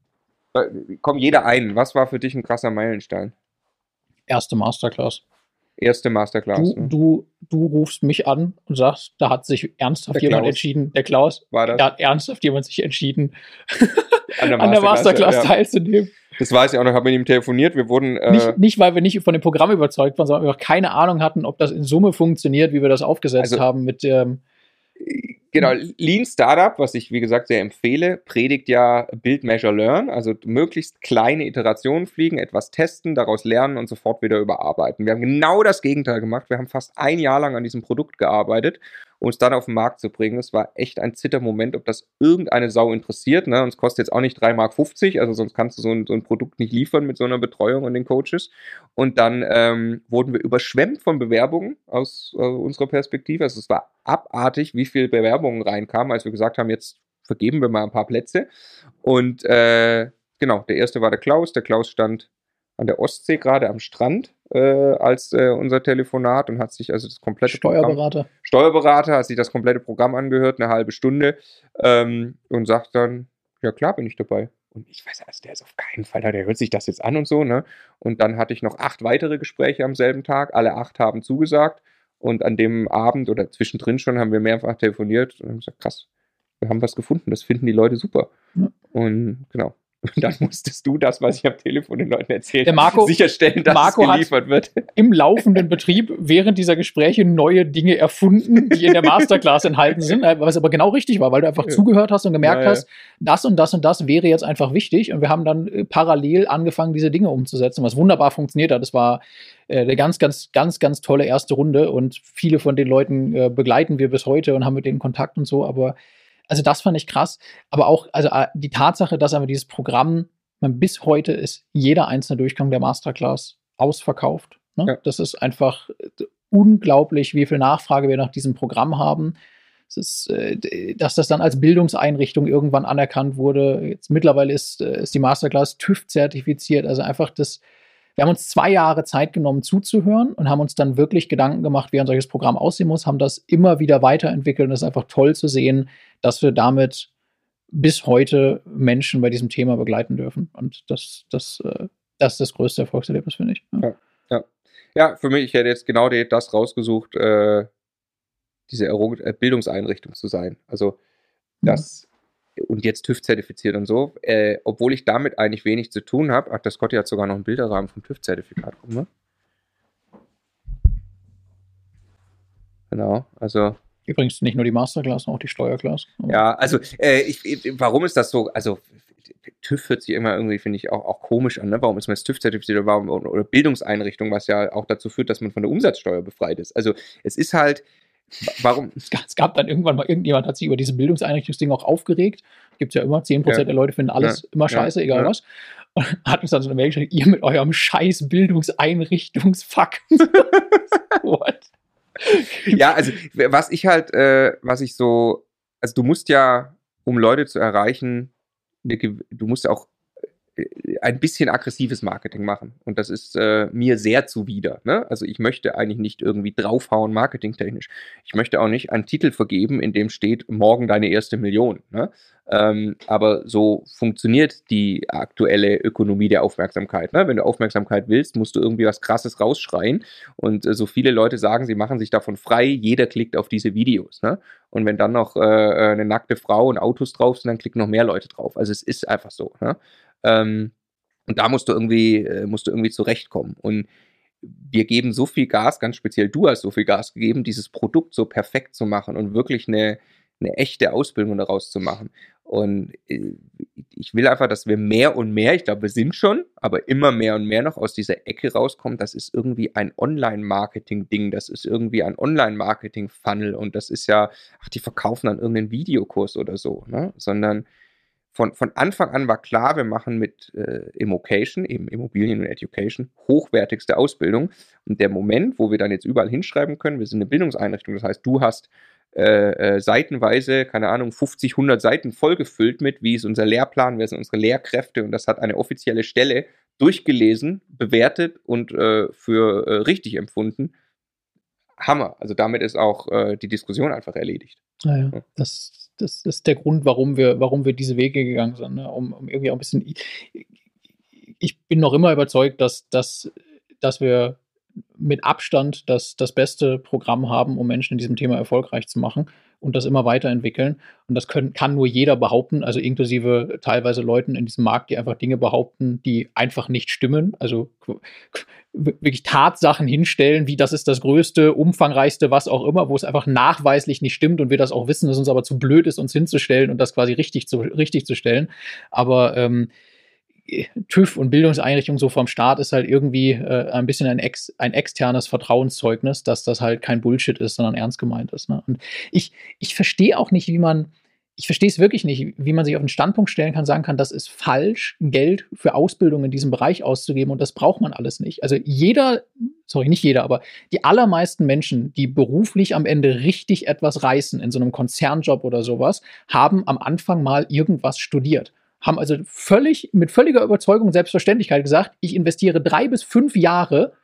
komm, jeder ein. Was war für dich ein krasser Meilenstein? Erste Masterclass. Erste Masterclass. Du, ne? du, du rufst mich an und sagst, da hat sich ernsthaft jemand entschieden, der Klaus, war das? da hat ernsthaft jemand sich entschieden, an der Masterclass, an der Masterclass ja. teilzunehmen. Das weiß ich auch noch, habe mit ihm telefoniert. Wir wurden. Äh nicht, nicht, weil wir nicht von dem Programm überzeugt waren, sondern wir keine Ahnung hatten, ob das in Summe funktioniert, wie wir das aufgesetzt also, haben mit ähm, Genau, Lean Startup, was ich wie gesagt sehr empfehle, predigt ja Build, Measure, Learn, also möglichst kleine Iterationen fliegen, etwas testen, daraus lernen und sofort wieder überarbeiten. Wir haben genau das Gegenteil gemacht. Wir haben fast ein Jahr lang an diesem Produkt gearbeitet es dann auf den Markt zu bringen. Das war echt ein Zittermoment, ob das irgendeine Sau interessiert. Ne? Und es kostet jetzt auch nicht 3,50 Mark, also sonst kannst du so ein, so ein, Produkt nicht liefern mit so einer Betreuung und den Coaches. Und dann ähm, wurden wir überschwemmt von Bewerbungen aus äh, unserer Perspektive. Also es war abartig, wie viele Bewerbungen reinkamen, als wir gesagt haben, jetzt vergeben wir mal ein paar Plätze. Und äh, genau, der erste war der Klaus. Der Klaus stand an der Ostsee gerade am Strand äh, als äh, unser Telefonat und hat sich also das komplette Steuerberater. Programm, Steuerberater hat sich das komplette Programm angehört, eine halbe Stunde ähm, und sagt dann, ja klar bin ich dabei. Und ich weiß, also der ist auf keinen Fall da, der hört sich das jetzt an und so, ne? Und dann hatte ich noch acht weitere Gespräche am selben Tag, alle acht haben zugesagt und an dem Abend oder zwischendrin schon haben wir mehrfach telefoniert und haben gesagt, krass, wir haben was gefunden, das finden die Leute super. Ja. Und genau, und dann musstest du das, was ich am Telefon den Leuten erzählt habe, sicherstellen, dass Marco es geliefert wird. Im laufenden Betrieb während dieser Gespräche neue Dinge erfunden, die in der Masterclass enthalten sind, äh, was aber genau richtig war, weil du einfach ja. zugehört hast und gemerkt ja, ja. hast, das und das und das wäre jetzt einfach wichtig. Und wir haben dann äh, parallel angefangen, diese Dinge umzusetzen, was wunderbar funktioniert hat. Das war äh, eine ganz, ganz, ganz, ganz tolle erste Runde und viele von den Leuten begleiten wir bis heute und haben mit denen Kontakt und so, aber also das fand ich krass. Aber auch, also äh, die Tatsache, dass aber dieses Programm, man, bis heute ist jeder einzelne Durchgang der Masterclass ausverkauft. Ne? Ja. Das ist einfach äh, unglaublich, wie viel Nachfrage wir nach diesem Programm haben. Es ist, äh, dass das dann als Bildungseinrichtung irgendwann anerkannt wurde. Jetzt mittlerweile ist, ist die Masterclass TÜV zertifiziert. Also einfach das, wir haben uns zwei Jahre Zeit genommen zuzuhören und haben uns dann wirklich Gedanken gemacht, wie ein solches Programm aussehen muss, haben das immer wieder weiterentwickelt und es ist einfach toll zu sehen, dass wir damit bis heute Menschen bei diesem Thema begleiten dürfen. Und das, das, äh, das ist das größte Erfolgserlebnis, finde ich. Ja. Ja, ja. für mich, ich hätte jetzt genau das rausgesucht, äh, diese äh, Bildungseinrichtung zu sein. Also das mhm. Und jetzt TÜV zertifiziert und so, äh, obwohl ich damit eigentlich wenig zu tun habe. Ach, das Scotty hat sogar noch einen Bilderrahmen vom TÜV-Zertifikat. Ne? Genau, also Übrigens nicht nur die Masterclass, auch die Steuerclass. Ja, also äh, ich, warum ist das so? Also TÜV hört sich immer irgendwie, finde ich, auch, auch komisch an. Ne? Warum ist man jetzt TÜV-zertifiziert oder, warum, oder Bildungseinrichtung, was ja auch dazu führt, dass man von der Umsatzsteuer befreit ist. Also es ist halt, warum? Es gab dann irgendwann mal, irgendjemand hat sich über diese Bildungseinrichtungsding auch aufgeregt. Gibt es ja immer, 10% ja. der Leute finden alles ja. immer scheiße, ja. egal was. Und hat uns dann so eine Mail geschrieben, ihr mit eurem scheiß Bildungseinrichtungsfuck. What? ja, also was ich halt, äh, was ich so, also du musst ja, um Leute zu erreichen, eine, du musst ja auch ein bisschen aggressives Marketing machen. Und das ist äh, mir sehr zuwider. Ne? Also ich möchte eigentlich nicht irgendwie draufhauen, marketingtechnisch. Ich möchte auch nicht einen Titel vergeben, in dem steht, morgen deine erste Million. Ne? Ähm, aber so funktioniert die aktuelle Ökonomie der Aufmerksamkeit. Ne? Wenn du Aufmerksamkeit willst, musst du irgendwie was Krasses rausschreien. Und äh, so viele Leute sagen, sie machen sich davon frei, jeder klickt auf diese Videos. Ne? Und wenn dann noch äh, äh eine nackte Frau und Autos drauf sind, dann klicken noch mehr Leute drauf. Also es ist einfach so. Ne? Ähm, und da musst du irgendwie, äh, musst du irgendwie zurechtkommen. Und wir geben so viel Gas, ganz speziell du hast so viel Gas gegeben, dieses Produkt so perfekt zu machen und wirklich eine, eine echte Ausbildung daraus zu machen. Und äh, ich will einfach, dass wir mehr und mehr, ich glaube, wir sind schon, aber immer mehr und mehr noch aus dieser Ecke rauskommen. Das ist irgendwie ein Online-Marketing-Ding, das ist irgendwie ein Online-Marketing-Funnel und das ist ja, ach, die verkaufen dann irgendeinen Videokurs oder so, ne? Sondern von, von Anfang an war klar, wir machen mit äh, Immocation, eben Immobilien und Education, hochwertigste Ausbildung. Und der Moment, wo wir dann jetzt überall hinschreiben können, wir sind eine Bildungseinrichtung, das heißt, du hast äh, äh, seitenweise, keine Ahnung, 50, 100 Seiten vollgefüllt mit, wie ist unser Lehrplan, wer sind unsere Lehrkräfte und das hat eine offizielle Stelle durchgelesen, bewertet und äh, für äh, richtig empfunden. Hammer. Also damit ist auch äh, die Diskussion einfach erledigt. Naja, ja. das, das ist der Grund, warum wir, warum wir diese Wege gegangen sind, ne? um, um irgendwie auch ein bisschen. Ich bin noch immer überzeugt, dass, dass, dass wir mit Abstand das, das beste Programm haben, um Menschen in diesem Thema erfolgreich zu machen und das immer weiterentwickeln. Und das können, kann nur jeder behaupten, also inklusive teilweise Leuten in diesem Markt, die einfach Dinge behaupten, die einfach nicht stimmen. Also wirklich Tatsachen hinstellen, wie das ist das größte, umfangreichste, was auch immer, wo es einfach nachweislich nicht stimmt und wir das auch wissen, dass uns aber zu blöd ist, uns hinzustellen und das quasi richtig zu, richtig zu stellen. Aber ähm, TÜV und Bildungseinrichtung so vom Staat ist halt irgendwie äh, ein bisschen ein, ex, ein externes Vertrauenszeugnis, dass das halt kein Bullshit ist, sondern ernst gemeint ist. Ne? Und ich, ich verstehe auch nicht, wie man, ich verstehe es wirklich nicht, wie man sich auf den Standpunkt stellen kann, sagen kann, das ist falsch, Geld für Ausbildung in diesem Bereich auszugeben und das braucht man alles nicht. Also jeder, sorry, nicht jeder, aber die allermeisten Menschen, die beruflich am Ende richtig etwas reißen in so einem Konzernjob oder sowas, haben am Anfang mal irgendwas studiert haben also völlig, mit völliger Überzeugung und Selbstverständlichkeit gesagt, ich investiere drei bis fünf Jahre,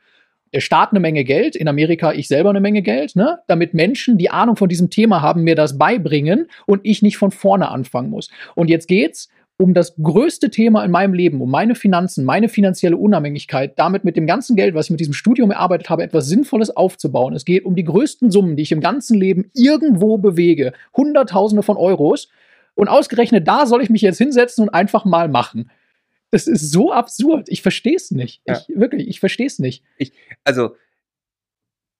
der Staat eine Menge Geld, in Amerika ich selber eine Menge Geld, ne, damit Menschen, die Ahnung von diesem Thema haben, mir das beibringen und ich nicht von vorne anfangen muss. Und jetzt geht's um das größte Thema in meinem Leben, um meine Finanzen, meine finanzielle Unabhängigkeit, damit mit dem ganzen Geld, was ich mit diesem Studium erarbeitet habe, etwas Sinnvolles aufzubauen. Es geht um die größten Summen, die ich im ganzen Leben irgendwo bewege. Hunderttausende von Euros. Und ausgerechnet da soll ich mich jetzt hinsetzen und einfach mal machen. Das ist so absurd. Ich verstehe es nicht. Ja. Ich, wirklich, ich verstehe es nicht. Ich, also,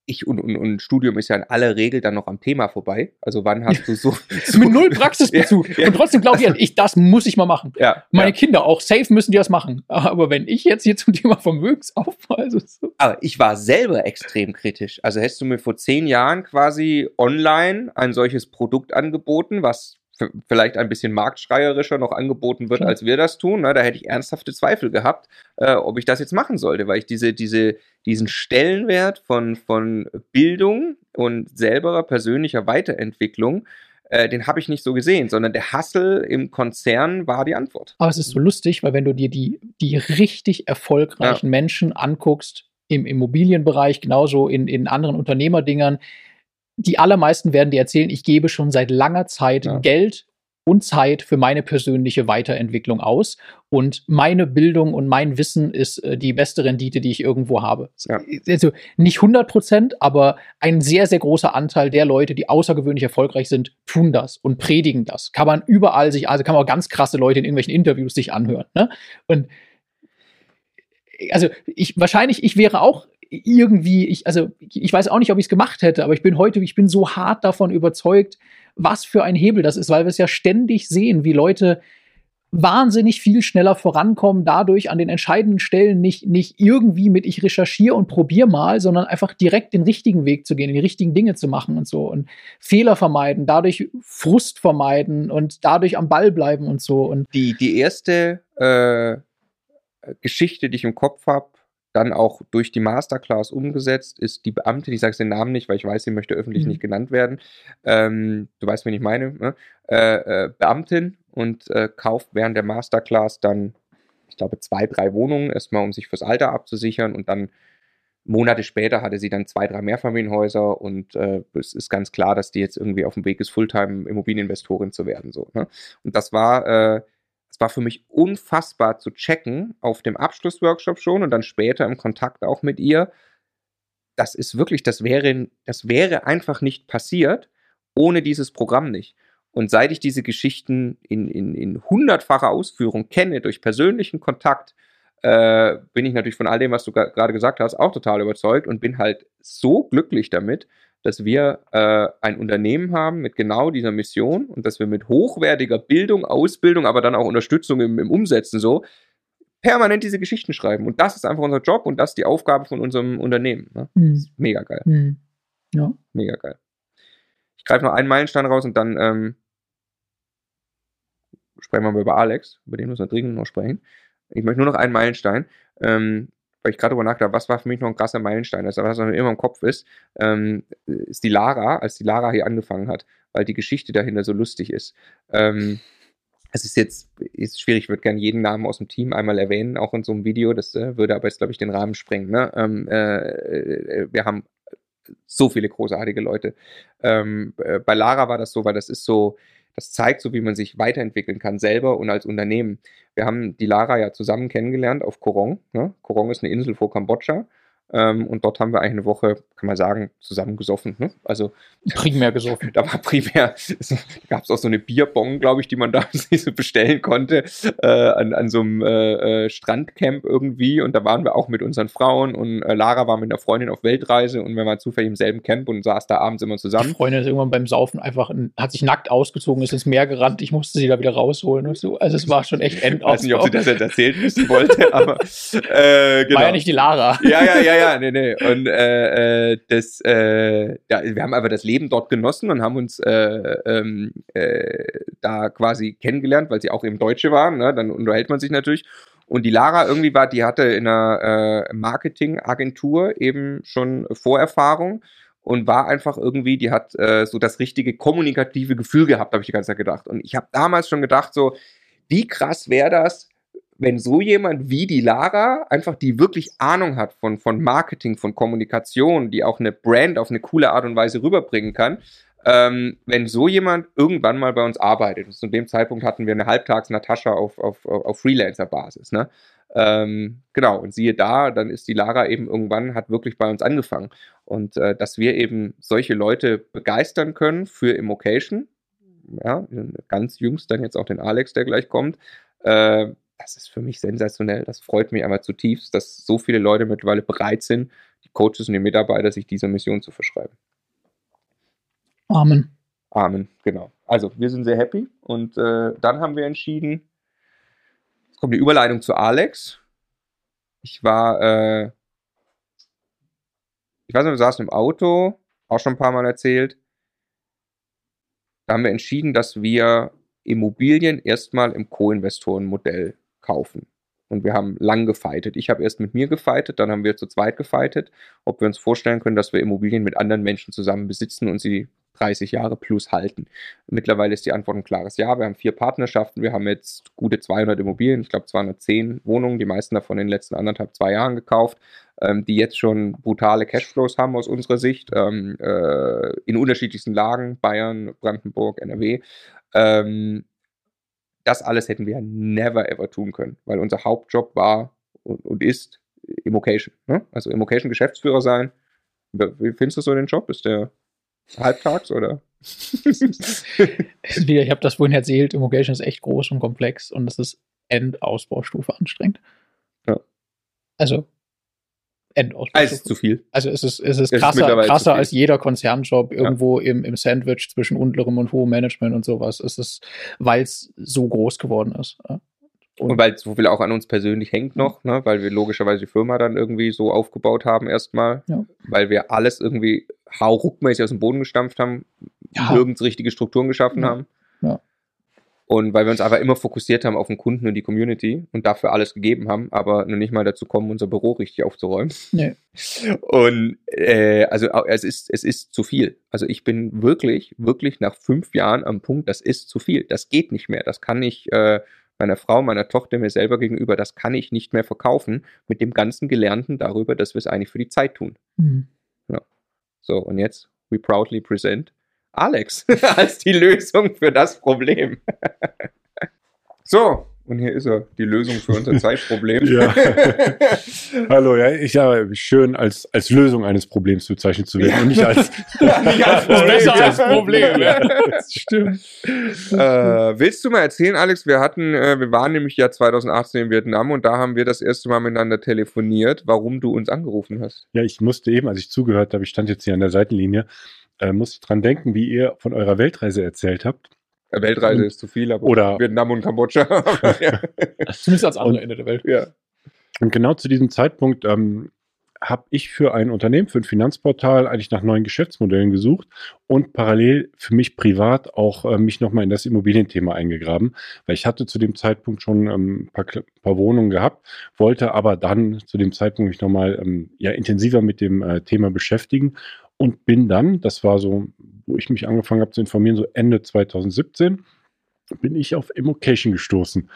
ich und, und, und Studium ist ja in aller Regel dann noch am Thema vorbei. Also wann hast du so, so mit null Praxisbezug ja, ja. und trotzdem glaube ich, ich, das muss ich mal machen. Ja, Meine Kinder auch safe müssen die das machen. Aber wenn ich jetzt hier zum Thema Vermögensaufbau, also so. Aber ich war selber extrem kritisch. Also hättest du mir vor zehn Jahren quasi online ein solches Produkt angeboten, was vielleicht ein bisschen marktschreierischer noch angeboten wird, als wir das tun. Na, da hätte ich ernsthafte Zweifel gehabt, äh, ob ich das jetzt machen sollte, weil ich diese, diese, diesen Stellenwert von, von Bildung und selberer persönlicher Weiterentwicklung, äh, den habe ich nicht so gesehen, sondern der Hassel im Konzern war die Antwort. Aber es ist so lustig, weil wenn du dir die, die richtig erfolgreichen ja. Menschen anguckst, im Immobilienbereich, genauso in, in anderen Unternehmerdingern, die allermeisten werden dir erzählen, ich gebe schon seit langer Zeit ja. Geld und Zeit für meine persönliche Weiterentwicklung aus. Und meine Bildung und mein Wissen ist äh, die beste Rendite, die ich irgendwo habe. Ja. Also nicht 100 Prozent, aber ein sehr, sehr großer Anteil der Leute, die außergewöhnlich erfolgreich sind, tun das und predigen das. Kann man überall sich, also kann man auch ganz krasse Leute in irgendwelchen Interviews sich anhören. Ne? Und also ich wahrscheinlich, ich wäre auch irgendwie, ich, also ich weiß auch nicht, ob ich es gemacht hätte, aber ich bin heute, ich bin so hart davon überzeugt, was für ein Hebel das ist, weil wir es ja ständig sehen, wie Leute wahnsinnig viel schneller vorankommen, dadurch an den entscheidenden Stellen nicht, nicht irgendwie mit ich recherchiere und probiere mal, sondern einfach direkt den richtigen Weg zu gehen, die richtigen Dinge zu machen und so und Fehler vermeiden, dadurch Frust vermeiden und dadurch am Ball bleiben und so. Und die, die erste äh, Geschichte, die ich im Kopf habe, dann auch durch die Masterclass umgesetzt, ist die Beamtin, ich sage den Namen nicht, weil ich weiß, sie möchte öffentlich mhm. nicht genannt werden. Ähm, du weißt, wen ich meine. Ne? Äh, äh, Beamtin und äh, kauft während der Masterclass dann, ich glaube, zwei, drei Wohnungen, erstmal um sich fürs Alter abzusichern und dann Monate später hatte sie dann zwei, drei Mehrfamilienhäuser und äh, es ist ganz klar, dass die jetzt irgendwie auf dem Weg ist, Fulltime-Immobilieninvestorin zu werden. So, ne? Und das war äh, es war für mich unfassbar zu checken auf dem Abschlussworkshop schon und dann später im Kontakt auch mit ihr. Das ist wirklich, das wäre, das wäre einfach nicht passiert ohne dieses Programm nicht. Und seit ich diese Geschichten in, in, in hundertfacher Ausführung kenne, durch persönlichen Kontakt, äh, bin ich natürlich von all dem, was du gerade gesagt hast, auch total überzeugt und bin halt so glücklich damit, dass wir äh, ein Unternehmen haben mit genau dieser Mission und dass wir mit hochwertiger Bildung, Ausbildung, aber dann auch Unterstützung im, im Umsetzen so permanent diese Geschichten schreiben. Und das ist einfach unser Job und das ist die Aufgabe von unserem Unternehmen. Ne? Mhm. mega geil. Mhm. Ja. Mega geil. Ich greife noch einen Meilenstein raus und dann ähm, sprechen wir mal über Alex, über den müssen wir dringend noch sprechen. Ich möchte nur noch einen Meilenstein. Ähm, weil ich gerade darüber nachgedacht was war für mich noch ein krasser Meilenstein, also was mir immer im Kopf ist, ähm, ist die Lara, als die Lara hier angefangen hat, weil die Geschichte dahinter so lustig ist. Ähm, es ist jetzt ist schwierig, ich würde gerne jeden Namen aus dem Team einmal erwähnen, auch in so einem Video, das äh, würde aber jetzt, glaube ich, den Rahmen sprengen. Ne? Ähm, äh, äh wir haben so viele großartige Leute. Ähm, äh, bei Lara war das so, weil das ist so, das zeigt so, wie man sich weiterentwickeln kann, selber und als Unternehmen. Wir haben die Lara ja zusammen kennengelernt auf Korong. Ne? Korong ist eine Insel vor Kambodscha. Ähm, und dort haben wir eigentlich eine Woche, kann man sagen, zusammen gesoffen. Ne? Also primär gesoffen. Da war primär, gab es auch so eine Bierbong, glaube ich, die man da so bestellen konnte, äh, an, an so einem äh, äh, Strandcamp irgendwie. Und da waren wir auch mit unseren Frauen und äh, Lara war mit einer Freundin auf Weltreise und wir waren zufällig im selben Camp und saß da abends immer zusammen. Die Freundin ist irgendwann beim Saufen einfach, hat sich nackt ausgezogen, ist ins Meer gerannt. Ich musste sie da wieder rausholen und so. Also es war schon echt endaus. Ich weiß nicht, ob sie das jetzt erzählt wissen wollte, aber genau. War ja nicht die Lara. Ja, ja, ja, ja, nee, nee. Und äh, äh, das, äh, ja, wir haben aber das Leben dort genossen und haben uns äh, ähm, äh, da quasi kennengelernt, weil sie auch eben Deutsche waren. Ne? Dann unterhält man sich natürlich. Und die Lara irgendwie war, die hatte in einer äh, Marketingagentur eben schon Vorerfahrung und war einfach irgendwie, die hat so das richtige kommunikative Gefühl gehabt, habe ich die ganze Zeit gedacht. Und ich habe damals schon gedacht, so, wie krass wäre das, wenn so jemand wie die Lara, einfach die wirklich Ahnung hat von, von Marketing, von Kommunikation, die auch eine Brand auf eine coole Art und Weise rüberbringen kann, ähm, wenn so jemand irgendwann mal bei uns arbeitet. Und zu dem Zeitpunkt hatten wir eine Halbtags-Natascha auf, auf, auf Freelancer-Basis. Ne? Ähm, genau, und siehe da, dann ist die Lara eben irgendwann, hat wirklich bei uns angefangen. Und äh, dass wir eben solche Leute begeistern können für Immocation, ja, ganz jüngst dann jetzt auch den Alex, der gleich kommt, äh, das ist für mich sensationell. Das freut mich einmal zutiefst, dass so viele Leute mittlerweile bereit sind, die Coaches und die Mitarbeiter, sich dieser Mission zu verschreiben. Amen. Amen, genau. Also, wir sind sehr happy und äh, dann haben wir entschieden, jetzt kommt die Überleitung zu Alex. Ich war, äh, ich weiß nicht, wir saßen im Auto, auch schon ein paar Mal erzählt. Da haben wir entschieden, dass wir Immobilien erstmal im Co-Investoren-Modell kaufen. Und wir haben lang gefeitet. Ich habe erst mit mir gefeitet, dann haben wir zu zweit gefeitet, ob wir uns vorstellen können, dass wir Immobilien mit anderen Menschen zusammen besitzen und sie 30 Jahre plus halten. Mittlerweile ist die Antwort ein klares Ja. Wir haben vier Partnerschaften. Wir haben jetzt gute 200 Immobilien, ich glaube 210 Wohnungen, die meisten davon in den letzten anderthalb, zwei Jahren gekauft, ähm, die jetzt schon brutale Cashflows haben aus unserer Sicht, ähm, äh, in unterschiedlichsten Lagen, Bayern, Brandenburg, NRW. Ähm, das alles hätten wir never ever tun können, weil unser Hauptjob war und, und ist Immocation. Ne? Also Immocation Geschäftsführer sein. Wie findest du so den Job? Ist der halbtags oder? ich habe das vorhin erzählt, Immokation ist echt groß und komplex und es ist Endausbaustufe anstrengend. Ja. Also Also ist zu viel. Also es ist, es ist krasser, es krasser als jeder Konzernjob irgendwo ja. im, im Sandwich zwischen unterem und hohem Management und sowas. Es ist, weil es so groß geworden ist. Und, und weil so viel auch an uns persönlich hängt noch, ne? weil wir logischerweise die Firma dann irgendwie so aufgebaut haben erstmal, ja. weil wir alles irgendwie hauruckmäßig aus dem Boden gestampft haben, ja. nirgends richtige Strukturen geschaffen ja. haben. Ja. Und weil wir uns einfach immer fokussiert haben auf den Kunden und die Community und dafür alles gegeben haben, aber noch nicht mal dazu kommen, unser Büro richtig aufzuräumen. Nee. Und äh, also es ist, es ist zu viel. Also ich bin wirklich, wirklich nach fünf Jahren am Punkt, das ist zu viel. Das geht nicht mehr. Das kann ich äh, meiner Frau, meiner Tochter, mir selber gegenüber, das kann ich nicht mehr verkaufen mit dem ganzen Gelernten darüber, dass wir es eigentlich für die Zeit tun. Mhm. Ja. So, und jetzt, we proudly present Alex als die Lösung für das Problem. so, und hier ist er, die Lösung für unser Zeitproblem. ja. Hallo, ja, ich ja schön als, als Lösung eines Problems bezeichnet zu werden und nicht als, nicht als Problem. Besser als Problem. Ja. Das stimmt. Äh, willst du mal erzählen, Alex? Wir hatten, äh, wir waren nämlich ja 2018 in Vietnam und da haben wir das erste Mal miteinander telefoniert, warum du uns angerufen hast. Ja, ich musste eben, als ich zugehört habe, ich stand jetzt hier an der Seitenlinie, äh, musste ich dran denken, wie ihr von eurer Weltreise erzählt habt. Weltreise ist zu viel, aber oder Vietnam und Kambodscha. ja. Zumindest als andere Ende der Welt. Ja. Und genau zu diesem Zeitpunkt ähm, habe ich für ein Unternehmen, für ein Finanzportal eigentlich nach neuen Geschäftsmodellen gesucht und parallel für mich privat auch äh, mich nochmal in das Immobilienthema eingegraben, weil ich hatte zu dem Zeitpunkt schon ähm, ein paar, paar, Wohnungen gehabt, wollte aber dann zu dem Zeitpunkt mich nochmal ähm, ja, intensiver mit dem äh, Thema beschäftigen und bin dann, das war so, wo ich mich angefangen habe zu informieren, so Ende 2017, bin ich auf Immocation gestoßen.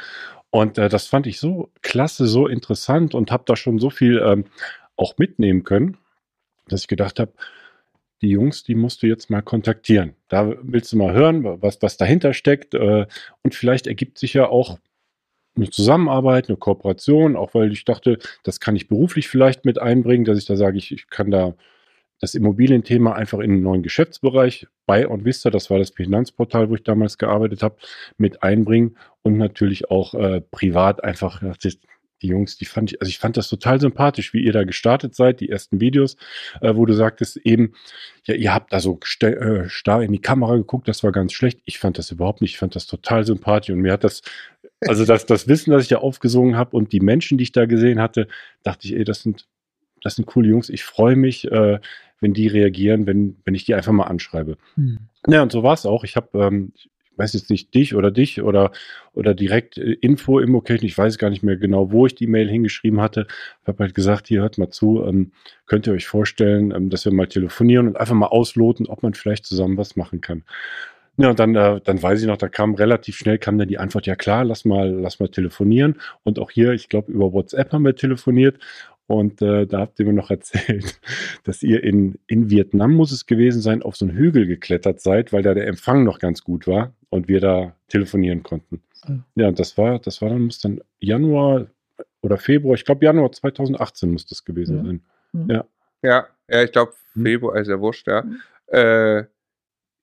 Und äh, das fand ich so klasse, so interessant und habe da schon so viel ähm, auch mitnehmen können, dass ich gedacht habe, die Jungs, die musst du jetzt mal kontaktieren. Da willst du mal hören, was, was dahinter steckt. Äh, und vielleicht ergibt sich ja auch eine Zusammenarbeit, eine Kooperation, auch weil ich dachte, das kann ich beruflich vielleicht mit einbringen, dass ich da sage, ich, ich kann da das Immobilienthema einfach in einen neuen Geschäftsbereich bei OnVista, das war das Finanzportal, wo ich damals gearbeitet habe, mit einbringen und natürlich auch äh, privat einfach, die Jungs, die fand ich, also ich fand das total sympathisch, wie ihr da gestartet seid, die ersten Videos, äh, wo du sagtest eben, ja, ihr habt da so äh, starr in die Kamera geguckt, das war ganz schlecht. Ich fand das überhaupt nicht, ich fand das total sympathisch und mir hat das, also das, das Wissen, das ich da aufgesungen habe und die Menschen, die ich da gesehen hatte, dachte ich, ey, das sind, das sind coole Jungs. Ich freue mich, äh, wenn die reagieren, wenn, wenn ich die einfach mal anschreibe. Hm. Ja, und so war es auch. Ich habe, ähm, ich weiß jetzt nicht dich oder dich oder, oder direkt äh, Info im Immocation, ich weiß gar nicht mehr genau, wo ich die Mail hingeschrieben hatte. Ich habe halt gesagt, hier hört mal zu, ähm, könnt ihr euch vorstellen, ähm, dass wir mal telefonieren und einfach mal ausloten, ob man vielleicht zusammen was machen kann. Ja, und dann, äh, dann weiß ich noch, da kam relativ schnell kam dann die Antwort, ja klar, lass mal, lass mal telefonieren. Und auch hier, ich glaube, über WhatsApp haben wir telefoniert. Und äh, da habt ihr mir noch erzählt, dass ihr in, in Vietnam, muss es gewesen sein, auf so einen Hügel geklettert seid, weil da der Empfang noch ganz gut war und wir da telefonieren konnten. Mhm. Ja, das war, das war dann, muss dann Januar oder Februar, ich glaube Januar 2018 muss das gewesen ja. sein. Mhm. Ja. Ja, ja, ich glaube Februar, ist ja wurscht, ja. Mhm. Äh,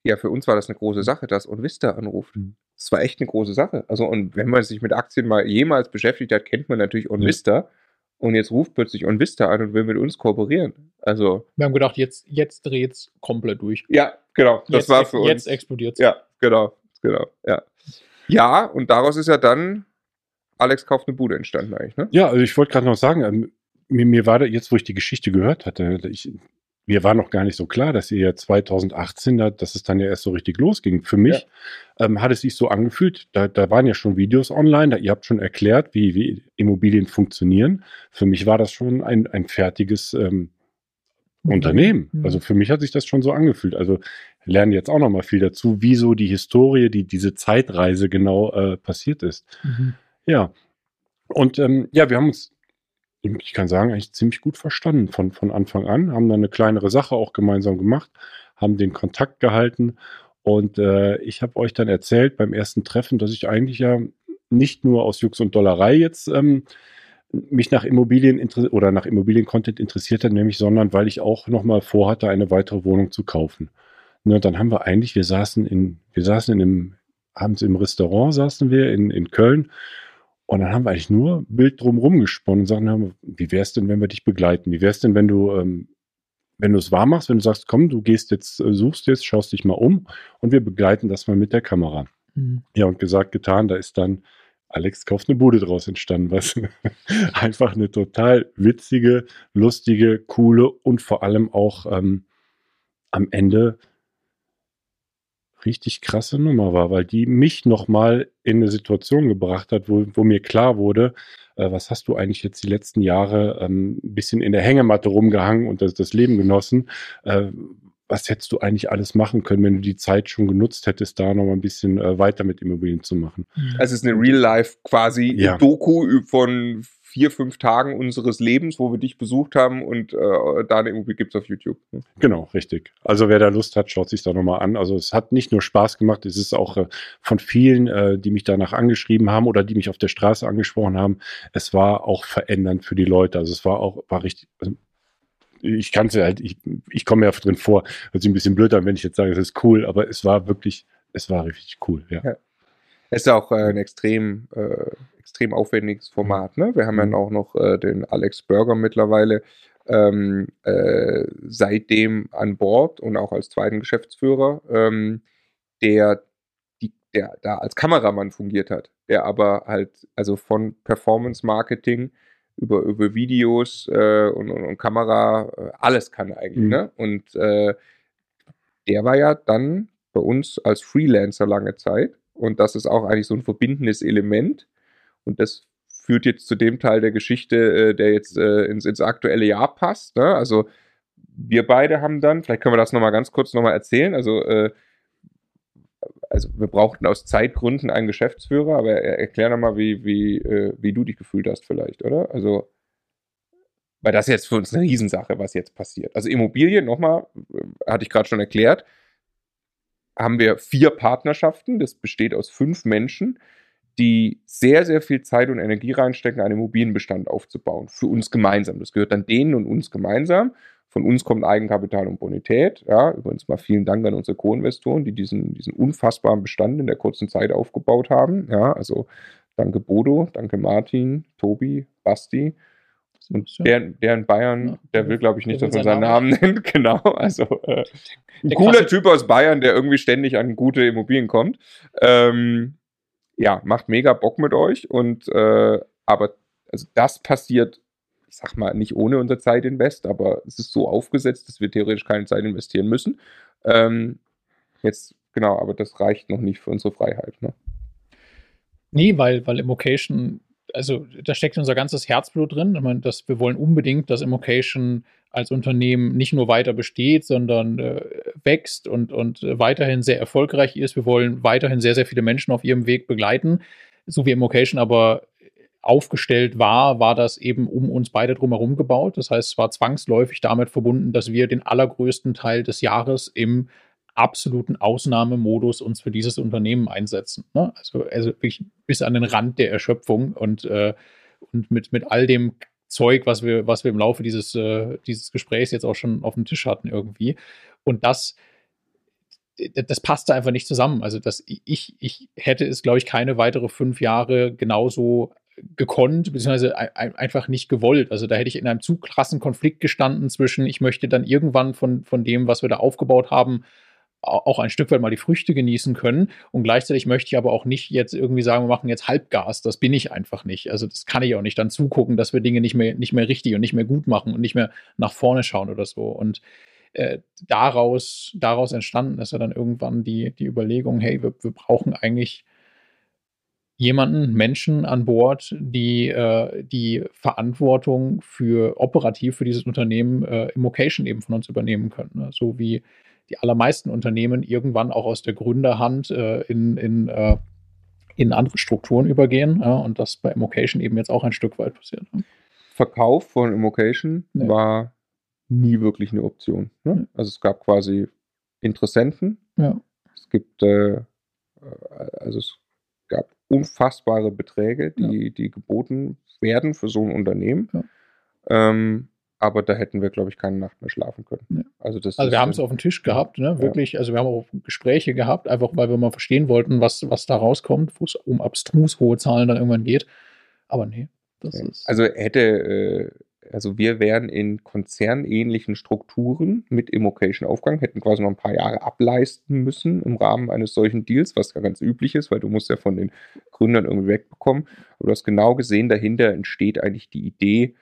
ja, für uns war das eine große Sache, dass Onvista anruft. Mhm. Das war echt eine große Sache. Also, und wenn man sich mit Aktien mal jemals beschäftigt hat, kennt man natürlich Onvista. Ja. Und jetzt ruft plötzlich OnVista an und will mit uns kooperieren. Also. Wir haben gedacht, jetzt, jetzt es komplett durch. Ja, genau. Das jetzt, war für uns. Jetzt explodiert es. Ja, genau. Genau. Ja. Ja, und daraus ist ja dann Alex kauft eine Bude entstanden eigentlich, ne? Ja, also ich wollte gerade noch sagen, ähm, mir, mir war da jetzt, wo ich die Geschichte gehört hatte, ich, mir war noch gar nicht so klar, dass ihr 2018, da, dass es dann ja erst so richtig losging. Für mich ja. ähm, hat es sich so angefühlt, da, da waren ja schon Videos online, da, ihr habt schon erklärt, wie, wie Immobilien funktionieren. Für mich war das schon ein, ein fertiges ähm, Unternehmen. Mhm. Also für mich hat sich das schon so angefühlt. Also lernen jetzt auch noch mal viel dazu, wieso die Historie, die diese Zeitreise genau äh, passiert ist. Mhm. Ja. Und ähm, ja, wir haben uns ich kann sagen, eigentlich ziemlich gut verstanden von, von Anfang an, haben dann eine kleinere Sache auch gemeinsam gemacht, haben den Kontakt gehalten Und äh, ich habe euch dann erzählt beim ersten Treffen, dass ich eigentlich ja nicht nur aus Jux und Dollerei jetzt ähm, mich nach Immobilien oder nach Immobilien-Content interessiert hat, nämlich, sondern weil ich auch nochmal vorhatte, eine weitere Wohnung zu kaufen. Ne, dann haben wir eigentlich, wir saßen in, wir saßen in einem, abends im Restaurant saßen wir in, in Köln und dann haben wir eigentlich nur Bild drumherum gesponnen und sagen, wie wäre es denn, wenn wir dich begleiten? Wie wäre es denn, wenn du, ähm, wenn du es wahr machst, wenn du sagst, komm, du gehst jetzt, äh, suchst jetzt, schaust dich mal um und wir begleiten das mal mit der Kamera. Mhm. Ja, und gesagt, getan, da ist dann Alex kauft eine Bude draus entstanden, was einfach eine total witzige, lustige, coole und vor allem auch ähm, am Ende richtig krasse Nummer war, weil die mich nochmal in eine Situation gebracht hat, wo, wo mir klar wurde, äh, was hast du eigentlich jetzt die letzten Jahre ähm, ein bisschen in der Hängematte rumgehangen und das, das Leben genossen. Äh, was hättest du eigentlich alles machen können, wenn du die Zeit schon genutzt hättest, da noch mal ein bisschen äh, weiter mit Immobilien zu machen. Mhm. Also es ist eine Real-Life quasi ja. Doku von vier, fünf Tagen unseres Lebens, wo wir dich besucht haben und äh, da eine Immobilie gibt es auf YouTube. Ne? Genau, richtig. Also wer da Lust hat, schaut sich da nochmal an. Also es hat nicht nur Spaß gemacht, es ist auch äh, von vielen, äh, die mich danach angeschrieben haben oder die mich auf der Straße angesprochen haben, es war auch verändernd für die Leute. Also es war auch, war richtig, also ich kann es halt, ich, ich komme ja drin vor, hört sich ein bisschen blöd an, wenn ich jetzt sage, es ist cool, aber es war wirklich, es war richtig cool, ja. ja. Es ist auch äh, ein extrem, äh, extrem aufwendiges Format, ne? Wir haben mhm. ja auch noch äh, den Alex Burger mittlerweile ähm, äh, seitdem an Bord und auch als zweiten Geschäftsführer, ähm, der, die, der da als Kameramann fungiert hat, der aber halt, also von Performance Marketing über, über Videos äh, und, und, und, Kamera, äh, alles kann eigentlich. Mhm. Ne? Und äh, der war ja dann bei uns als Freelancer lange Zeit. Und das ist auch eigentlich so ein verbindendes Element. Und das führt jetzt zu dem Teil der Geschichte, äh, der jetzt äh, ins, ins aktuelle Jahr passt. Ne? Also wir beide haben dann, vielleicht können wir das nochmal ganz kurz nochmal erzählen. Also äh, also wir brauchten aus Zeitgründen einen Geschäftsführer, aber erklär nochmal, wie, wie, äh, wie du dich gefühlt hast vielleicht, oder? Also, weil das ist jetzt für uns eine Riesensache, was jetzt passiert. Also Immobilien, nochmal, äh, hatte ich gerade schon erklärt, haben wir vier Partnerschaften, das besteht aus fünf Menschen, die sehr, sehr viel Zeit und Energie reinstecken, einen Immobilienbestand aufzubauen. Für uns gemeinsam. Das gehört dann denen und uns gemeinsam. Von uns kommt Eigenkapital und Bonität. Ja, übrigens mal vielen Dank an unsere Co-Investoren, die diesen, diesen unfassbaren Bestand in der kurzen Zeit aufgebaut haben. Ja, also danke Bodo, danke Martin, Tobi, Basti. Und der, der in Bayern, ja, der will, glaube ich, nicht, dass man seinen Namen nennt. Genau. Also äh, ein cooler Typ aus Bayern, der irgendwie ständig an gute Immobilien kommt. Ähm, ja, macht mega Bock mit euch. Und äh, aber also das passiert ich sag mal, nicht ohne unser Zeitinvest, aber es ist so aufgesetzt, dass wir theoretisch keine Zeit investieren müssen. Ähm, jetzt, genau, aber das reicht noch nicht für unsere Freiheit. Ne? Nee, weil, weil Immocation, also da steckt unser ganzes Herzblut drin. Ich meine, dass wir wollen unbedingt, dass Immocation als Unternehmen nicht nur weiter besteht, sondern äh, wächst und, und weiterhin sehr erfolgreich ist. Wir wollen weiterhin sehr, sehr viele Menschen auf ihrem Weg begleiten, so wie Immocation aber aufgestellt war, war das eben um uns beide drumherum gebaut. Das heißt, es war zwangsläufig damit verbunden, dass wir den allergrößten Teil des Jahres im absoluten Ausnahmemodus uns für dieses Unternehmen einsetzen. Ne? Also, also bis an den Rand der Erschöpfung und, äh, und mit, mit all dem Zeug, was wir, was wir im Laufe dieses, äh, dieses Gesprächs jetzt auch schon auf dem Tisch hatten irgendwie. Und das, das passte einfach nicht zusammen. Also, dass ich, ich hätte es, glaube ich, keine weitere fünf Jahre genauso gekonnt, beziehungsweise einfach nicht gewollt. Also da hätte ich in einem zu krassen Konflikt gestanden zwischen, ich möchte dann irgendwann von, von dem, was wir da aufgebaut haben, auch ein Stück weit mal die Früchte genießen können. Und gleichzeitig möchte ich aber auch nicht jetzt irgendwie sagen, wir machen jetzt Halbgas. Das bin ich einfach nicht. Also das kann ich auch nicht dann zugucken, dass wir Dinge nicht mehr, nicht mehr richtig und nicht mehr gut machen und nicht mehr nach vorne schauen oder so. Und äh, daraus, daraus entstanden ist ja dann irgendwann die, die Überlegung, hey, wir, wir brauchen eigentlich jemanden, Menschen an Bord, die äh, die Verantwortung für operativ für dieses Unternehmen äh, im Location eben von uns übernehmen können. Ne? So wie die allermeisten Unternehmen irgendwann auch aus der Gründerhand äh, in, in, äh, in andere Strukturen übergehen ja? und das bei Immocation eben jetzt auch ein Stück weit passiert. Ne? Verkauf von Immocation nee. war nie wirklich eine Option. Ne? Also es gab quasi Interessenten, ja. Es gibt, äh, also es gab unfassbare Beträge, die, ja. die geboten werden für so ein Unternehmen. Ja. Ähm, aber da hätten wir, glaube ich, keine Nacht mehr schlafen können. Ja. Also, das also wir haben es auf dem Tisch gehabt, ne? wirklich. Also wir haben auch Gespräche gehabt, einfach weil wir mal verstehen wollten, was, was da rauskommt, wo es um abstrus hohe Zahlen dann irgendwann geht. Aber nee, das ist. Also hätte, äh, also wir wären in konzernähnlichen Strukturen mit Immocation aufgegangen, hätten quasi noch ein paar Jahre ableisten müssen im Rahmen eines solchen Deals, was ja ganz üblich ist, weil du musst ja von den Gründern irgendwie wegbekommen. Aber du hast genau gesehen, dahinter entsteht eigentlich die Idee,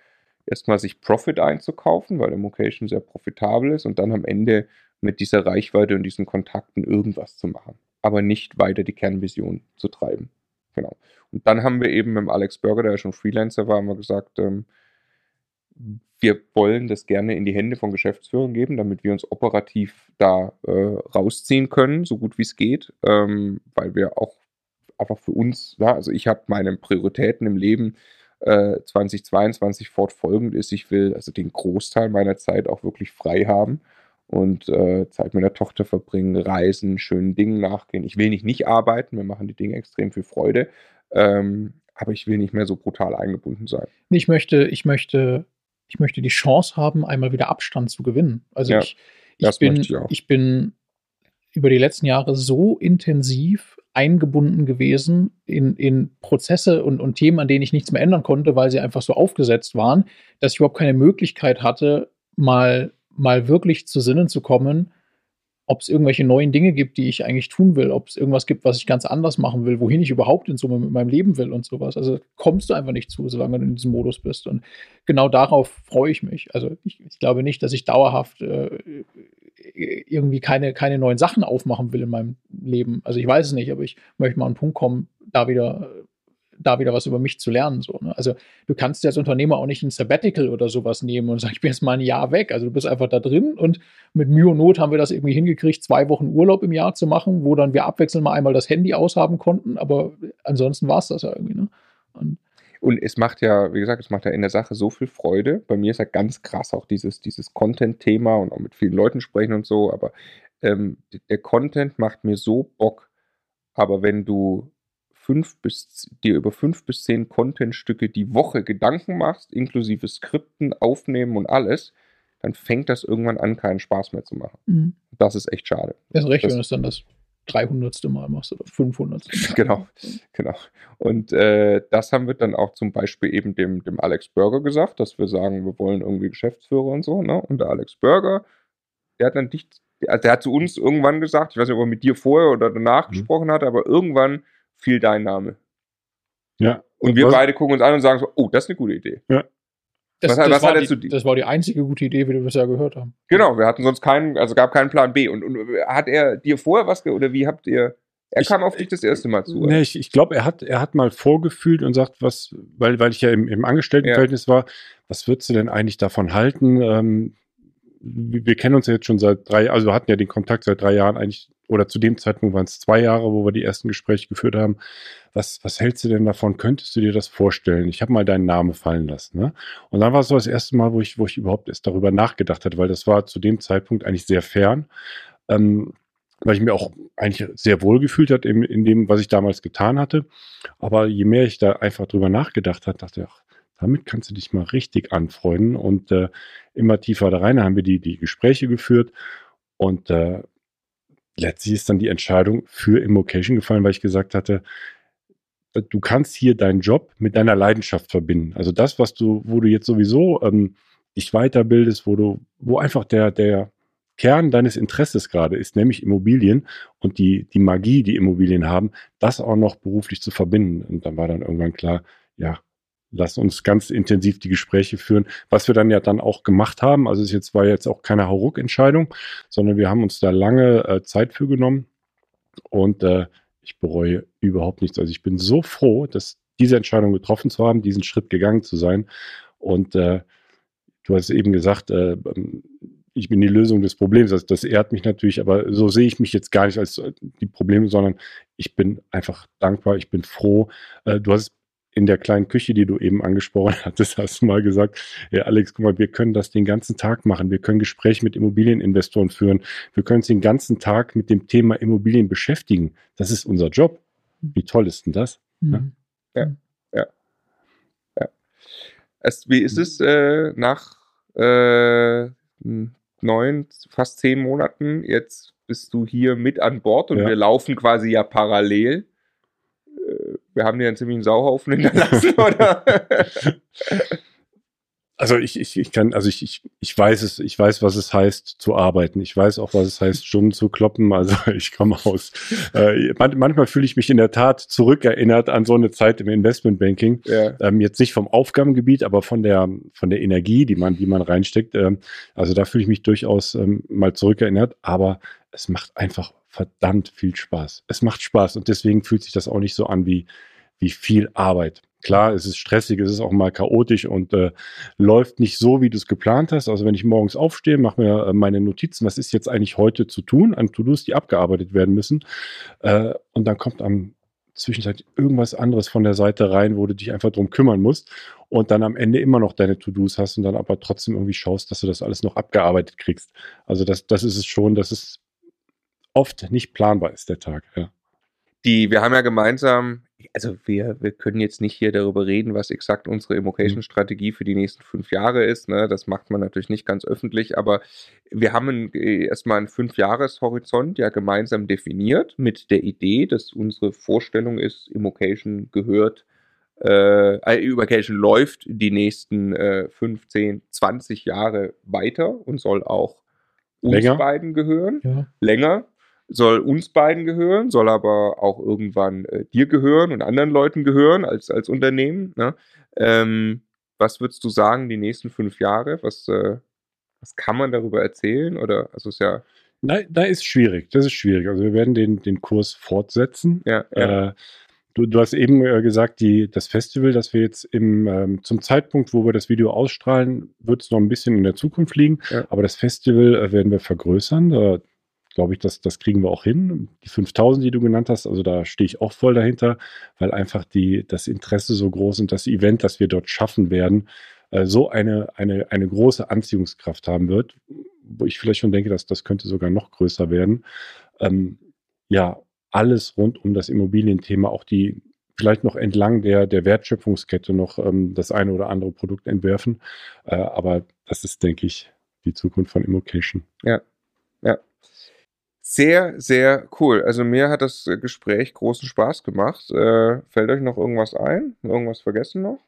erstmal sich Profit einzukaufen, weil Immocation sehr profitabel ist und dann am Ende mit dieser Reichweite und diesen Kontakten irgendwas zu machen, aber nicht weiter die Kernvision zu treiben. Genau. Und dann haben wir eben mit Alex Burger, der ja schon Freelancer war, mal gesagt, ähm, wir wollen das gerne in die Hände von Geschäftsführern geben, damit wir uns operativ da äh, rausziehen können, so gut wie es geht, ähm, weil wir auch einfach für uns, ja, also ich habe meine Prioritäten im Leben äh, 2022 fortfolgend ist. Ich will also den Großteil meiner Zeit auch wirklich frei haben und äh, Zeit mit der Tochter verbringen, reisen, schönen Dingen nachgehen. Ich will nicht nicht arbeiten, mir machen die Dinge extrem viel Freude, ähm, aber ich will nicht mehr so brutal eingebunden sein. Ich möchte, ich möchte ich möchte die Chance haben, einmal wieder Abstand zu gewinnen. Also ja, ich, ich bin, ich, ich bin über die letzten Jahre so intensiv eingebunden gewesen in, in Prozesse und, und Themen, an denen ich nichts mehr ändern konnte, weil sie einfach so aufgesetzt waren, dass ich überhaupt keine Möglichkeit hatte, mal, mal wirklich zu Sinnen zu kommen, ob es irgendwelche neuen Dinge gibt, die ich eigentlich tun will, ob es irgendwas gibt, was ich ganz anders machen will, wohin ich überhaupt in Summe mit meinem Leben will und sowas. Also kommst du einfach nicht zu, solange du in diesem Modus bist. Und genau darauf freue ich mich. Also ich, ich glaube nicht, dass ich dauerhaft äh, irgendwie keine, keine neuen Sachen aufmachen will in meinem Leben. Also ich weiß es nicht, aber ich möchte mal an einen Punkt kommen, da wieder da wieder was über mich zu lernen. So, ne? Also du kannst dir als Unternehmer auch nicht ein Sabbatical oder sowas nehmen und sagen, ich bin jetzt mal ein Jahr weg. Also du bist einfach da drin und mit Mühe und Not haben wir das irgendwie hingekriegt, zwei Wochen Urlaub im Jahr zu machen, wo dann wir abwechselnd mal einmal das Handy aushaben konnten, aber ansonsten war es das ja irgendwie. Ne? Und und es macht ja, wie gesagt, es macht ja in der Sache so viel Freude. Bei mir ist ja ganz krass auch dieses, dieses Content-Thema und auch mit vielen Leuten sprechen und so. Aber ähm, der Content macht mir so Bock. Aber wenn du fünf bis, dir über fünf bis zehn Contentstücke die Woche Gedanken machst, inklusive Skripten, Aufnehmen und alles, dann fängt das irgendwann an, keinen Spaß mehr zu machen. Mhm. Das ist echt schade. Das ist recht, das, wenn es dann das 300. Mal machst oder 500. Mal. genau, genau. Und äh, das haben wir dann auch zum Beispiel eben dem, dem Alex Burger gesagt, dass wir sagen, wir wollen irgendwie Geschäftsführer und so. Ne? Und der Alex Burger, der hat dann dicht, also der hat zu uns irgendwann gesagt, ich weiß nicht, ob er mit dir vorher oder danach mhm. gesprochen hat, aber irgendwann fiel dein Name. Ja. Und wir Was? beide gucken uns an und sagen so, oh, das ist eine gute Idee. Ja. Das, was, das, was war die, das, war die, einzige gute Idee, wie wir bisher gehört haben. Genau, wir hatten sonst keinen, also gab keinen Plan B. Und, und hat er dir vorher was, oder wie habt ihr, er ich, kam auf dich das erste Mal zu. Nee, ich, ich glaube, er hat, er hat mal vorgefühlt und sagt, was, weil, weil ich ja im, im Angestelltenverhältnis ja. war, was würdest du denn eigentlich davon halten? Ähm, wir kennen uns ja jetzt schon seit drei, also wir hatten ja den Kontakt seit drei Jahren eigentlich, oder zu dem Zeitpunkt waren es zwei Jahre, wo wir die ersten Gespräche geführt haben. Was, was hältst du denn davon? Könntest du dir das vorstellen? Ich habe mal deinen Namen fallen lassen. Ne? Und dann war es so das erste Mal, wo ich, wo ich überhaupt erst darüber nachgedacht hatte, weil das war zu dem Zeitpunkt eigentlich sehr fern. Ähm, weil ich mir auch eigentlich sehr wohl gefühlt hat in, in dem, was ich damals getan hatte. Aber je mehr ich da einfach drüber nachgedacht habe, dachte ich, ach, damit kannst du dich mal richtig anfreunden und äh, immer tiefer da rein haben wir die, die Gespräche geführt und äh, letztlich ist dann die Entscheidung für Immocation gefallen, weil ich gesagt hatte, äh, du kannst hier deinen Job mit deiner Leidenschaft verbinden. Also das, was du, wo du jetzt sowieso ähm, dich weiterbildest, wo du, wo einfach der, der Kern deines Interesses gerade ist, nämlich Immobilien und die, die Magie, die Immobilien haben, das auch noch beruflich zu verbinden. Und dann war dann irgendwann klar, ja, lass uns ganz intensiv die Gespräche führen, was wir dann ja dann auch gemacht haben. Also es jetzt war jetzt auch keine Hauruck-Entscheidung, sondern wir haben uns da lange äh, Zeit für genommen und äh, ich bereue überhaupt nichts. Also ich bin so froh, dass diese Entscheidung getroffen zu haben, diesen Schritt gegangen zu sein. Und äh, du hast eben gesagt, äh, ich bin die Lösung des Problems. Also das ehrt mich natürlich, aber so sehe ich mich jetzt gar nicht als äh, die Probleme, sondern ich bin einfach dankbar, ich bin froh. Äh, du hast in der kleinen Küche, die du eben angesprochen hattest, hast du mal gesagt, ja, Alex, guck mal, wir können das den ganzen Tag machen. Wir können Gespräche mit Immobilieninvestoren führen. Wir können uns den ganzen Tag mit dem Thema Immobilien beschäftigen. Das ist unser Job. Wie toll ist denn das? Mhm. Ja, ja, ja. Es, wie ist es äh, nach äh, neun, fast zehn Monaten? Jetzt bist du hier mit an Bord und ja. wir laufen quasi ja parallel wir haben dir einen ziemlichen Sauhaufen hinterlassen, oder? Also ich, ich, ich kann, also ich, ich, ich weiß es, ich weiß, was es heißt zu arbeiten. Ich weiß auch, was es heißt, Stunden zu kloppen. Also ich komme aus. Äh, manchmal fühle ich mich in der Tat zurückerinnert an so eine Zeit im Investmentbanking. Ja. Ähm, jetzt nicht vom Aufgabengebiet, aber von der von der Energie, die man, die man reinsteckt. Ähm, also da fühle ich mich durchaus ähm, mal zurückerinnert. Aber es macht einfach verdammt viel Spaß. Es macht Spaß und deswegen fühlt sich das auch nicht so an wie, wie viel Arbeit. Klar, es ist stressig, es ist auch mal chaotisch und äh, läuft nicht so, wie du es geplant hast. Also wenn ich morgens aufstehe, mache mir äh, meine Notizen, was ist jetzt eigentlich heute zu tun, an To-Dos, die abgearbeitet werden müssen. Äh, und dann kommt am Zwischenzeit irgendwas anderes von der Seite rein, wo du dich einfach drum kümmern musst und dann am Ende immer noch deine To-Dos hast und dann aber trotzdem irgendwie schaust, dass du das alles noch abgearbeitet kriegst. Also das, das ist es schon, das ist oft nicht planbar ist, der Tag. Ja. Die, wir haben ja gemeinsam, also wir, wir können jetzt nicht hier darüber reden, was exakt unsere Immocation-Strategie für die nächsten fünf Jahre ist. Ne? Das macht man natürlich nicht ganz öffentlich, aber wir haben äh, erstmal einen Fünf-Jahres-Horizont ja gemeinsam definiert mit der Idee, dass unsere Vorstellung ist, Immocation gehört äh, äh Immocation läuft die nächsten äh, 15, 20 Jahre weiter und soll auch uns länger. beiden gehören. Ja. Länger soll uns beiden gehören, soll aber auch irgendwann äh, dir gehören und anderen Leuten gehören als, als Unternehmen. Ne? Ähm, was würdest du sagen, die nächsten fünf Jahre? Was, äh, was kann man darüber erzählen? Oder also ist ja. Nein, da ist schwierig. Das ist schwierig. Also wir werden den, den Kurs fortsetzen. Ja, ja. Äh, du, du hast eben äh, gesagt, die, das Festival, das wir jetzt im, ähm, zum Zeitpunkt, wo wir das Video ausstrahlen, wird es noch ein bisschen in der Zukunft liegen. Ja. Aber das Festival äh, werden wir vergrößern. Da glaube ich, das, das kriegen wir auch hin. Die 5000, die du genannt hast, also da stehe ich auch voll dahinter, weil einfach die, das Interesse so groß und das Event, das wir dort schaffen werden, äh, so eine, eine, eine große Anziehungskraft haben wird, wo ich vielleicht schon denke, dass das könnte sogar noch größer werden. Ähm, ja, alles rund um das Immobilienthema, auch die vielleicht noch entlang der, der Wertschöpfungskette noch ähm, das eine oder andere Produkt entwerfen. Äh, aber das ist, denke ich, die Zukunft von Immocation. Ja, sehr, sehr cool. Also mir hat das Gespräch großen Spaß gemacht. Äh, fällt euch noch irgendwas ein? Irgendwas vergessen noch?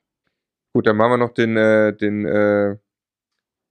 Gut, dann machen wir noch den, äh, den, äh,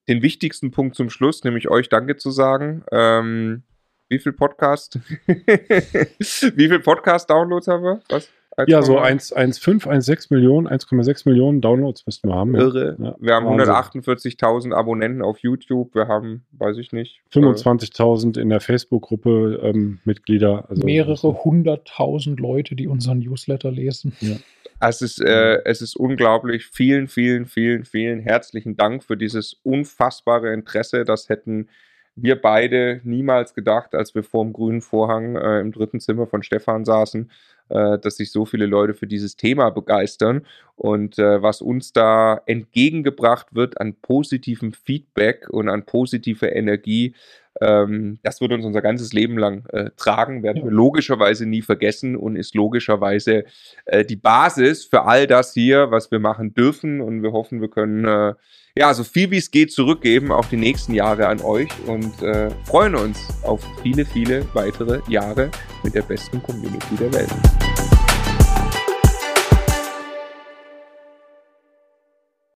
den wichtigsten Punkt zum Schluss, nämlich euch Danke zu sagen. Ähm, wie viel Podcast? wie viel Podcast-Downloads haben wir? Was? Ja, so 1,5, 1,6 Millionen, 1,6 Millionen Downloads müssten wir haben. Irre. Ja. Wir haben 148.000 Abonnenten auf YouTube. Wir haben, weiß ich nicht. 25.000 in der Facebook-Gruppe ähm, Mitglieder. Also Mehrere hunderttausend Leute, die unseren Newsletter lesen. Ja. Es ist, äh, es ist unglaublich. Vielen, vielen, vielen, vielen herzlichen Dank für dieses unfassbare Interesse. Das hätten wir beide niemals gedacht, als wir vor dem grünen Vorhang äh, im dritten Zimmer von Stefan saßen äh, dass sich so viele Leute für dieses Thema begeistern. Und äh, was uns da entgegengebracht wird an positivem Feedback und an positiver Energie, ähm, das wird uns unser ganzes Leben lang äh, tragen, werden wir logischerweise nie vergessen und ist logischerweise äh, die Basis für all das hier, was wir machen dürfen. Und wir hoffen, wir können äh, ja so viel wie es geht zurückgeben, auch die nächsten Jahre an euch. Und äh, freuen uns auf viele, viele weitere Jahre mit der besten Community der Welt.